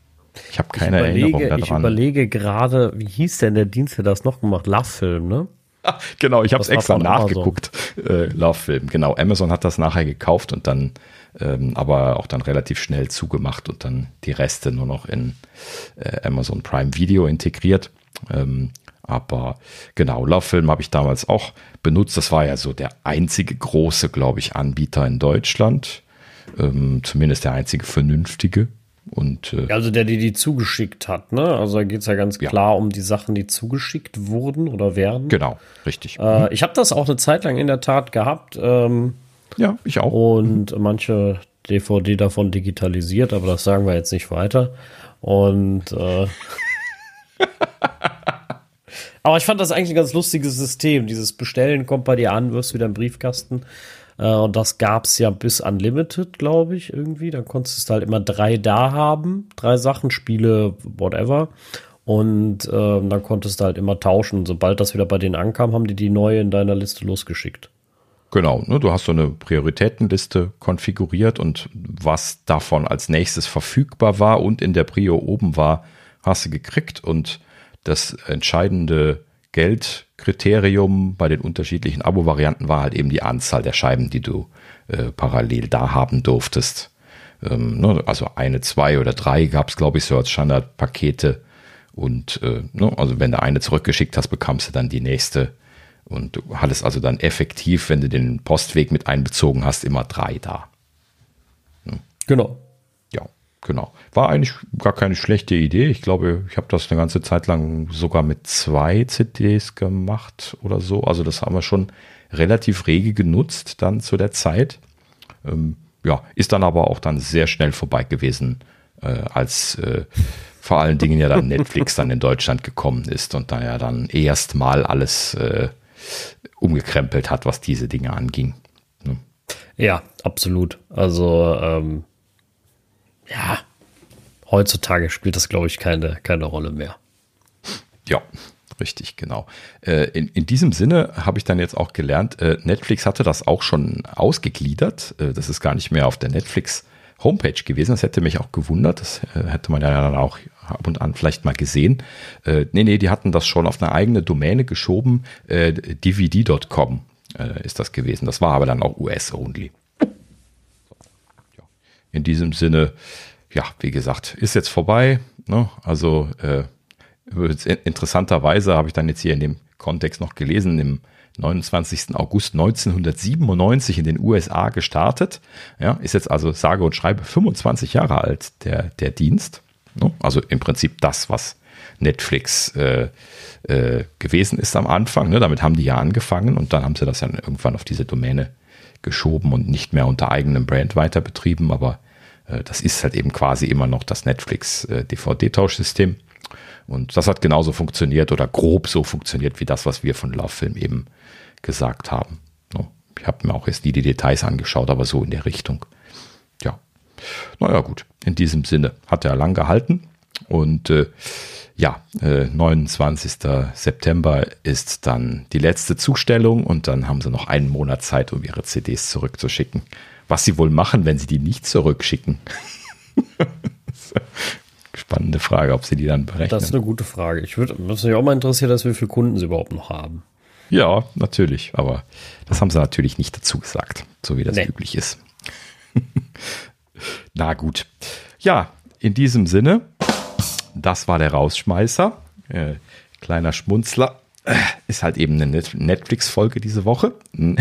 C: Ich habe keine ich überlege, Erinnerung daran.
A: Ich überlege gerade, wie hieß denn der Dienst, der das noch gemacht? Love Film, ne? [LAUGHS]
C: genau, ich habe es extra nachgeguckt. Äh, Love Film, genau. Amazon hat das nachher gekauft und dann ähm, aber auch dann relativ schnell zugemacht und dann die Reste nur noch in äh, Amazon Prime Video integriert. Ähm, aber genau, Love Film habe ich damals auch benutzt. Das war ja so der einzige große, glaube ich, Anbieter in Deutschland. Ähm, zumindest der einzige vernünftige. Und,
A: äh, also der, die die zugeschickt hat, ne? Also da geht es ja ganz klar ja. um die Sachen, die zugeschickt wurden oder werden.
C: Genau, richtig.
A: Äh, mhm. Ich habe das auch eine Zeit lang in der Tat gehabt. Ähm,
C: ja, ich auch.
A: Und mhm. manche DVD davon digitalisiert, aber das sagen wir jetzt nicht weiter. Und äh, [LAUGHS] aber ich fand das eigentlich ein ganz lustiges System. Dieses Bestellen kommt bei dir an, wirst wieder im Briefkasten. Äh, und das gab es ja bis Unlimited, glaube ich, irgendwie. Dann konntest du halt immer drei da haben. Drei Sachen, Spiele, whatever. Und äh, dann konntest du halt immer tauschen. Sobald das wieder bei denen ankam, haben die die neue in deiner Liste losgeschickt.
C: Genau, ne, du hast so eine Prioritätenliste konfiguriert und was davon als nächstes verfügbar war und in der Prio oben war, hast du gekriegt und das entscheidende Geldkriterium bei den unterschiedlichen Abo-Varianten war halt eben die Anzahl der Scheiben, die du äh, parallel da haben durftest. Ähm, ne, also eine, zwei oder drei gab es, glaube ich, so als Standardpakete. Und äh, ne, also wenn du eine zurückgeschickt hast, bekamst du dann die nächste. Und du hattest also dann effektiv, wenn du den Postweg mit einbezogen hast, immer drei da.
A: Ne? Genau.
C: Genau. War eigentlich gar keine schlechte Idee. Ich glaube, ich habe das eine ganze Zeit lang sogar mit zwei CDs gemacht oder so. Also das haben wir schon relativ rege genutzt dann zu der Zeit. Ähm, ja, ist dann aber auch dann sehr schnell vorbei gewesen, äh, als äh, vor allen Dingen ja dann Netflix dann in Deutschland gekommen ist und da ja dann erstmal alles äh, umgekrempelt hat, was diese Dinge anging.
A: Ne? Ja, absolut. Also ähm, ja, heutzutage spielt das, glaube ich, keine, keine Rolle mehr.
C: Ja, richtig, genau. Äh, in, in diesem Sinne habe ich dann jetzt auch gelernt, äh, Netflix hatte das auch schon ausgegliedert. Äh, das ist gar nicht mehr auf der Netflix Homepage gewesen. Das hätte mich auch gewundert. Das äh, hätte man ja dann auch ab und an vielleicht mal gesehen. Äh, nee, nee, die hatten das schon auf eine eigene Domäne geschoben. Äh, DVD.com äh, ist das gewesen. Das war aber dann auch US-only. In diesem Sinne, ja, wie gesagt, ist jetzt vorbei. Ne? Also äh, interessanterweise habe ich dann jetzt hier in dem Kontext noch gelesen, im 29. August 1997 in den USA gestartet. Ja, ist jetzt also sage und schreibe 25 Jahre alt, der, der Dienst. Ne? Also im Prinzip das, was Netflix äh, äh, gewesen ist am Anfang. Ne? Damit haben die ja angefangen und dann haben sie das ja irgendwann auf diese Domäne geschoben und nicht mehr unter eigenem Brand weiter betrieben. Aber äh, das ist halt eben quasi immer noch das Netflix äh. Und das hat genauso funktioniert oder grob so funktioniert wie das, was wir von Love Film eben gesagt haben. Ich habe mir auch jetzt nie die Details angeschaut, aber so in der Richtung. Ja. Naja, gut. In diesem Sinne hat er lang gehalten. Und äh, ja, äh, 29. September ist dann die letzte Zustellung und dann haben sie noch einen Monat Zeit, um ihre CDs zurückzuschicken. Was sie wohl machen, wenn sie die nicht zurückschicken? [LAUGHS] Spannende Frage, ob sie die dann berechnen.
A: Das ist eine gute Frage. Ich würde, mich auch mal interessiert, dass wie viele Kunden sie überhaupt noch haben.
C: Ja, natürlich, aber das haben sie natürlich nicht dazu gesagt, so wie das nee. üblich ist. [LAUGHS] Na gut. Ja, in diesem Sinne, das war der Rausschmeißer. Äh, kleiner Schmunzler. Äh, ist halt eben eine Netflix-Folge diese Woche. [LAUGHS]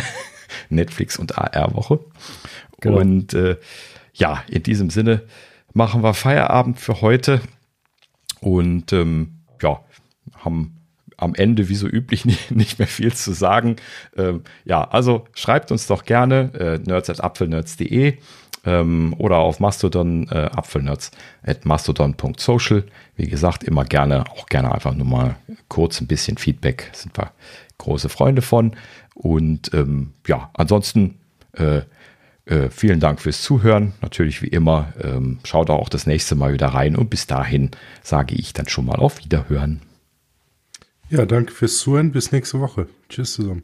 C: Netflix- und AR-Woche. Genau. Und äh, ja, in diesem Sinne machen wir Feierabend für heute. Und ähm, ja, haben am Ende, wie so üblich, [LAUGHS] nicht, nicht mehr viel zu sagen. Ähm, ja, also schreibt uns doch gerne äh, nerds.apfelnerds.de ähm, oder auf Mastodon äh, apfelnerds at mastodon.social. Wie gesagt, immer gerne, auch gerne einfach nur mal kurz ein bisschen Feedback. Sind wir große Freunde von. Und ähm, ja, ansonsten äh, äh, vielen Dank fürs Zuhören. Natürlich wie immer. Ähm, schaut auch das nächste Mal wieder rein. Und bis dahin sage ich dann schon mal auf Wiederhören.
B: Ja, danke fürs Zuhören. Bis nächste Woche. Tschüss zusammen.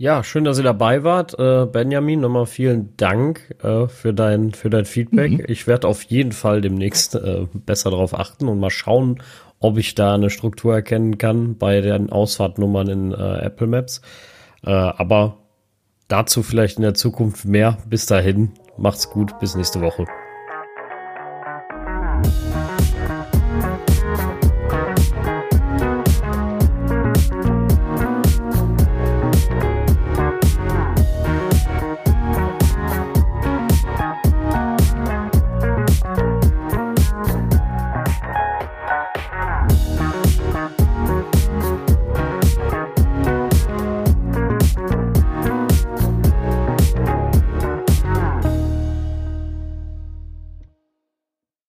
A: Ja, schön, dass ihr dabei wart. Äh, Benjamin, nochmal vielen Dank äh, für, dein, für dein Feedback. Mhm. Ich werde auf jeden Fall demnächst äh, besser darauf achten und mal schauen, ob ich da eine Struktur erkennen kann bei den Ausfahrtnummern in Apple Maps. Aber dazu vielleicht in der Zukunft mehr. Bis dahin, macht's gut, bis nächste Woche.